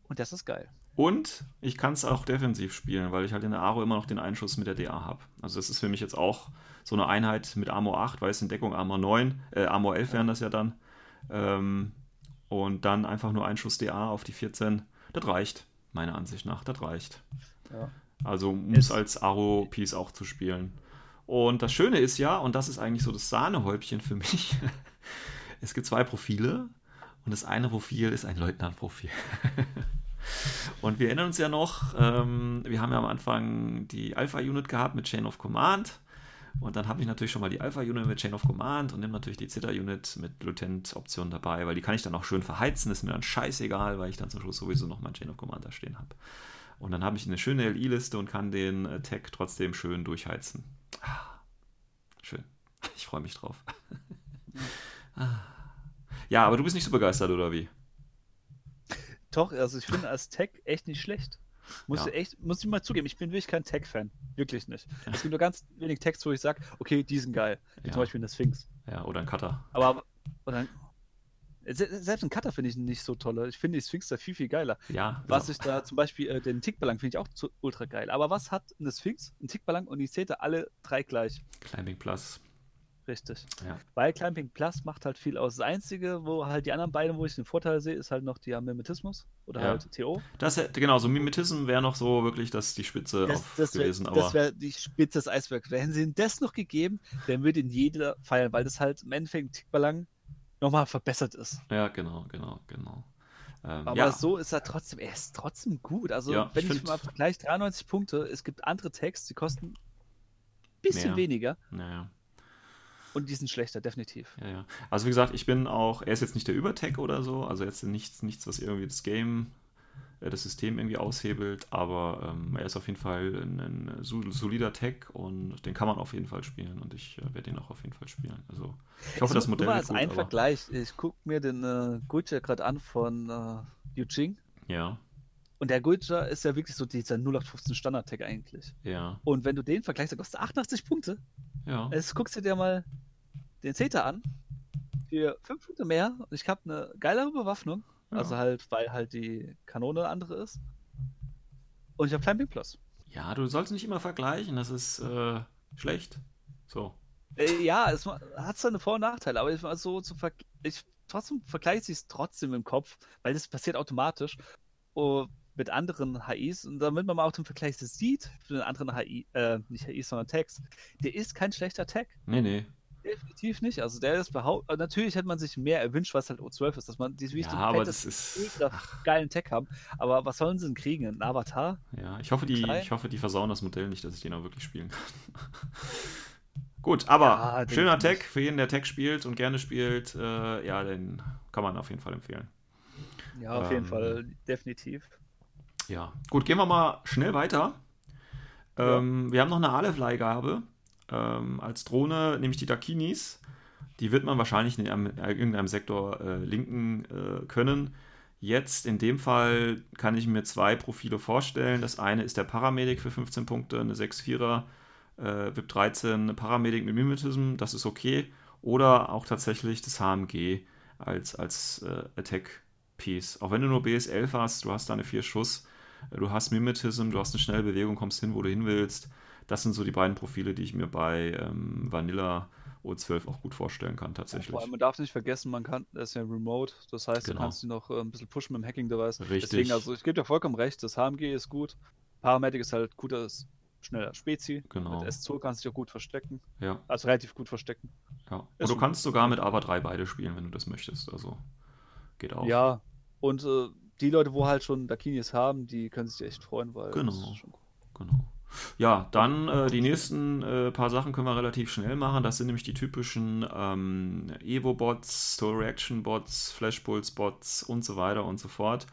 Und das ist geil. Und ich kann es auch defensiv spielen, weil ich halt in der Aro immer noch den Einschuss mit der DA habe. Also das ist für mich jetzt auch so eine Einheit mit Armor 8, weil es in Deckung Armor 9, äh, Armor 11 wären das ja dann. Ähm, und dann einfach nur Einschuss DA auf die 14. Das reicht, meiner Ansicht nach. Das reicht. Ja. Also um Es- es als Aro-Piece auch zu spielen. Und das Schöne ist ja, und das ist eigentlich so das Sahnehäubchen für mich, *laughs* es gibt zwei Profile und das eine Profil ist ein Leutnant-Profil. *laughs* und wir erinnern uns ja noch, ähm, wir haben ja am Anfang die Alpha-Unit gehabt mit Chain of Command. Und dann habe ich natürlich schon mal die Alpha-Unit mit Chain of Command und nehme natürlich die Zeta-Unit mit Lieutenant-Option dabei, weil die kann ich dann auch schön verheizen, ist mir dann scheißegal, weil ich dann zum Schluss sowieso noch mein Chain of Command da stehen habe. Und dann habe ich eine schöne LI-Liste und kann den äh, Tag trotzdem schön durchheizen. Ah, schön. Ich freue mich drauf. *laughs* Ah. ja, aber du bist nicht so begeistert, oder wie? Doch, also ich finde als Tech echt nicht schlecht. Muss Ja. ich echt, muss ich mal zugeben, ich bin wirklich kein Tech-Fan. Wirklich nicht. Es gibt nur ganz wenig Text, wo ich sage, okay, die sind geil. Wie Ja. zum Beispiel in der Sphinx. Ja, oder ein Cutter. Aber se- selbst einen Cutter finde ich nicht so toll. Ich finde die Sphinx da viel, viel geiler. Ja, Was genau. ich da zum Beispiel, äh, den Tickballang finde ich auch zu, ultra geil. Aber was hat eine Sphinx, ein Tickballang und die Zeta alle drei gleich? Climbing Plus. Richtig. Ja. Weil Climbing Plus macht halt viel aus. Das Einzige, wo halt die anderen beiden, wo ich den Vorteil sehe, ist halt noch der Mimetismus oder Ja. halt TO. Das hätte, genau, so Mimetism wäre noch so wirklich das die Spitze Das, das wäre gewesen, aber wär die Spitze des Eisbergs. Hätten sie ihnen das noch gegeben, dann würde ihn jeder feiern, weil das halt im Endeffekt ein Tickballang nochmal verbessert ist. ja, genau, genau, genau. Ähm, Aber ja, so ist er trotzdem, er ist trotzdem gut. Also, Ja, wenn ich ich, find- mal vergleiche, 93 Punkte, es gibt andere Tags, die kosten ein bisschen Mehr. weniger naja. Und die sind schlechter, definitiv. Ja, ja. Also wie gesagt, ich bin auch, er ist jetzt nicht der Übertech oder so, also jetzt nichts, nichts, was irgendwie das Game, äh, das System irgendwie aushebelt, aber ähm, er ist auf jeden Fall ein, ein sol- solider Tech und den kann man auf jeden Fall spielen und ich äh, werde ihn auch auf jeden Fall spielen. Also ich hoffe, das Modell als gut, ein Vergleich. Ich gucke mir den äh, Guicha gerade an von äh, Yuching. Ja, Und der Guicha ist ja wirklich so dieser 0815 Standard-Tag eigentlich. ja, Und wenn du den vergleichst, dann kostet er 88 Punkte. Ja. Jetzt guckst du dir mal den Zeta an. Für 5 Punkte mehr. Und ich habe eine geilere Bewaffnung. Ja. Also halt, weil halt die Kanone andere ist. Und ich habe Climbing Plus. Ja, du sollst nicht immer vergleichen, das ist äh, schlecht. So. Äh, ja, es hat seine Vor- und Nachteile, aber ich war so zu ver ich trotzdem vergleiche ich es trotzdem im Kopf, weil das passiert automatisch oh, mit anderen HIs und damit man mal auch den Vergleich sieht für den anderen HI, äh, nicht HIs, sondern Tags, der ist kein schlechter Tag. Nee, nee. Definitiv nicht. Also der ist behauptet, natürlich hätte man sich mehr erwünscht, was halt O12 ist, dass man diese Ja, aber das ist. geilen Tech haben. Aber was sollen sie denn kriegen? Ein Avatar? Ja, ich hoffe, die, Klein. ich hoffe, die versauen das Modell nicht, dass ich den auch wirklich spielen kann. *laughs* Gut, aber Ja, schöner nicht. für jeden, der Tech spielt und gerne spielt, äh, ja, den kann man auf jeden Fall empfehlen. Ja, auf jeden Ähm, Fall, definitiv. Ja, gut, gehen wir mal schnell weiter. Ähm, Wir haben noch eine Aleph-Leihgabe ähm, als Drohne, nämlich die Dakinis. Die wird man wahrscheinlich in einem, äh, irgendeinem Sektor äh, linken äh, können. Jetzt in dem Fall kann ich mir zwei Profile vorstellen. Das eine ist der Paramedic für 15 Punkte, eine 6-4er, äh, VIP 13, eine Paramedic mit Mimetism, das ist okay. Oder auch tatsächlich das HMG als, als äh, Attack-Piece. Auch wenn du nur BS11 hast, du hast da eine 4 Schuss, du hast Mimetism, du hast eine schnelle Bewegung, kommst hin, wo du hin willst. Das sind so die beiden Profile, die ich mir bei ähm, Vanilla O12 auch gut vorstellen kann, tatsächlich. Vor allem, man darf nicht vergessen, man kann, das ist ja remote, das heißt, Genau. du kannst ihn noch äh, ein bisschen pushen mit dem Hacking-Device. Richtig. Deswegen, also ich gebe dir vollkommen recht, das HMG ist gut. Paramedic ist halt guter, schneller Spezi. Genau. Mit S2 kannst du dich auch gut verstecken. Ja, Also relativ gut verstecken. ja. Und Ist du kannst sogar mit AVA 3 beide spielen, wenn du das möchtest. Also geht auch. Ja, und äh, die Leute, wo halt schon Dakinis haben, die können sich echt freuen, weil Genau. das ist schon gut. Genau. Ja, dann äh, die nächsten äh, paar Sachen können wir relativ schnell machen. Das sind nämlich die typischen ähm, Evo-Bots, Tool-Reaction-Bots, Flash-Pulse-Bots und so weiter und so fort.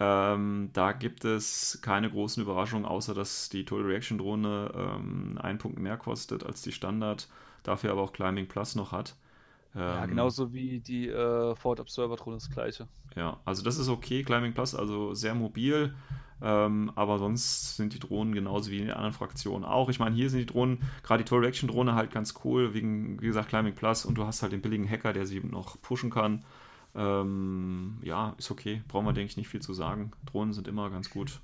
Ähm, da gibt es keine großen Überraschungen, außer dass die Tool-Reaction-Drohne ähm, einen Punkt mehr kostet als die Standard, dafür aber auch Climbing Plus noch hat. Ja, Ähm, genauso wie die äh, Forward Observer Drohne das gleiche. Ja, also das ist okay, Climbing Plus, also sehr mobil, ähm, aber sonst sind die Drohnen genauso wie in den anderen Fraktionen auch. Ich meine, hier sind die Drohnen, gerade die Total Reaction Drohne halt ganz cool, wegen, wie gesagt, Climbing Plus und du hast halt den billigen Hacker, der sie noch pushen kann. Ähm, ja, ist okay, brauchen wir, denke ich, nicht viel zu sagen. Drohnen sind immer ganz gut.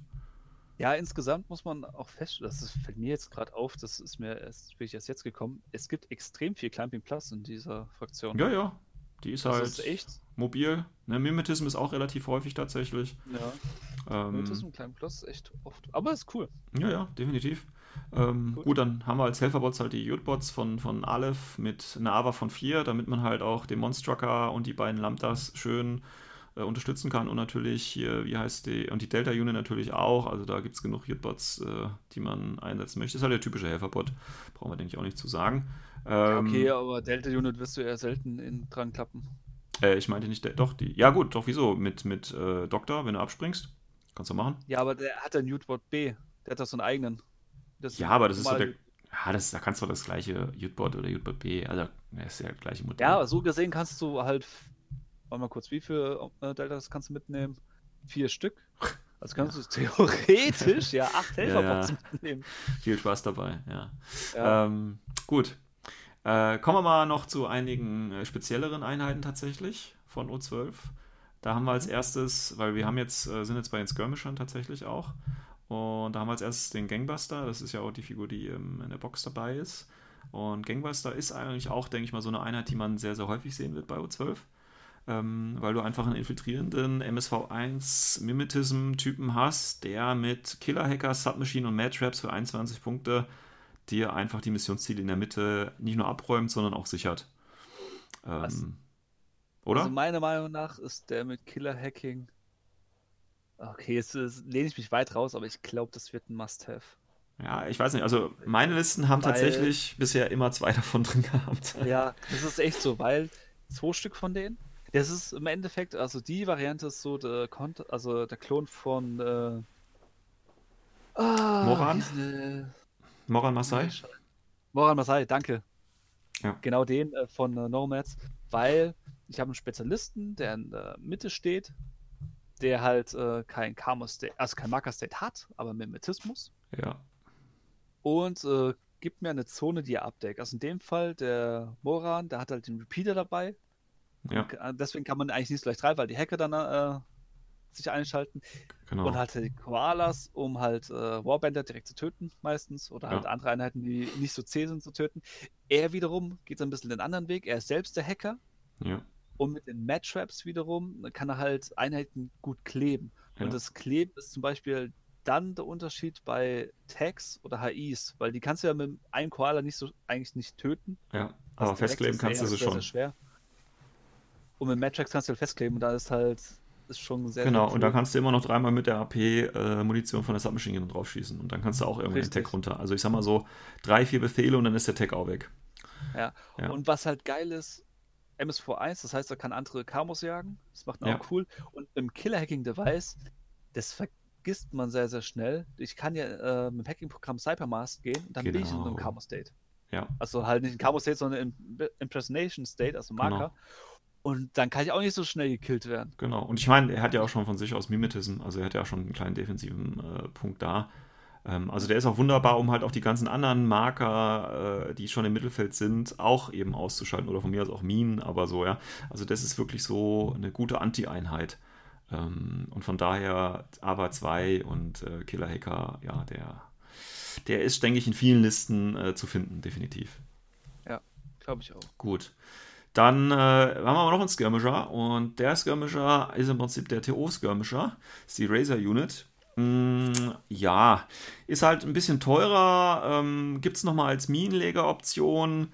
Ja, insgesamt muss man auch feststellen, das fällt mir jetzt gerade auf, das ist mir erst, bin ich erst jetzt gekommen, es gibt extrem viel Climbing Plus in dieser Fraktion. Ja, ja, die ist das halt ist echt. mobil. Ne, Mimetism ist auch relativ häufig tatsächlich. Ja, Ähm, das ist ein Climbing Plus echt oft. Aber ist cool. Ja, ja, definitiv. Ähm, Gut. gut, dann haben wir als Helferbots halt die Jutbots von, von Aleph mit einer AVA von 4, damit man halt auch den Monstrucker und die beiden Lambdas schön äh, unterstützen kann. Und natürlich hier, wie heißt die, und die Delta-Unit natürlich auch. Also da gibt es genug Jutbots, äh, die man einsetzen möchte. Ist halt der typische Helferbot. Brauchen wir, denke ich, auch nicht zu sagen. Ja, Ähm, okay, aber Delta Unit wirst du eher selten in dran klappen. äh, ich meinte nicht, doch, die. Ja, gut, doch, wieso? Mit, mit äh, Doktor, wenn du abspringst. Kannst du machen. Ja, aber der hat einen Utbot B. Der hat doch so einen eigenen. Das Ja, aber das ist so der. Ja, das, da kannst du das gleiche Jutbot oder Jutbot B. Also, das ist ja das gleiche Modell. Ja, aber so gesehen kannst du halt. Warte mal kurz, wie viele äh, Deltas kannst du mitnehmen? Vier Stück. Also kannst du *laughs* theoretisch ja acht Helferbots Ja, mitnehmen. Viel Spaß dabei, ja. Ja. Ähm, gut. Äh, kommen wir mal noch zu einigen äh, spezielleren Einheiten tatsächlich von O12. Da haben wir als erstes, weil wir haben jetzt, äh, sind jetzt bei den Skirmishern tatsächlich auch. Und da haben wir als erstes den Gangbuster. Das ist ja auch die Figur, die ähm, in der Box dabei ist. Und Gangbuster ist eigentlich auch, denke ich mal, so eine Einheit, die man sehr, sehr häufig sehen wird bei O12. Ähm, weil du einfach einen infiltrierenden MSV1 Mimetism-Typen hast, der mit Killer-Hacker, Submachine und Mad Traps für 21 Punkte dir einfach die Missionsziele in der Mitte nicht nur abräumt, sondern auch sichert. Ähm, oder? Also meiner Meinung nach ist der mit Killer-Hacking. Okay, jetzt, jetzt lehne ich mich weit raus, aber ich glaube, das wird ein Must-Have. ja, ich weiß nicht. Also meine Listen haben Weil- tatsächlich bisher immer zwei *laughs* davon drin gehabt. Ja, das ist echt so, weil zwei Stück von denen. Das ist im Endeffekt, also die Variante ist so der Kont also der Klon von äh, ah, Moran? denn, Moran Masai? Moran Masai, danke. Ja. Genau den äh, von äh, Nomads, weil ich habe einen Spezialisten, der in der Mitte steht, der halt äh, kein Karma State, also kein Marker State hat, aber Mimetismus Ja. und äh, gibt mir eine Zone, die er abdeckt. Also in dem Fall der Moran, der hat halt den Repeater dabei. Ja, Deswegen kann man eigentlich nicht so leicht rein, weil die Hacker dann äh, sich einschalten. genau. Und halt die Koalas, um halt äh, Warbänder direkt zu töten, meistens. Oder halt Ja. andere Einheiten, die nicht so zäh sind, zu töten. Er wiederum geht so ein bisschen den anderen Weg. Er ist selbst der Hacker. Ja. Und mit den Mad Traps wiederum kann er halt Einheiten gut kleben. Ja. Und das Kleben ist zum Beispiel dann der Unterschied bei Tags oder HIs, weil die kannst du ja mit einem Koala nicht so eigentlich nicht töten. Ja, Aber festkleben ist kannst du sie schon. Sehr schwer. Und mit Matrix kannst du halt festkleben und da ist halt ist schon sehr, Genau, sehr und cool. kannst du immer noch dreimal mit der AP-Munition von der Submachine Gun drauf schießen. Und dann kannst du auch irgendwann den. Tag runter. Also ich sag mal so, drei, vier Befehle und dann ist der Tag auch weg. Ja. Ja. Und was halt geil ist, MS4.1, das heißt, er kann andere Kamos jagen. Das macht ihn Ja. auch cool. Und im Killer-Hacking-Device, das vergisst man sehr, sehr schnell. Ich kann ja äh, mit dem Hacking-Programm Cybermask gehen und dann bin ich in Genau. einem Camo-State. Ja, Also halt nicht ein Camo-State, sondern in Impersonation-State, also Genau. Und dann kann ich auch nicht so schnell gekillt werden. genau. Und ich meine, er hat ja auch schon von sich aus Mimetism, also er hat ja auch schon einen kleinen defensiven äh, Punkt da. Ähm, also der ist auch wunderbar, um halt auch die ganzen anderen Marker, äh, die schon im Mittelfeld sind, auch eben auszuschalten. Oder von mir aus auch Minen, aber so, ja. Also das ist wirklich so eine gute Anti-Einheit. Ähm, und von daher AVA 2 und äh, Killer Hacker, ja, der, der ist, denke ich, in vielen Listen äh, zu finden, definitiv. Glaube ich auch. Gut. Dann äh, haben wir aber noch einen Skirmisher und der Skirmisher ist im Prinzip der TO-Skirmisher, ist die Razer Unit. Mm, ja, ist halt ein bisschen teurer, ähm, gibt es nochmal als Minenleger-Option.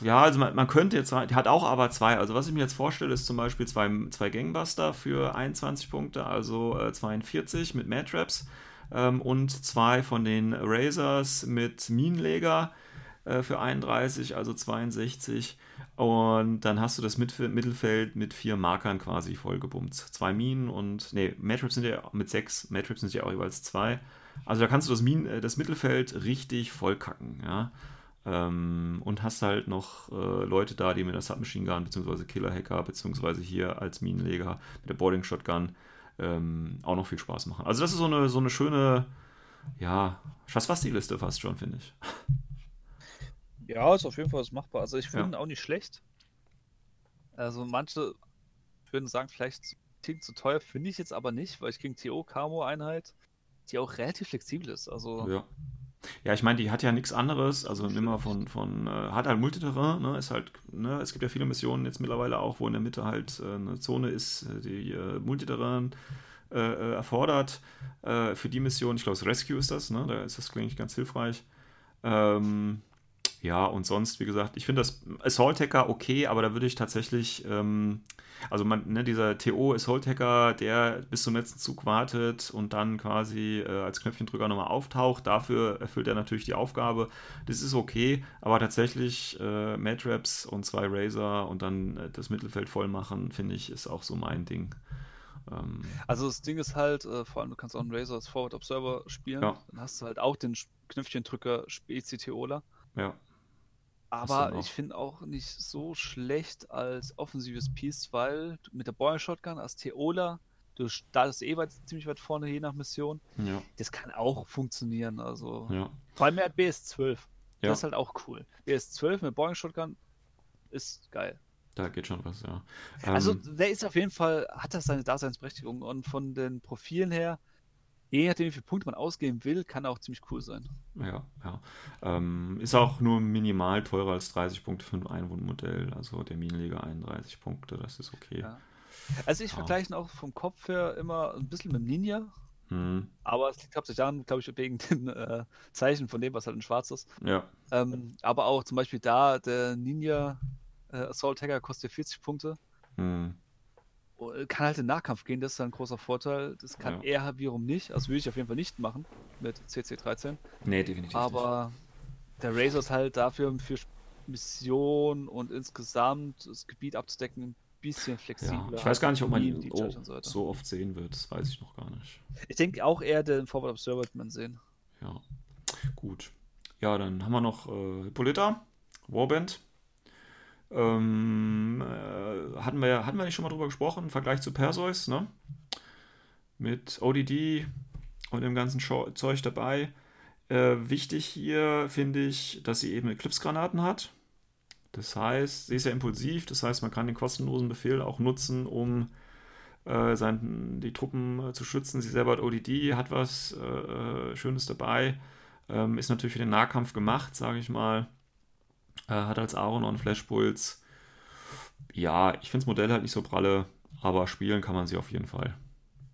Ja, also man, man könnte jetzt, die hat auch aber zwei. Also was ich mir jetzt vorstelle, ist zum Beispiel zwei, zwei Gangbuster für 21 Punkte, also äh, 42 mit Matraps ähm, und zwei von den Razors mit Minenleger äh, für 31, also 62. Und dann hast du das Mit Mittelfeld mit vier Markern quasi vollgebummt. Zwei Minen und, nee, Matraps sind ja mit sechs, Matraps sind ja auch jeweils zwei. Also da kannst du das, Minen, äh, das Mittelfeld richtig vollkacken, ja. Ähm, und hast halt noch äh, Leute da, die mit der Submachine Gun, beziehungsweise Killer Hacker, beziehungsweise hier als Minenleger mit der Boarding Shotgun ähm, auch noch viel Spaß machen. Also das ist so eine, so eine schöne, ja, Schaswasti-Liste fast schon, finde ich. Ja, ist auf jeden Fall was machbar. Also ich Ja. finde ihn auch nicht schlecht. Also manche würden sagen, vielleicht klingt zu teuer, finde ich jetzt aber nicht, weil ich gegen TO Camo Einheit, die auch relativ flexibel ist. Also Ja. Ja, ich meine, die hat ja nichts anderes, also nimm mal von, von äh, hat halt Multiterrain, ne, ist halt, ne, es gibt ja viele Missionen jetzt mittlerweile auch, wo in der Mitte halt äh, eine Zone ist, äh, die äh, Multiterrain äh, äh, erfordert. Äh, für die Mission, ich glaube, das Rescue ist das, ne, da ist das, ich, ganz hilfreich. Ähm, ja, und sonst, wie gesagt, ich finde das Assault Hacker okay, aber da würde ich tatsächlich, ähm, also man, ne, dieser TO Assault Hacker, der bis zum letzten Zug wartet und dann quasi äh, als Knöpfchendrücker nochmal auftaucht, dafür erfüllt er natürlich die Aufgabe. Das ist okay, aber tatsächlich äh, Matraps und zwei Razor und dann äh, das Mittelfeld voll machen, finde ich, ist auch so mein Ding. Ähm, Also das Ding ist halt, äh, vor allem du kannst auch einen Razor als Forward Observer spielen. Ja. Dann hast du halt auch den Knöpfchendrücker Spezi-Teola. ja, Aber ich finde auch nicht so schlecht als offensives Piece, weil mit der Boy Shotgun als Teola, du startest eh weit, ziemlich weit vorne, je nach Mission. ja, Das kann auch funktionieren. Also ja. vor allem er hat BS12. Ja. Das ist halt auch cool. BS12 mit Boeing Shotgun ist geil. Da geht schon was, ja. Also Ähm, der ist auf jeden Fall, hat das seine Daseinsberechtigung und von den Profilen her, je nachdem wie viele Punkte man ausgeben will, kann auch ziemlich cool sein. Ja, ja. Ähm, ist auch nur minimal teurer als 30 Punkte für ein Einwohnmodell. Also der Minenleger 31 Punkte, das ist okay. Ja. Also ich Ja. vergleiche ihn auch vom Kopf her immer ein bisschen mit dem Ninja, Hm, aber es liegt hauptsächlich daran, glaube ich, wegen den äh, Zeichen von dem, was halt in schwarz ist. ja, Ähm, aber auch zum Beispiel da, der Ninja äh, Assault Hacker kostet 40 Punkte. hm, Oh, Kann halt in Nahkampf gehen, das ist ein großer Vorteil. Das kann Ja. er wiederum nicht. Also würde ich auf jeden Fall nicht machen mit CC13. nee, definitiv Aber der Razor ist halt dafür für Mission und insgesamt das Gebiet abzudecken ein bisschen nicht. flexibler. Ja, ich weiß gar nicht, ob man ihn oh, so oft sehen wird. Das weiß ich noch gar nicht. Ich denke auch eher den Forward Observer wird man sehen. Ja, gut. Ja, dann haben wir noch äh, Hippolyta, Warband. Ähm, äh, hatten, wir, hatten wir nicht schon mal drüber gesprochen, im Vergleich zu Perseus, ne? Mit ODD und dem ganzen Scho Zeug dabei. Äh, wichtig hier finde ich, dass sie eben Eclipse-Granaten hat. Das heißt, sie ist ja impulsiv, das heißt, man kann den kostenlosen Befehl auch nutzen, um äh, sein, die Truppen äh, zu schützen. Sie selber hat ODD, hat was äh, äh, Schönes dabei. Ähm, ist natürlich für den Nahkampf gemacht, sage ich mal. Äh, hat als Aaron und Flashpuls. Ja, ich finde das Modell halt nicht so pralle, aber spielen kann man sie auf jeden Fall.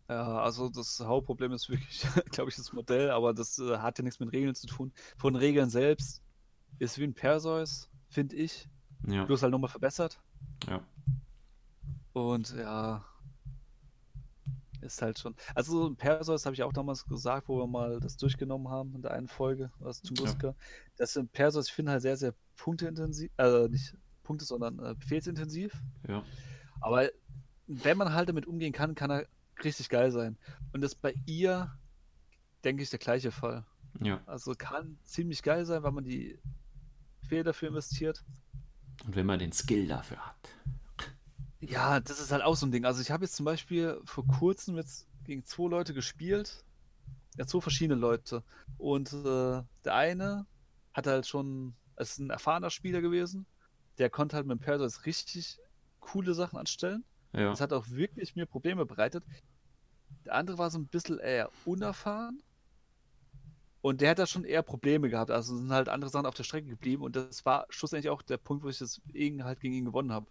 Ja, also das Hauptproblem ist wirklich, *laughs* glaube ich, das Modell, aber das äh, hat ja nichts mit Regeln zu tun. Von Regeln selbst ist wie ein Perseus, finde ich. Ja. Bloß halt nochmal verbessert. Ja. Und ja, ist halt schon. Also Perseus habe ich auch damals gesagt, wo wir mal das durchgenommen haben in der einen Folge, was zum Ja. Musiker. Das sind Perseus, ich finde halt sehr, sehr punkteintensiv, äh, nicht Punkte, sondern äh, befehlsintensiv. Ja. Aber wenn man halt damit umgehen kann, kann er richtig geil sein. Und das ist bei ihr, denke ich, der gleiche Fall. Ja. Also kann ziemlich geil sein, weil man die Befehle dafür investiert. Und wenn man den Skill dafür hat. Ja, das ist halt auch so ein Ding. Also ich habe jetzt zum Beispiel vor kurzem jetzt gegen zwei Leute gespielt. Ja, zwei verschiedene Leute. Und äh, der eine hat halt schon, ist ein erfahrener Spieler gewesen. Der konnte halt mit dem Perseus richtig coole Sachen anstellen. Ja. Das hat auch wirklich mir Probleme bereitet. Der andere war so ein bisschen eher unerfahren. Und der hat da schon eher Probleme gehabt. Also sind halt andere Sachen auf der Strecke geblieben. Und das war schlussendlich auch der Punkt, wo ich das halt gegen ihn gewonnen habe.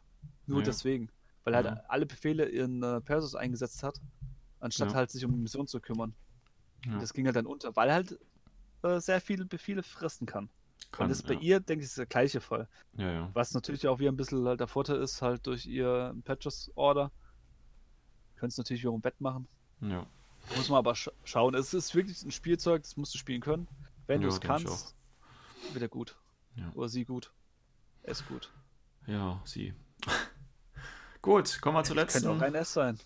Nur Ja. deswegen. Weil er Ja. halt alle Befehle in äh, Perseus eingesetzt hat, anstatt Ja. halt sich um die Mission zu kümmern. Ja. Das ging halt dann unter, weil er halt äh, sehr viele Befehle fressen kann. Kann, Und das ist bei ihr, denke ich, ist der gleiche Fall. Ja, ja. Was natürlich auch wieder ein bisschen halt der Vorteil ist, halt durch ihr Patches Order. Können es natürlich wiederum wettmachen. Ja. Muss man aber sch schauen. Es ist wirklich ein Spielzeug, das musst du spielen können. Wenn Ja, du es kannst, wird er gut. Ja. Oder sie gut. Ist gut. Ja, sie. Gut, kommen wir zur Könnte auch letzten. ein S sein.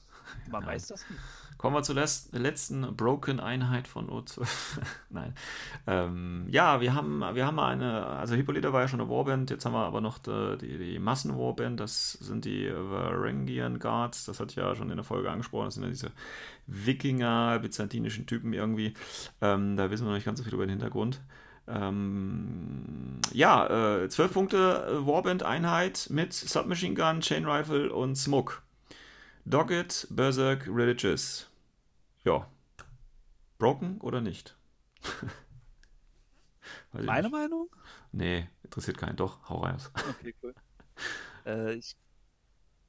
Man Ja. weiß das nicht. Kommen wir zur letzten Broken Einheit von O12. *laughs* Nein. Ähm, ja, wir haben, wir haben eine, also Hippolyta war ja schon eine Warband, jetzt haben wir aber noch die, die, die Massenwarband, das sind die Varangian Guards, das hatte ich ja schon in der Folge angesprochen, das sind ja diese Wikinger, byzantinischen Typen irgendwie. Ähm, da wissen wir noch nicht ganz so viel über den Hintergrund. Ähm, ja, äh, 12 Punkte äh, Warband-Einheit mit Submachine Gun, Chain Rifle und Smoke. Dogged, Berserk, Religious. Ja. Broken oder nicht? *laughs* Meine nicht. Meinung? Nee, interessiert keinen. Doch, hau raus. Okay, cool. äh, ich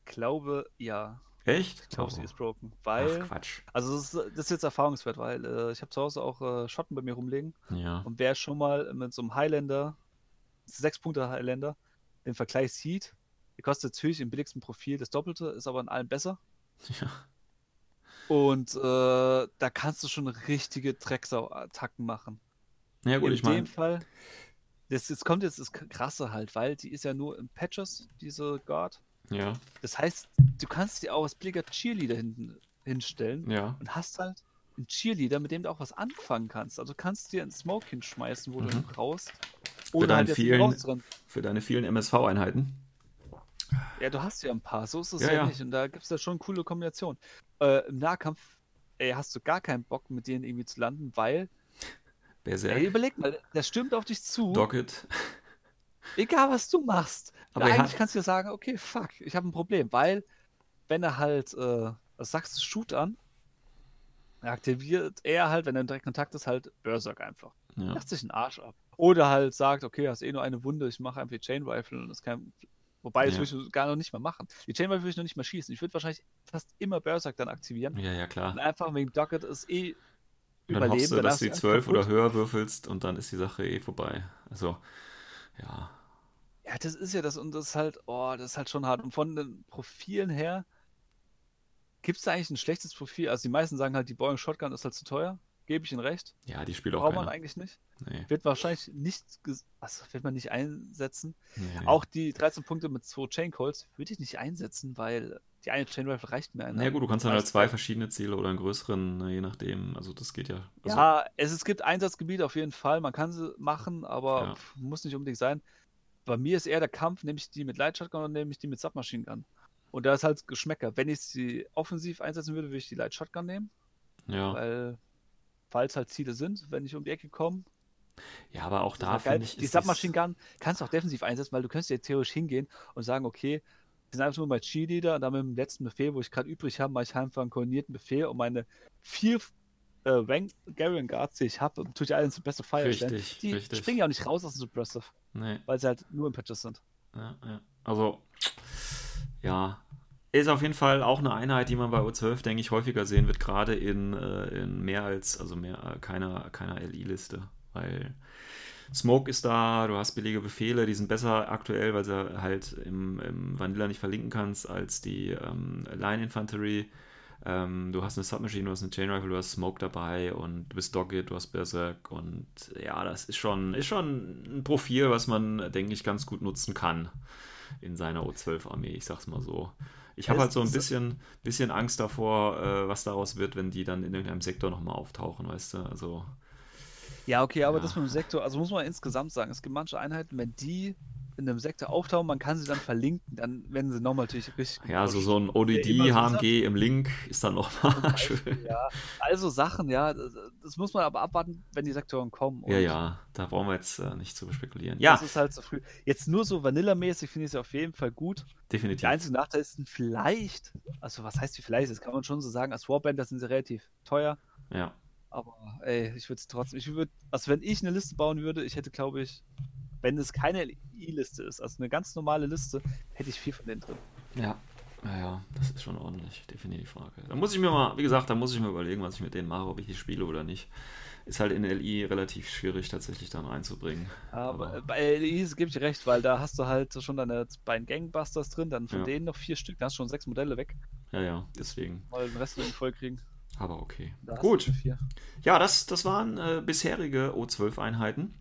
glaube, ja. Echt? Ich glaube, sie Oh. ist broken. Weil, Ach, Quatsch. also das ist, das ist jetzt erfahrungswert, weil äh, ich habe zu Hause auch äh, Schotten bei mir rumliegen. Ja. Und wer schon mal mit so einem Highlander, sechs Punkte Highlander, den Vergleich sieht, der kostet natürlich im billigsten Profil das Doppelte, ist aber in allem besser. ja. Und äh, da kannst du schon richtige Drecksau-Attacken machen. Ja, gut, in ich meine, dem Fall, das, das kommt jetzt das Krasse halt, weil die ist ja nur in Patches, diese Guard. Ja, Das heißt, du kannst dir auch als billiger Cheerleader hinten hinstellen ja, und hast halt einen Cheerleader, mit dem du auch was anfangen kannst. Also du kannst dir einen Smoke hinschmeißen, wo du Mhm. ihn brauchst. deinen halt jetzt vielen- für deine vielen MSV-Einheiten. Ja, du hast ja ein paar, so ist es Ja, ja, nicht. Und da gibt es ja schon coole Kombinationen. Äh, Im Nahkampf ey, hast du gar keinen Bock, mit denen irgendwie zu landen, weil, Berserk, ey, überleg mal, der stürmt auf dich zu, Dogged. Egal was du machst. Aber er eigentlich hat- kannst du dir sagen, okay, fuck, ich habe ein Problem, weil, wenn er halt, äh, sagst du, Shoot an, aktiviert er halt, wenn er in direkt Kontakt ist, halt Berserk einfach. Ja. Macht sich einen Arsch ab. Oder halt sagt, okay, hast eh nur eine Wunde, ich mache einfach die Chain Rifle und das kann. Wobei, das Ja. würde ich gar noch nicht mal machen. Die Chain Rifle würde ich noch nicht mal schießen. Ich würde wahrscheinlich fast immer Berserk dann aktivieren. ja, ja, klar. Und einfach wegen Docket ist eh dann hoffst du, dann dass du die einfach 12 oder höher würfelst und dann ist die Sache eh vorbei. Also, ja. Ja, das ist ja das und das ist halt, oh, das ist halt schon hart. Und von den Profilen her, gibt es da eigentlich ein schlechtes Profil? Also die meisten sagen halt, die Boeing Shotgun ist halt zu teuer. Gebe ich ihnen recht. Ja, die spielt auch Braucht man eigentlich nicht. Nee, Wird wahrscheinlich nicht, also wird man nicht einsetzen. nee. Auch die 13 Punkte mit zwei Chain Calls würde ich nicht einsetzen, weil die eine Chain Rifle reicht mir. Na ja, gut, du kannst dann halt zwei verschiedene Ziele oder einen größeren, ne, je nachdem. Also, das geht ja. Also, Ja, es, es gibt Einsatzgebiete auf jeden Fall. Man kann sie machen, aber Ja. muss nicht unbedingt sein. Bei mir ist eher der Kampf, nehme ich die mit Light Shotgun oder nehme ich die mit Submachine Gun. Und da ist halt Geschmäcker. Wenn ich sie offensiv einsetzen würde, würde ich die Light Shotgun nehmen, ja. weil falls halt Ziele sind, wenn ich um die Ecke komme. ja, aber auch da finde ich. Die Submachine Gun kannst du auch defensiv einsetzen, weil du könntest ja theoretisch hingehen und sagen, okay, wir sind einfach nur mein Cheerleader und dann mit dem letzten Befehl, wo ich gerade übrig habe, mache ich einfach einen koordinierten Befehl und meine vier äh, Rank Garion Guards, die ich habe, tue ich alle Best of Fire stellen. Richtig, Die richtig. springen ja auch nicht raus aus dem Suppressive, Nee. weil sie halt nur im Patches sind. Ja, ja. Also, ja. Ist auf jeden Fall auch eine Einheit, die man bei O12, denke ich, häufiger sehen wird, gerade in, äh, in mehr als, also mehr, äh, keiner, keiner LI-Liste. Weil, Smoke ist da, du hast billige Befehle, die sind besser aktuell, weil sie halt im, im Vanilla nicht verlinken kannst als die ähm, Line Infanterie. Ähm, du hast eine Submachine, du hast eine Chain Rifle, du hast Smoke dabei und du bist Dogged, du hast Berserk und ja, das ist schon, ist schon ein Profil, was man, denke ich, ganz gut nutzen kann in seiner O12-Armee, ich sag's mal so. Ich habe halt so ein bisschen, bisschen Angst davor, äh, was daraus wird, wenn die dann in irgendeinem Sektor nochmal auftauchen, weißt du? Also. Ja, okay, aber ja. das mit dem Sektor, also muss man insgesamt sagen, es gibt manche Einheiten, wenn die in einem Sektor auftauchen, man kann sie dann verlinken, dann werden sie nochmal natürlich richtig. Ja, so, so ein ODD, HMG im Link ist dann nochmal *laughs* schön. Ja, also Sachen, ja, das, das, muss man aber abwarten, wenn die Sektoren kommen. ja, ja, da brauchen wir jetzt äh, nicht zu spekulieren. Ja. Das ist halt zu früh. Jetzt nur so Vanilla-mäßig finde ich es auf jeden Fall gut. Definitiv. Der einzige Nachteil ist vielleicht, also was heißt wie vielleicht, das kann man schon so sagen, als Warband, sind sie relativ teuer. Ja. Aber ey, ich würde es trotzdem, ich würde, also wenn ich eine Liste bauen würde, ich hätte, glaube ich, wenn es keine LI-Liste ist, also eine ganz normale Liste, hätte ich viel von denen drin. Ja, naja, das ist schon ordentlich, definitiv die Frage. Da muss ich mir mal, wie gesagt, da muss ich mir überlegen, was ich mit denen mache, ob ich die spiele oder nicht. Ist halt in LI relativ schwierig tatsächlich dann reinzubringen. Aber, Aber bei LI gebe ich dir recht, weil da hast du halt schon deine beiden Gangbusters drin, dann von ja. denen noch vier Stück, da hast du schon sechs Modelle weg. Ja, ja, deswegen. Mal den Rest voll kriegen. Aber okay. Da Gut. Ja, das, das waren äh, bisherige O12-Einheiten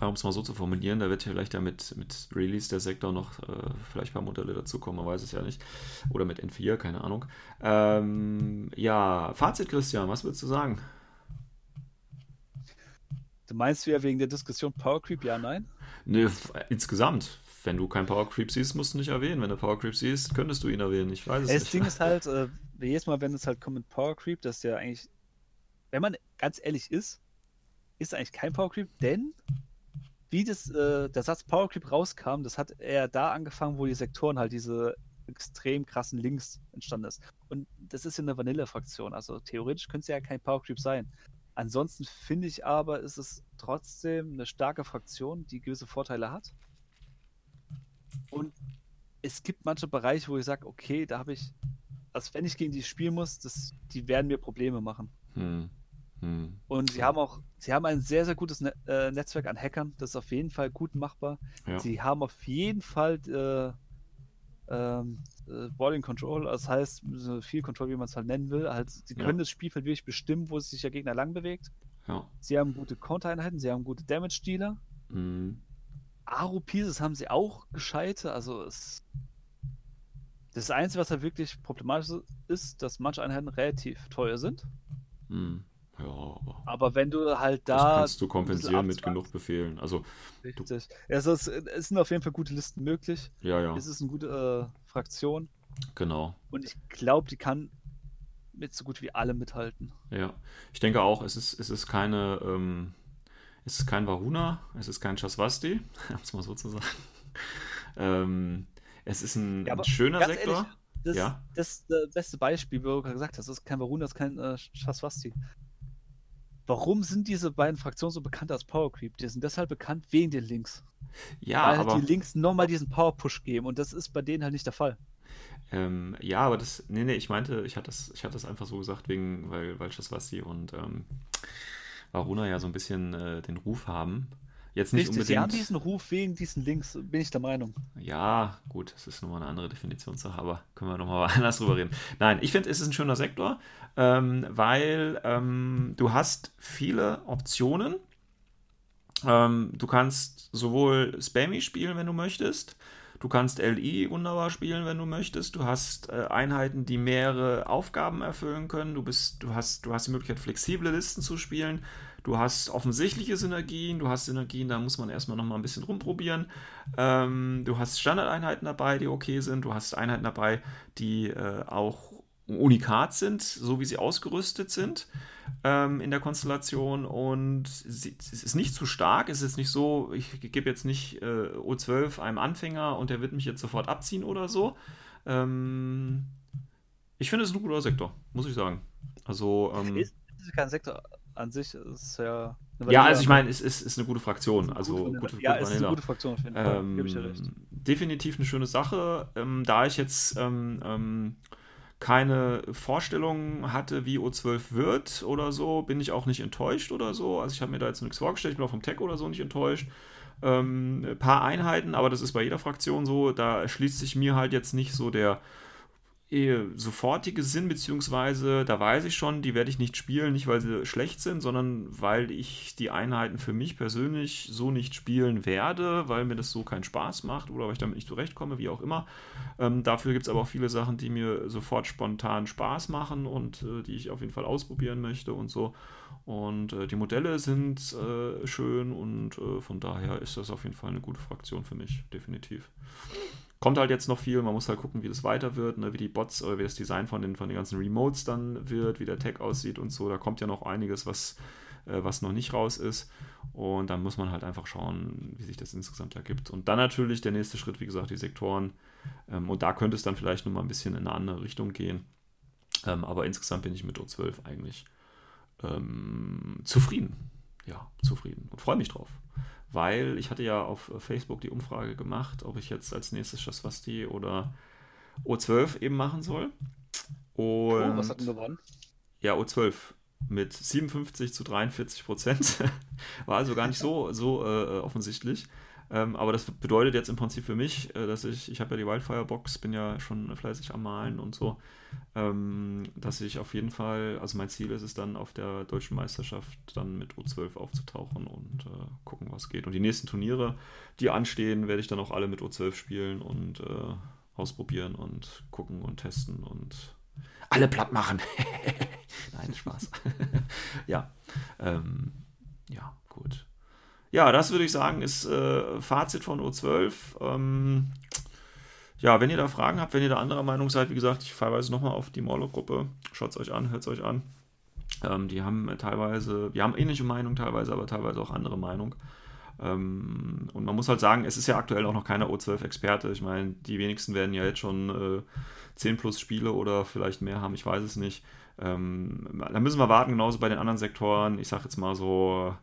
um es mal so zu formulieren, da wird vielleicht ja mit, mit Release der Sektor noch äh, vielleicht ein paar Modelle dazukommen, man weiß es ja nicht. Oder mit N4, keine Ahnung. Ähm, ja, Fazit, Christian, was würdest du sagen? Du meinst ja wegen der Diskussion Power Creep, ja, nein? Ne, insgesamt. Wenn du keinen Power Creep siehst, musst du nicht erwähnen. Wenn du Power Creep siehst, könntest du ihn erwähnen. Ich weiß es das nicht. Das Ding ist halt, *laughs* äh, jedes Mal, wenn es halt kommt mit Power Creep, dass ja eigentlich, wenn man ganz ehrlich ist, ist eigentlich kein Power Creep, denn wie das, äh, der Satz Power Creep rauskam, das hat er da angefangen, wo die Sektoren halt diese extrem krassen Links entstanden ist. Und das ist ja eine Vanille-Fraktion, also theoretisch könnte es ja kein Power Creep sein. Ansonsten finde ich aber, ist es trotzdem eine starke Fraktion, die gewisse Vorteile hat. Und es gibt manche Bereiche, wo ich sage, okay, da habe ich, also wenn ich gegen die spielen muss, das, die werden mir Probleme machen. Hm. Hm. Und sie haben auch, sie haben ein sehr, sehr gutes ne äh, Netzwerk an Hackern. Das ist auf jeden Fall gut machbar. Ja. Sie haben auf jeden Fall äh, ähm, äh, Balling Control, das heißt, so viel Control, wie man es halt nennen will. Halt, sie können ja. das Spielfeld wirklich bestimmen, wo sich der Gegner lang bewegt. Ja. Sie haben gute Counter-Einheiten, sie haben gute Damage-Dealer. Mhm. Aro-Pieces haben sie auch gescheite, also es. Das Einzige, was halt wirklich problematisch ist, dass manche Einheiten relativ teuer sind. Mhm. Ja, aber, aber wenn du halt da. Das kannst du kompensieren mit genug Befehlen. Also, Richtig. Also es, es, sind auf jeden Fall gute Listen möglich. Ja, ja. Es ist eine gute äh, Fraktion. Genau. Und ich glaube, die kann mit so gut wie alle mithalten. Ja. Ich denke auch, es ist, es ist keine. Ähm, es ist kein Varuna, es ist kein Chaswasti, *laughs* um es mal so zu sagen. ähm, es ist ein, ja, ein schöner Sektor. Ehrlich, das, ja? das, das beste Beispiel, wie du gerade gesagt hast, das ist kein Varuna, das ist kein äh, Chaswasti. Warum sind diese beiden Fraktionen so bekannt als Power Creep? Die sind deshalb bekannt wegen den Links. Ja, Weil aber... die Links nochmal diesen Power Push geben und das ist bei denen halt nicht der Fall. Ähm, ja, aber das, nee, nee, ich meinte, ich hatte das, ich hatte das einfach so gesagt, wegen, weil, weil Chaswasti und ähm, Varuna ja so ein bisschen äh, den Ruf haben, Jetzt nicht Richtig, unbedingt. Sie haben diesen Ruf wegen diesen Links, bin ich der Meinung. Ja, gut, das ist nochmal eine andere Definitionssache, aber können wir nochmal *laughs* anders drüber reden. Nein, ich finde, es ist ein schöner Sektor, ähm, weil ähm, du hast viele Optionen. Ähm, du kannst sowohl Spammy spielen, wenn du möchtest. Du kannst LI wunderbar spielen, wenn du möchtest. Du hast äh, Einheiten, die mehrere Aufgaben erfüllen können. Du, bist, du, hast, du hast die Möglichkeit, flexible Listen zu spielen. Du hast offensichtliche Synergien, du hast Synergien, da muss man erstmal nochmal ein bisschen rumprobieren. Ähm, du hast Standardeinheiten dabei, die okay sind. Du hast Einheiten dabei, die äh, auch unikat sind, so wie sie ausgerüstet sind ähm, in der Konstellation. Und es ist nicht zu stark. Es ist nicht so, ich gebe jetzt nicht äh, O12 einem Anfänger und der wird mich jetzt sofort abziehen oder so. Ähm, ich finde es ein guter Sektor, muss ich sagen. Also. Ähm, ist, ist kein Sektor an sich ist ja. Ja, also ich meine, es ist, ist eine gute Fraktion. Also gut gute, ja, es ist eine gute Fraktion, finde ich. Ähm, Gebe ich dir recht. Definitiv eine schöne Sache. Ähm, da ich jetzt ähm, ähm, keine Vorstellung hatte, wie O12 wird oder so, bin ich auch nicht enttäuscht oder so. Also ich habe mir da jetzt nichts vorgestellt, ich bin auch vom Tech oder so nicht enttäuscht. Ähm, ein paar Einheiten, aber das ist bei jeder Fraktion so. Da schließt sich mir halt jetzt nicht so der sofortige Sinn, beziehungsweise da weiß ich schon, die werde ich nicht spielen, nicht weil sie schlecht sind, sondern weil ich die Einheiten für mich persönlich so nicht spielen werde, weil mir das so keinen Spaß macht oder weil ich damit nicht zurechtkomme, wie auch immer. Ähm, dafür gibt es aber auch viele Sachen, die mir sofort spontan Spaß machen und äh, die ich auf jeden Fall ausprobieren möchte und so. Und äh, die Modelle sind äh, schön und äh, von daher ist das auf jeden Fall eine gute Fraktion für mich, definitiv. Kommt halt jetzt noch viel, man muss halt gucken, wie das weiter wird, ne, wie die Bots oder wie das Design von den, von den ganzen Remotes dann wird, wie der Tag aussieht und so. Da kommt ja noch einiges, was, äh, was noch nicht raus ist. Und dann muss man halt einfach schauen, wie sich das insgesamt ergibt. Und dann natürlich der nächste Schritt, wie gesagt, die Sektoren. Ähm, und da könnte es dann vielleicht nochmal ein bisschen in eine andere Richtung gehen. Ähm, aber insgesamt bin ich mit O12 eigentlich ähm, zufrieden. Ja, zufrieden und freue mich drauf weil ich hatte ja auf Facebook die Umfrage gemacht, ob ich jetzt als nächstes Schaswasti oder O12 eben machen soll. Und oh, was hat denn gewonnen? Ja, O12 mit 57 zu 43 Prozent. *laughs* War also gar nicht so, so äh, offensichtlich. Ähm, aber das bedeutet jetzt im Prinzip für mich, äh, dass ich, ich habe ja die Wildfire-Box, bin ja schon fleißig am Malen und so, ähm, dass ich auf jeden Fall, also mein Ziel ist es dann auf der deutschen Meisterschaft dann mit U12 aufzutauchen und äh, gucken, was geht. Und die nächsten Turniere, die anstehen, werde ich dann auch alle mit U12 spielen und äh, ausprobieren und gucken und testen und alle platt machen. *laughs* Nein, Spaß. *laughs* ja. Ähm, ja, gut. Ja, das würde ich sagen, ist äh, Fazit von O12. Ähm, ja, wenn ihr da Fragen habt, wenn ihr da anderer Meinung seid, wie gesagt, ich verweise nochmal auf die Morlock-Gruppe. Schaut es euch an, hört es euch an. Ähm, die haben teilweise, wir haben ähnliche Meinung teilweise, aber teilweise auch andere Meinung. Ähm, und man muss halt sagen, es ist ja aktuell auch noch keiner O12-Experte. Ich meine, die wenigsten werden ja jetzt schon äh, 10 plus Spiele oder vielleicht mehr haben, ich weiß es nicht. Ähm, da müssen wir warten, genauso bei den anderen Sektoren. Ich sage jetzt mal so,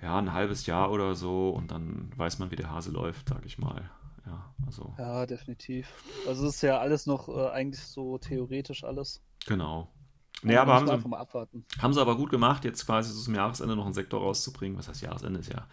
ja, ein halbes Jahr oder so und dann weiß man, wie der Hase läuft, sag ich mal. Ja, also. Ja, definitiv. Also es ist ja alles noch äh, eigentlich so theoretisch alles. Genau. Nee, aber haben sie, haben sie aber gut gemacht, jetzt quasi so zum Jahresende noch einen Sektor rauszubringen. Was heißt Jahresende? Ist ja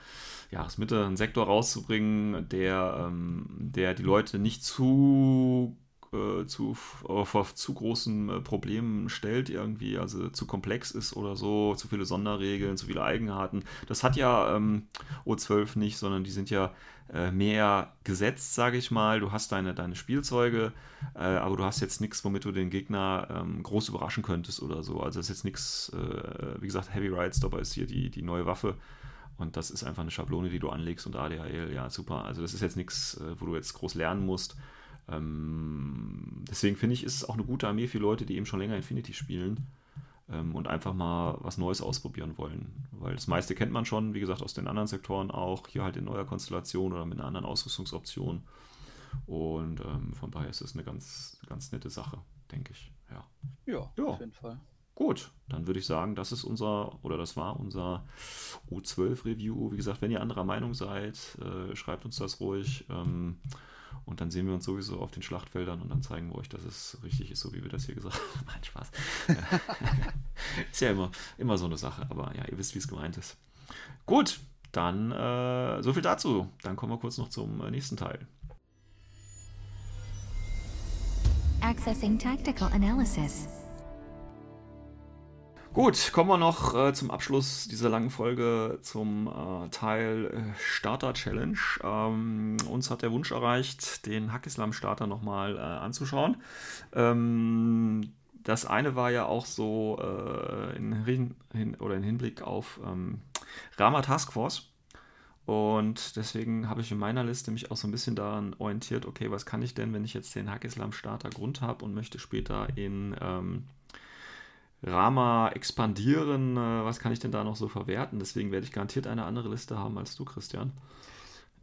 Jahresmitte, einen Sektor rauszubringen, der, ähm, der die Leute nicht zu äh, zu, vor zu großen äh, Problemen stellt, irgendwie, also zu komplex ist oder so, zu viele Sonderregeln, zu viele Eigenarten. Das hat ja ähm, O12 nicht, sondern die sind ja äh, mehr gesetzt, sage ich mal. Du hast deine, deine Spielzeuge, äh, aber du hast jetzt nichts, womit du den Gegner ähm, groß überraschen könntest oder so. Also es ist jetzt nichts, äh, wie gesagt, Heavy Ride Stopper ist hier die, die neue Waffe. Und das ist einfach eine Schablone, die du anlegst und ADHL, ja, super. Also das ist jetzt nichts, äh, wo du jetzt groß lernen musst. Ähm, deswegen finde ich, ist es auch eine gute Armee für Leute, die eben schon länger Infinity spielen ähm, und einfach mal was Neues ausprobieren wollen. Weil das meiste kennt man schon, wie gesagt, aus den anderen Sektoren auch, hier halt in neuer Konstellation oder mit einer anderen Ausrüstungsoption. Und ähm, von daher ist es eine ganz, ganz nette Sache, denke ich. Ja. ja, ja, auf jeden Fall. Gut, dann würde ich sagen, das ist unser, oder das war unser U12-Review. Wie gesagt, wenn ihr anderer Meinung seid, äh, schreibt uns das ruhig. Ähm, und dann sehen wir uns sowieso auf den Schlachtfeldern und dann zeigen wir euch, dass es richtig ist, so wie wir das hier gesagt haben. *laughs* Nein, Spaß. *laughs* ist ja immer, immer so eine Sache, aber ja, ihr wisst, wie es gemeint ist. Gut, dann äh, so viel dazu. Dann kommen wir kurz noch zum äh, nächsten Teil. Accessing Tactical Analysis. Gut, kommen wir noch äh, zum Abschluss dieser langen Folge zum äh, Teil äh, Starter Challenge. Ähm, uns hat der Wunsch erreicht, den Hackislam Starter nochmal äh, anzuschauen. Ähm, das eine war ja auch so äh, in, hin, oder in Hinblick auf ähm, Rama Task Force. Und deswegen habe ich in meiner Liste mich auch so ein bisschen daran orientiert, okay, was kann ich denn, wenn ich jetzt den Hackislam Starter Grund habe und möchte später in ähm, Rama expandieren. Äh, was kann ich denn da noch so verwerten? Deswegen werde ich garantiert eine andere Liste haben als du, Christian.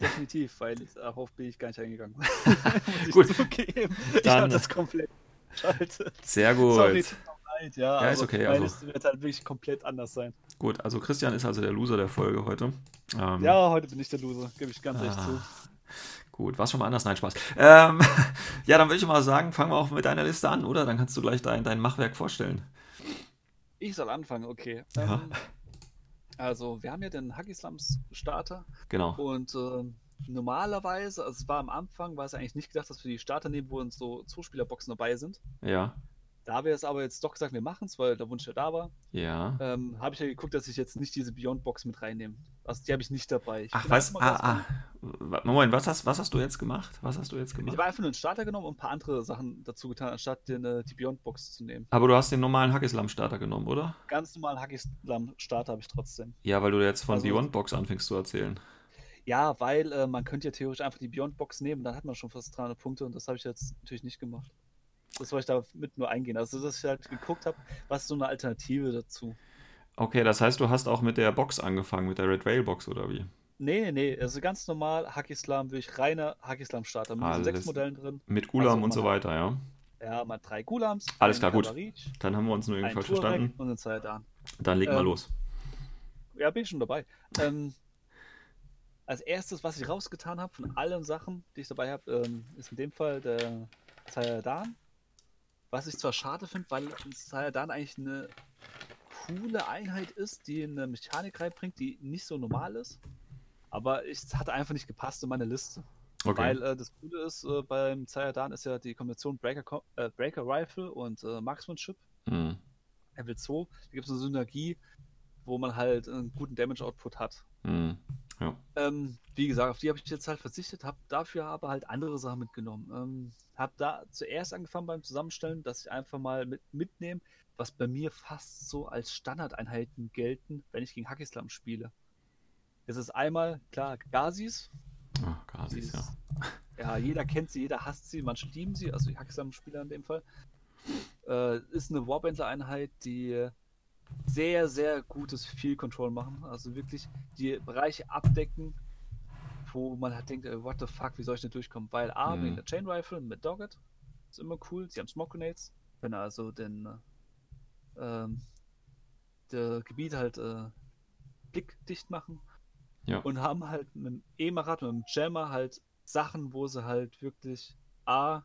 Definitiv, weil darauf bin ich gar nicht eingegangen. *laughs* gut. Zugeben. Ich habe das komplett geschaltet. Sehr gut. Sorry, leid, ja. Ja, ist okay. Meine also. Liste wird halt wirklich komplett anders sein. Gut, also Christian ist also der Loser der Folge heute. Ähm, ja, heute bin ich der Loser, gebe ich ganz ah, echt zu. Gut, war schon mal anders? Nein, Spaß. Ähm, *laughs* ja, dann würde ich mal sagen, fangen wir auch mit deiner Liste an, oder? Dann kannst du gleich dein, dein Machwerk vorstellen. Ich soll anfangen, okay. Ja. Ähm, also, wir haben ja den Hacky Slums Starter Genau. und äh, normalerweise, also es war am Anfang, war es eigentlich nicht gedacht, dass wir die Starter nehmen, wo uns so Zuspielerboxen dabei sind. Ja, Da wir es aber jetzt doch gesagt, wir machen es, weil der Wunsch ja da war, ja. ähm, habe ich ja geguckt, dass ich jetzt nicht diese Beyond Box mit reinnehme. Also die habe ich nicht dabei. Ich Ach, was? Ah, ah. Moment, was hast, was hast du jetzt gemacht? Was hast du jetzt Ich gemacht? habe einfach nur einen Starter genommen und ein paar andere Sachen dazu getan, anstatt den, äh, die Beyond Box zu nehmen. Aber du hast den normalen Hackislam-Starter genommen, oder? Ganz normalen Hacky Slam Starter habe ich trotzdem. Ja, weil du jetzt von Also- Beyond Box anfängst zu erzählen. Ja, weil äh, man könnte ja theoretisch einfach die Beyond Box nehmen, dann hat man schon fast 300 Punkte und das habe ich jetzt natürlich nicht gemacht. Das wollte ich da mit nur eingehen. Also, dass ich halt geguckt habe, was ist so eine Alternative dazu. Okay, das heißt, du hast auch mit der Box angefangen, mit der Red Rail Box, oder wie? Nee, nee, nee, also ganz normal Hacky Slam, wirklich reiner Hacky Slam Starter mit Alles. sechs Modellen drin. Mit Gulam Also und so weiter, ja. Ja, mal drei Gulams, Alles klar, gut. Dann haben wir uns nur irgendwie falsch verstanden. und Zayadan. Dann leg mal Ähm, los. Ja, bin ich schon dabei. Ähm, als erstes, was ich rausgetan habe von allen Sachen, die ich dabei habe, ähm, ist in dem Fall der Zayadan. Was ich zwar schade finde, weil ein Zayadan eigentlich eine coole Einheit ist, die eine Mechanik reinbringt, die nicht so normal ist. Aber es hat einfach nicht gepasst in meine Liste. Okay. Weil äh, das Coole ist, äh, beim Zayadan ist ja die Kombination Breaker, äh, Breaker Rifle und äh, Marksmanship. Hm. Level 2, da gibt es eine Synergie, wo man halt einen guten Damage-Output hat. Hm. Ja. Ähm, wie gesagt, auf die habe ich jetzt halt verzichtet, habe dafür aber halt andere Sachen mitgenommen. Ähm, habe da zuerst angefangen beim Zusammenstellen, dass ich einfach mal mit, mitnehme, was bei mir fast so als Standardeinheiten gelten, wenn ich gegen Hacky Slam spiele. Das ist einmal, klar, Gazis. Ah, Gasis, Die ja. ist- ja, jeder kennt sie, jeder hasst sie, manche lieben sie, also die Hacky Slam-Spieler in dem Fall. Äh, ist eine Warbandler-Einheit, die sehr, sehr gutes Field Control machen. Also wirklich die Bereiche abdecken, wo man halt denkt, äh, what the fuck, wie soll ich denn durchkommen? Weil A, Mhm. wegen der Chain Rifle mit Dogget, ist immer cool. Sie haben Smoke Grenades, können also den äh, ähm, der Gebiet halt äh, blickdicht machen. Ja. Und haben halt mit dem Emarat, mit dem Jammer halt Sachen, wo sie halt wirklich A,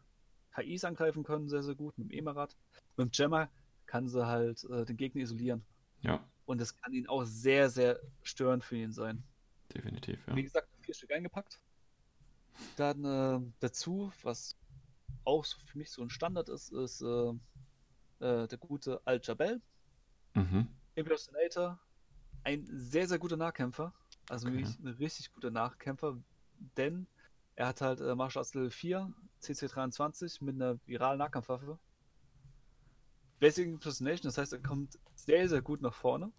KIs angreifen können, sehr, sehr gut, mit dem Emarat. Mit dem Jammer kann sie halt äh, den Gegner isolieren. Ja, Und das kann ihn auch sehr, sehr störend für ihn sein. definitiv, ja. Wie gesagt, vier Stück eingepackt. Dann äh, dazu, was auch für mich so ein Standard ist, ist äh, äh, der gute Al-Jabel, Mhm. Impersonator. Ein sehr, sehr guter Nahkämpfer. Also Okay. wirklich ein richtig guter Nachkämpfer, denn er hat halt äh, Martial Arts Level 4, CC23 mit einer viralen Nahkampfwaffe. Basic Impersonation, das heißt, er kommt sehr, sehr gut nach vorne.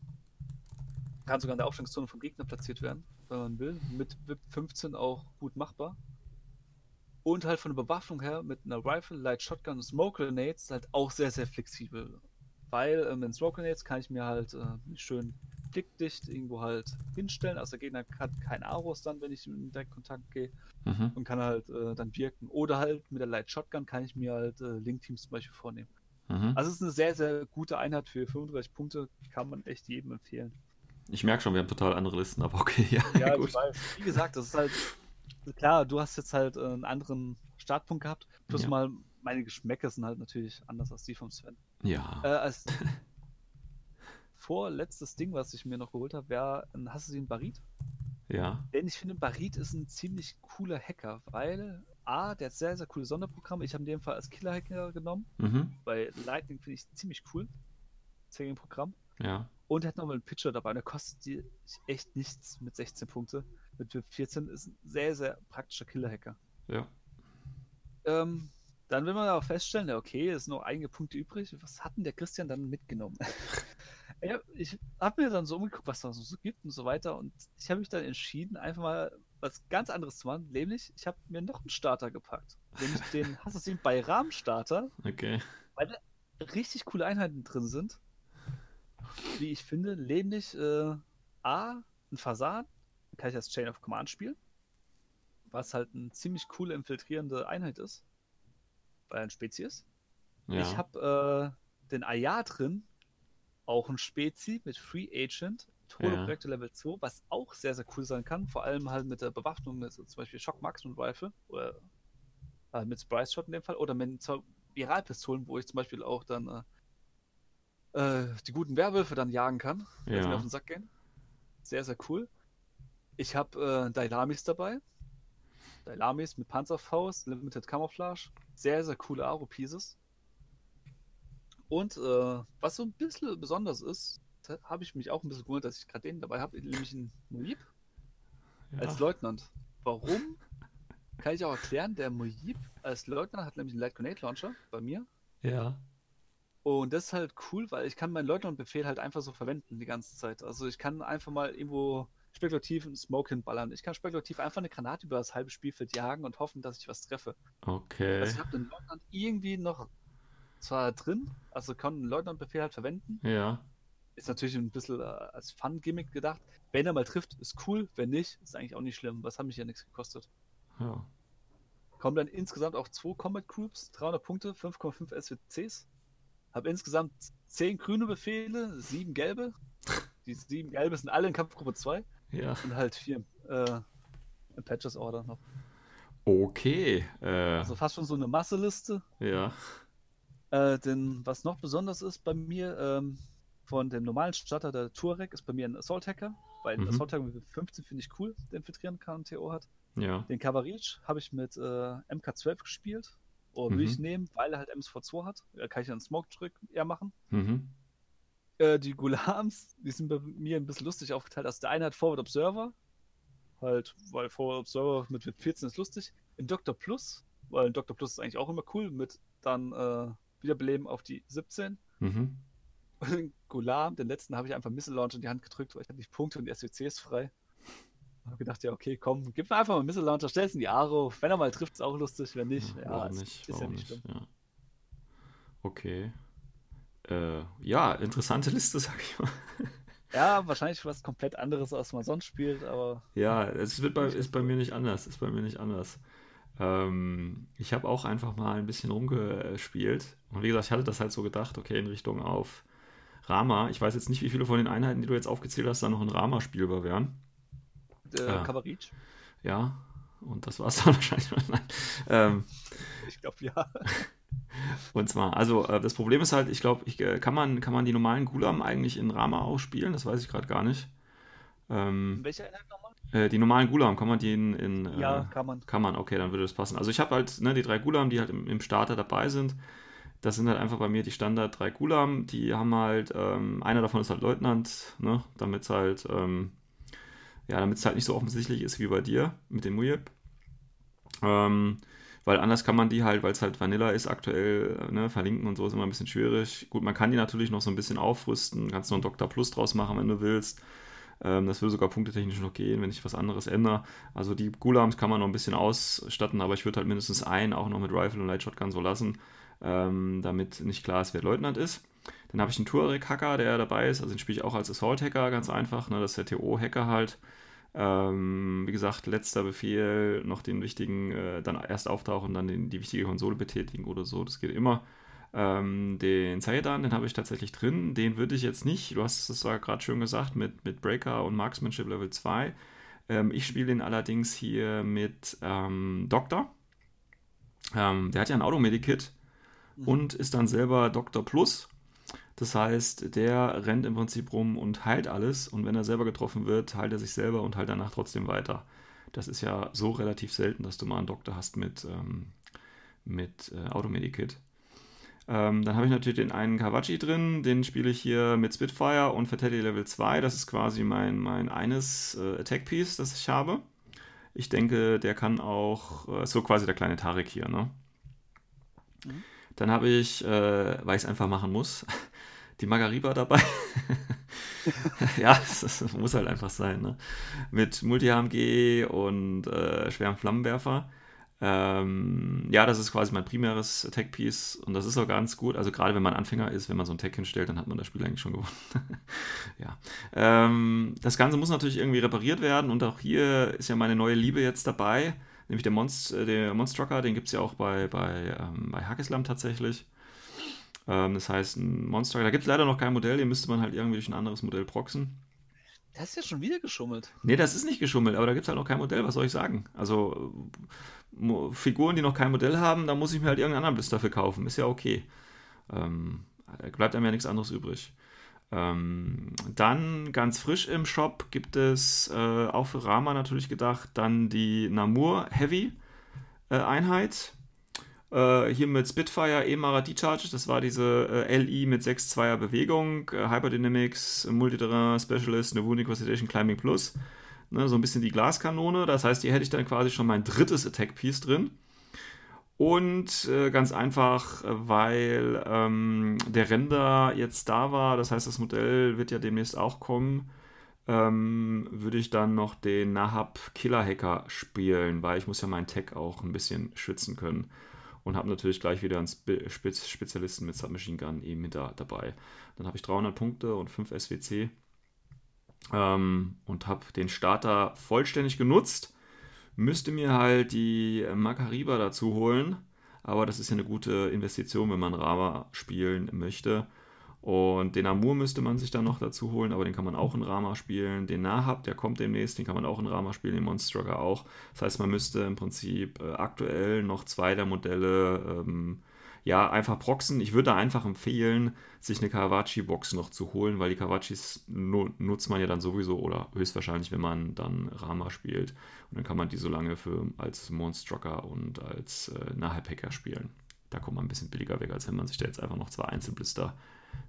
Kann sogar in der Aufstellungszone vom Gegner platziert werden, wenn man will. Mit VIP 15 auch gut machbar. Und halt von der Bewaffnung her mit einer Rifle, Light Shotgun und Smoke Grenades halt auch sehr, sehr flexibel. Weil ähm, in Smoke Grenades kann ich mir halt äh, schön blickdicht irgendwo halt hinstellen. Also der Gegner hat keinen Aros dann, wenn ich in direkt Kontakt gehe Mhm. und kann halt äh, dann wirken. Oder halt mit der Light Shotgun kann ich mir halt äh, Link-Teams zum Beispiel vornehmen. Mhm. Also es ist eine sehr, sehr gute Einheit für 35 Punkte. Kann man echt jedem empfehlen. Ich merke schon, wir haben total andere Listen, aber okay, ja, Ja, *laughs* gut. weiß. Wie gesagt, das ist halt klar, du hast jetzt halt äh, einen anderen Startpunkt gehabt. Plus Ja. mal, meine Geschmäcker sind halt natürlich anders als die vom Sven. Ja. Äh, als *laughs* vorletztes Ding, was ich mir noch geholt habe, wäre ein Assassin Barit. ja. Denn ich finde, Barit ist ein ziemlich cooler Hacker, weil A, der hat sehr, sehr coole Sonderprogramme. Ich habe in dem Fall als Killer-Hacker genommen. Mhm. Bei Lightning finde ich ziemlich cool. Das Programm. Ja. Und er hat nochmal einen Pitcher dabei. Und der kostet die echt nichts mit 16 Punkte. Mit 14 ist ein sehr, sehr praktischer Killer-Hacker. Ja. Ähm, dann will man aber feststellen, okay, es sind noch einige Punkte übrig. Was hat denn der Christian dann mitgenommen? *laughs* ich habe mir dann so umgeguckt, was da so gibt und so weiter. Und ich habe mich dann entschieden, einfach mal was ganz anderes zu machen. Nämlich, ich habe mir noch einen Starter gepackt. Nämlich *laughs* den Assassin bei Rahmen-Starter, Okay. weil da richtig coole Einheiten drin sind. Wie ich finde, nämlich äh, A, ein Fasan, kann ich als Chain of Command spielen. Was halt eine ziemlich coole infiltrierende Einheit ist. Weil er ein Spezi ist. Ja. Ich habe äh, den Aya drin, auch ein Spezi mit Free Agent, Holo-Projektor Level 2, was auch sehr, sehr cool sein kann. Vor allem halt mit der Bewaffnung, mit so zum Beispiel Shock Maximum Rifle oder äh, mit Sprice Shot in dem Fall oder mit Viralpistolen, wo ich zum Beispiel auch dann äh, äh, die guten Werwölfe dann jagen kann, wenn sie mir Ja. auf den Sack gehen. Sehr, sehr cool. Ich habe äh, Dailamis dabei. Dailamis mit Panzerfaust, Limited Camouflage. Sehr, sehr coole Aro-Pieces. Und äh, was so ein bisschen besonders ist, habe ich mich auch ein bisschen gewundert, dass ich gerade den dabei habe, nämlich einen als Ja. Leutnant. Warum? Kann ich auch erklären. Der Muib als Leutnant hat nämlich einen Light Grenade Launcher bei mir. ja. Und das ist halt cool, weil ich kann meinen Leutnant-Befehl halt einfach so verwenden die ganze Zeit. Also ich kann einfach mal irgendwo spekulativ einen Smoke hinballern. Ich kann spekulativ einfach eine Granate über das halbe Spielfeld jagen und hoffen, dass ich was treffe. Okay. Also ich habe den Leutnant irgendwie noch zwar drin, also kann einen Leutnant-Befehl halt verwenden. Ja. Ist natürlich ein bisschen äh, als Fun-Gimmick gedacht. Wenn er mal trifft, ist cool. Wenn nicht, ist eigentlich auch nicht schlimm. Was hat mich ja nichts gekostet. Ja. Kommen dann insgesamt auch zwei Combat Groups, 300 Punkte, 5,5 SWCs. Habe insgesamt 10 grüne Befehle, 7 gelbe. *laughs* Die 7 gelbe sind alle in Kampfgruppe 2 Ja. und halt 4 äh, im Patches Order noch. Okay. Äh, Also fast schon so eine Masseliste. ja. Äh, denn was noch besonders ist bei mir, ähm, von dem normalen Starter, der Touareg, ist bei mir ein Assault Hacker, weil ein Mhm. Assault Hacker mit 15 finde ich cool, der infiltrieren kann und TO hat. Ja. Den Kavarich habe ich mit äh, MK12 gespielt. Oder will Mhm. ich nehmen, weil er halt MSV2 hat. Da kann ich dann Smoke Trick eher machen. Mhm. Äh, die Gulams, die sind bei mir ein bisschen lustig aufgeteilt. Also der eine hat Forward Observer. Halt, weil Forward Observer mit, mit 14 ist lustig. In Dr. Plus, weil Dr. Plus ist eigentlich auch immer cool, mit dann äh, Wiederbeleben auf die 17. Mhm. Und *laughs* den Gulam, den letzten, habe ich einfach Missile Launch in die Hand gedrückt, weil ich hatte nicht Punkte und die SWCs frei. Habe gedacht, ja, okay, komm, gib mir einfach mal einen Missile Launcher, stell's in die Aro. Wenn er mal trifft, ist auch lustig. Wenn nicht, ja, es nicht? ist ja nicht? schlimm. Ja. Okay. Äh, ja, interessante Liste, *laughs* sag ich mal. Ja, wahrscheinlich was komplett anderes, als man sonst spielt, aber Ja, es wird bei, ist bei mir nicht anders. Ist bei mir nicht anders. Ähm, ich habe auch einfach mal ein bisschen rumgespielt. Und wie gesagt, ich hatte das halt so gedacht, okay, in Richtung auf Rama. Ich weiß jetzt nicht, wie viele von den Einheiten, die du jetzt aufgezählt hast, da noch in Rama spielbar wären. äh, Ja. Kavarich, Ja, und das war es *laughs* dann wahrscheinlich. Ähm, ich glaube ja. *laughs* Und zwar, also äh, das Problem ist halt, ich glaube, ich, äh, kann, man, kann man die normalen Gulam eigentlich in Rama auch spielen? Das weiß ich gerade gar nicht. Ähm, Welche Einheit nochmal? äh, die normalen Gulam, kann man die in. in äh, Ja, kann man. Kann man, okay, dann würde das passen. Also ich habe halt ne, die drei Gulam, die halt im, im Starter dabei sind. Das sind halt einfach bei mir die Standard drei Gulam. Die haben halt, ähm, einer davon ist halt Leutnant, ne, damit es halt, ähm, ja, damit es halt nicht so offensichtlich ist wie bei dir mit dem Mujib. Ähm, weil anders kann man die halt, weil es halt Vanilla ist aktuell, ne, verlinken und so ist immer ein bisschen schwierig. Gut, man kann die natürlich noch so ein bisschen aufrüsten, kannst noch einen Dr. Plus draus machen, wenn du willst. Ähm, das würde sogar punktetechnisch noch gehen, wenn ich was anderes ändere. Also die Gulams kann man noch ein bisschen ausstatten, aber ich würde halt mindestens einen auch noch mit Rifle und Light Shotgun so lassen, ähm, damit nicht klar ist, wer Leutnant ist. Dann habe ich einen Tuareg-Hacker, der dabei ist, also den spiele ich auch als Assault-Hacker, ganz einfach, ne, das ist der TO-Hacker halt. Ähm, wie gesagt, letzter Befehl, noch den wichtigen, äh, dann erst auftauchen, dann den, die wichtige Konsole betätigen oder so, das geht immer. Ähm, den Zaydan, den habe ich tatsächlich drin, den würde ich jetzt nicht, du hast es zwar gerade schön gesagt, mit, mit Breaker und Marksmanship Level 2. Ähm, ich spiele den allerdings hier mit ähm, Doktor. Ähm, der hat ja ein Automedikit Mhm. und ist dann selber Doktor Plus. Das heißt, der rennt im Prinzip rum und heilt alles und wenn er selber getroffen wird, heilt er sich selber und heilt danach trotzdem weiter. Das ist ja so relativ selten, dass du mal einen Doktor hast mit, ähm, mit äh, Automedikit. Ähm, dann habe ich natürlich den einen Kawachi drin, den spiele ich hier mit Spitfire und Fatality Level 2. Das ist quasi mein, mein eines äh, Attack-Piece, das ich habe. Ich denke, der kann auch, äh, so quasi der kleine Tarek hier, ne? Mhm. Dann habe ich, äh, weil ich es einfach machen muss, *laughs* die Margariba dabei. *laughs* ja, das, das muss halt einfach sein, ne? Mit Multi-HMG und äh, schwerem Flammenwerfer. Ähm, ja, das ist quasi mein primäres Attack-Piece und das ist auch ganz gut. Also gerade wenn man Anfänger ist, wenn man so ein Tech hinstellt, dann hat man das Spiel eigentlich schon gewonnen. *laughs* ja. Ähm, das Ganze muss natürlich irgendwie repariert werden und auch hier ist ja meine neue Liebe jetzt dabei, nämlich der, Monst äh, der Monstrucker, den gibt es ja auch bei, bei, ähm, bei Hackislam tatsächlich. Ähm, das heißt, ein Monstrucker, da gibt es leider noch kein Modell, den müsste man halt irgendwie durch ein anderes Modell proxen. Das ist ja schon wieder geschummelt. Nee, das ist nicht geschummelt, aber da gibt es halt noch kein Modell, was soll ich sagen? Also Mo- Figuren, die noch kein Modell haben, da muss ich mir halt irgendeinen anderen Blister für kaufen. Ist ja okay. Ähm, bleibt einem ja nichts anderes übrig. Ähm, dann ganz frisch im Shop gibt es äh, auch für Rama natürlich gedacht, dann die Namur Heavy äh, Einheit. Äh, hier mit Spitfire E-Mara D-Charge, das war diese äh, LI mit 6-2er Bewegung, äh, Hyperdynamics, Multiterrain Specialist, Wound Incapacitation Climbing Plus. Ne, so ein bisschen die Glaskanone. Das heißt, hier hätte ich dann quasi schon mein drittes Attack-Piece drin. Und äh, ganz einfach, weil ähm, der Render jetzt da war, das heißt, das Modell wird ja demnächst auch kommen, ähm, würde ich dann noch den Nahab Killer Hacker spielen, weil ich muss ja meinen Tech auch ein bisschen schützen können. Und habe natürlich gleich wieder einen Spe Spez Spezialisten mit Submachine Gun eben mit da, dabei. Dann habe ich 300 Punkte und 5 SWC ähm, und habe den Starter vollständig genutzt. Müsste mir halt die Makariba dazu holen, aber das ist ja eine gute Investition, wenn man Rama spielen möchte. Und den Amur müsste man sich dann noch dazu holen, aber den kann man auch in Rama spielen. Den Nahab, der kommt demnächst, den kann man auch in Rama spielen, den Monstrucker auch. Das heißt, man müsste im Prinzip äh, aktuell noch zwei der Modelle ähm, ja, einfach proxen. Ich würde einfach empfehlen, sich eine Kawachi-Box noch zu holen, weil die Kawachis nu nutzt man ja dann sowieso oder höchstwahrscheinlich, wenn man dann Rama spielt. Und dann kann man die so lange für, als Monstrucker und als äh, Nahab-Hacker spielen. Da kommt man ein bisschen billiger weg, als wenn man sich da jetzt einfach noch zwei Einzelblister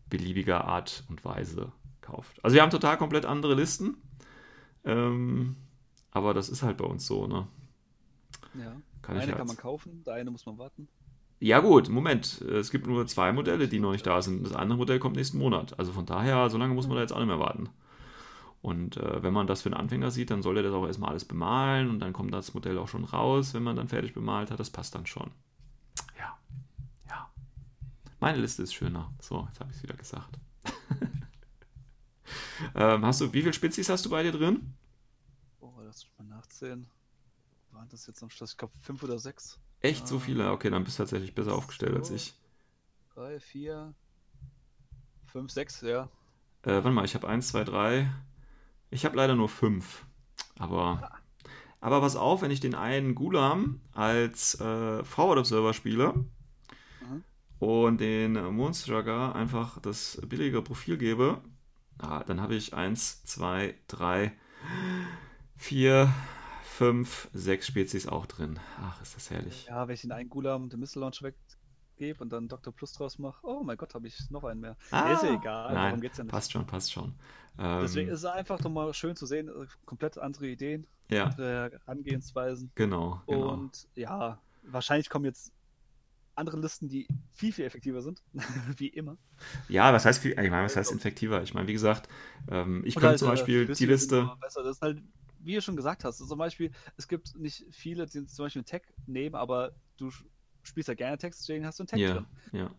beliebiger Art und Weise kauft. Also wir haben total komplett andere Listen. Ähm, aber das ist halt bei uns so, ne? Ja. Kann eine kann man kaufen, der eine muss man warten. Ja, gut, Moment. Es gibt nur zwei Modelle, die noch nicht da sind. Das andere Modell kommt nächsten Monat. Also von daher, so lange muss man da jetzt auch nicht mehr warten. Und äh, wenn man das für einen Anfänger sieht, dann soll er das auch erstmal alles bemalen und dann kommt das Modell auch schon raus, wenn man dann fertig bemalt hat. Das passt dann schon. Ja. Ja. Meine Liste ist schöner. So, jetzt habe ich es wieder gesagt. *laughs* ähm, hast du, wie viele Spezies hast du bei dir drin? Oh, lass mich mal nachzählen. Waren das jetzt am Schluss? Ich glaube fünf oder sechs. Echt so viele? Okay, dann bist du tatsächlich besser aufgestellt als ich. Drei, vier, fünf, sechs, ja. Äh, warte mal, ich habe 1, 2, 3. Ich habe leider nur 5. Aber, aber pass auf, wenn ich den einen Gulam als äh, Forward Observer spiele Mhm. und den Moonstrucker einfach das billige Profil gebe, ah, dann habe ich 1, 2, 3, 4, 5, 6 Spezies auch drin. Ach, ist das herrlich. Ja, wenn ich den einen Gulam den Missile Launch weggebe und dann Dr. Plus draus mache, oh mein Gott, habe ich noch einen mehr. Ah, ist ja egal, nein, darum geht's ja nicht. Passt schon, passt schon. Ähm, Deswegen ist es einfach doch mal schön zu sehen, äh, komplett andere Ideen, ja, andere Herangehensweisen. genau, genau. Und ja, wahrscheinlich kommen jetzt andere Listen, die viel, viel effektiver sind, *laughs* wie immer. Ja, was heißt viel, ich meine, was heißt infektiver? Ich meine, wie gesagt, ähm, ich könnte halt, zum äh, Beispiel die Liste. Besser. Das ist halt, wie du schon gesagt hast, zum Beispiel, es gibt nicht viele, die zum Beispiel einen Tag nehmen, aber du spielst ja gerne Text, deswegen hast du einen Tag Ja, drin. ja,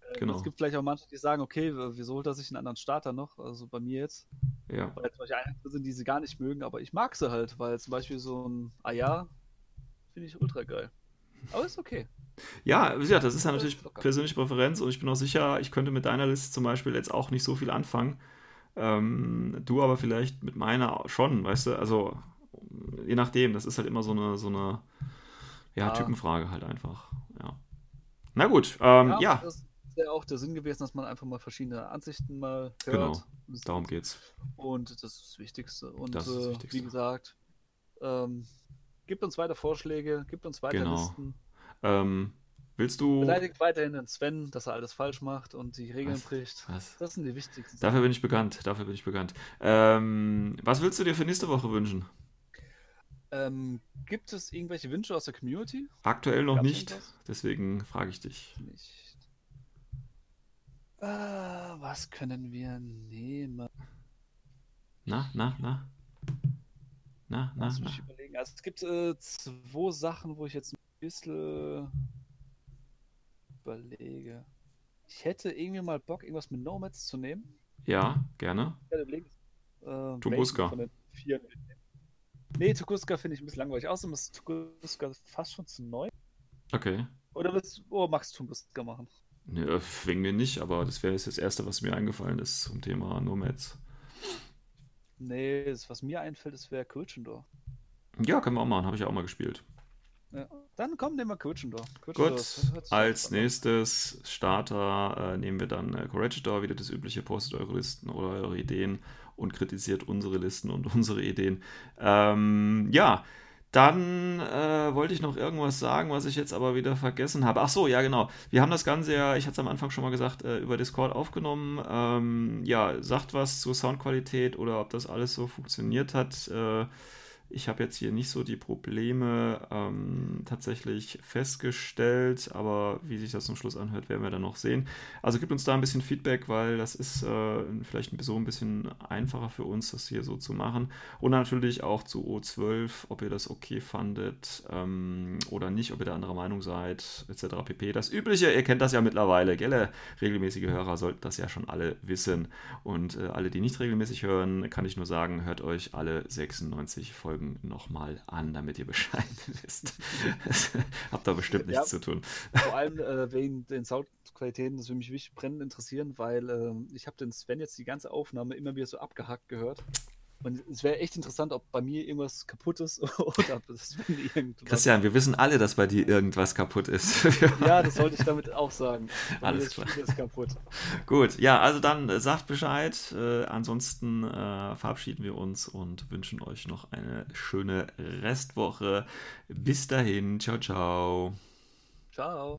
Äh, genau. Es gibt vielleicht auch manche, die sagen, okay, wieso holt er sich einen anderen Starter noch? Also bei mir jetzt. ja. Weil zum Beispiel Einheiten sind, die sie gar nicht mögen, aber ich mag sie halt, weil zum Beispiel so ein Aya finde ich ultra geil. Aber ist okay. Ja, gesagt, das ist ja natürlich persönliche Präferenz und ich bin auch sicher, ich könnte mit deiner Liste zum Beispiel jetzt auch nicht so viel anfangen. Ähm, du aber vielleicht mit meiner schon, weißt du? Also, je nachdem, das ist halt immer so eine, so eine ja, Ja. Typenfrage halt einfach. Ja. Na gut, ähm, ja, Das ist ja auch der Sinn gewesen, dass man einfach mal verschiedene Ansichten mal hört. Genau, darum geht's. Und das ist das Wichtigste. Und Das ist das äh, Wichtigste. wie gesagt, ähm, gibt uns weiter Vorschläge, gibt uns weiter Genau. Listen. Ähm, willst du. Beleidigt weiterhin den Sven, dass er alles falsch macht und die Regeln Was? bricht. Was? Das sind die wichtigsten Dafür bin ich bekannt, dafür bin ich bekannt. Ähm, was willst du dir für nächste Woche wünschen? Ähm, gibt es irgendwelche Wünsche aus der Community? Aktuell noch Gab's nicht, deswegen frage ich dich. Nicht. Äh, was können wir nehmen? Na, na, na? Na, na, Lass na? mich überlegen. Also es gibt äh, zwei Sachen, wo ich jetzt ein bisschen überlege. Ich hätte irgendwie mal Bock, irgendwas mit Nomads zu nehmen. Ja, gerne. Ich überlegt, äh, Tunguska. Nee, Tunguska finde ich ein bisschen langweilig. Außerdem ist Tunguska fast schon zu neu. Okay. Oder willst oh, magst du Tunguska machen? Nee, wegen mir nicht, aber das wäre jetzt das Erste, was mir eingefallen ist zum Thema Nomads. Nee, das, was mir einfällt, das wäre Kirchendor. Ja, können wir auch machen, habe ich ja auch mal gespielt. Ja. Dann komm, nehmen wir Kirchendor. Gut, als nächstes Starter äh, nehmen wir dann äh, Corregidor, wieder das übliche, postet eure Listen oder eure Ideen und kritisiert unsere Listen und *laughs* unsere Ideen. Ähm, ja, dann äh, wollte ich noch irgendwas sagen, was ich jetzt aber wieder vergessen habe. Ach so, ja genau. Wir haben das Ganze ja, ich hatte es am Anfang schon mal gesagt, äh, über Discord aufgenommen. Ähm, ja, sagt was zur Soundqualität oder ob das alles so funktioniert hat. Äh, ich habe jetzt hier nicht so die Probleme ähm, tatsächlich festgestellt, aber wie sich das zum Schluss anhört, werden wir dann noch sehen. Also gibt uns da ein bisschen Feedback, weil das ist äh, vielleicht so ein bisschen einfacher für uns, das hier so zu machen. Und natürlich auch zu O12, ob ihr das okay fandet ähm, oder nicht, ob ihr da anderer Meinung seid, etc. pp. Das Übliche, ihr kennt das ja mittlerweile, gell? Regelmäßige Hörer sollten das ja schon alle wissen. Und äh, alle, die nicht regelmäßig hören, kann ich nur sagen, hört euch alle 96 Folgen Folgen nochmal an, damit ihr Bescheid *laughs* wisst. *laughs* Habt da bestimmt nichts ja, zu tun. Vor allem äh, wegen den Soundqualitäten, das würde mich brennend interessieren, weil äh, ich habe den Sven jetzt die ganze Aufnahme immer wieder so abgehackt gehört. Und es wäre echt interessant, ob bei mir irgendwas kaputt ist *laughs* oder ob das irgendwas. Christian, wir wissen alle, dass bei dir irgendwas kaputt ist. *laughs* ja, das sollte ich damit auch sagen. Bei Alles klar. Ist kaputt. Gut, ja, also dann äh, sagt Bescheid. Äh, ansonsten äh, verabschieden wir uns und wünschen euch noch eine schöne Restwoche. Bis dahin, ciao, ciao. Ciao.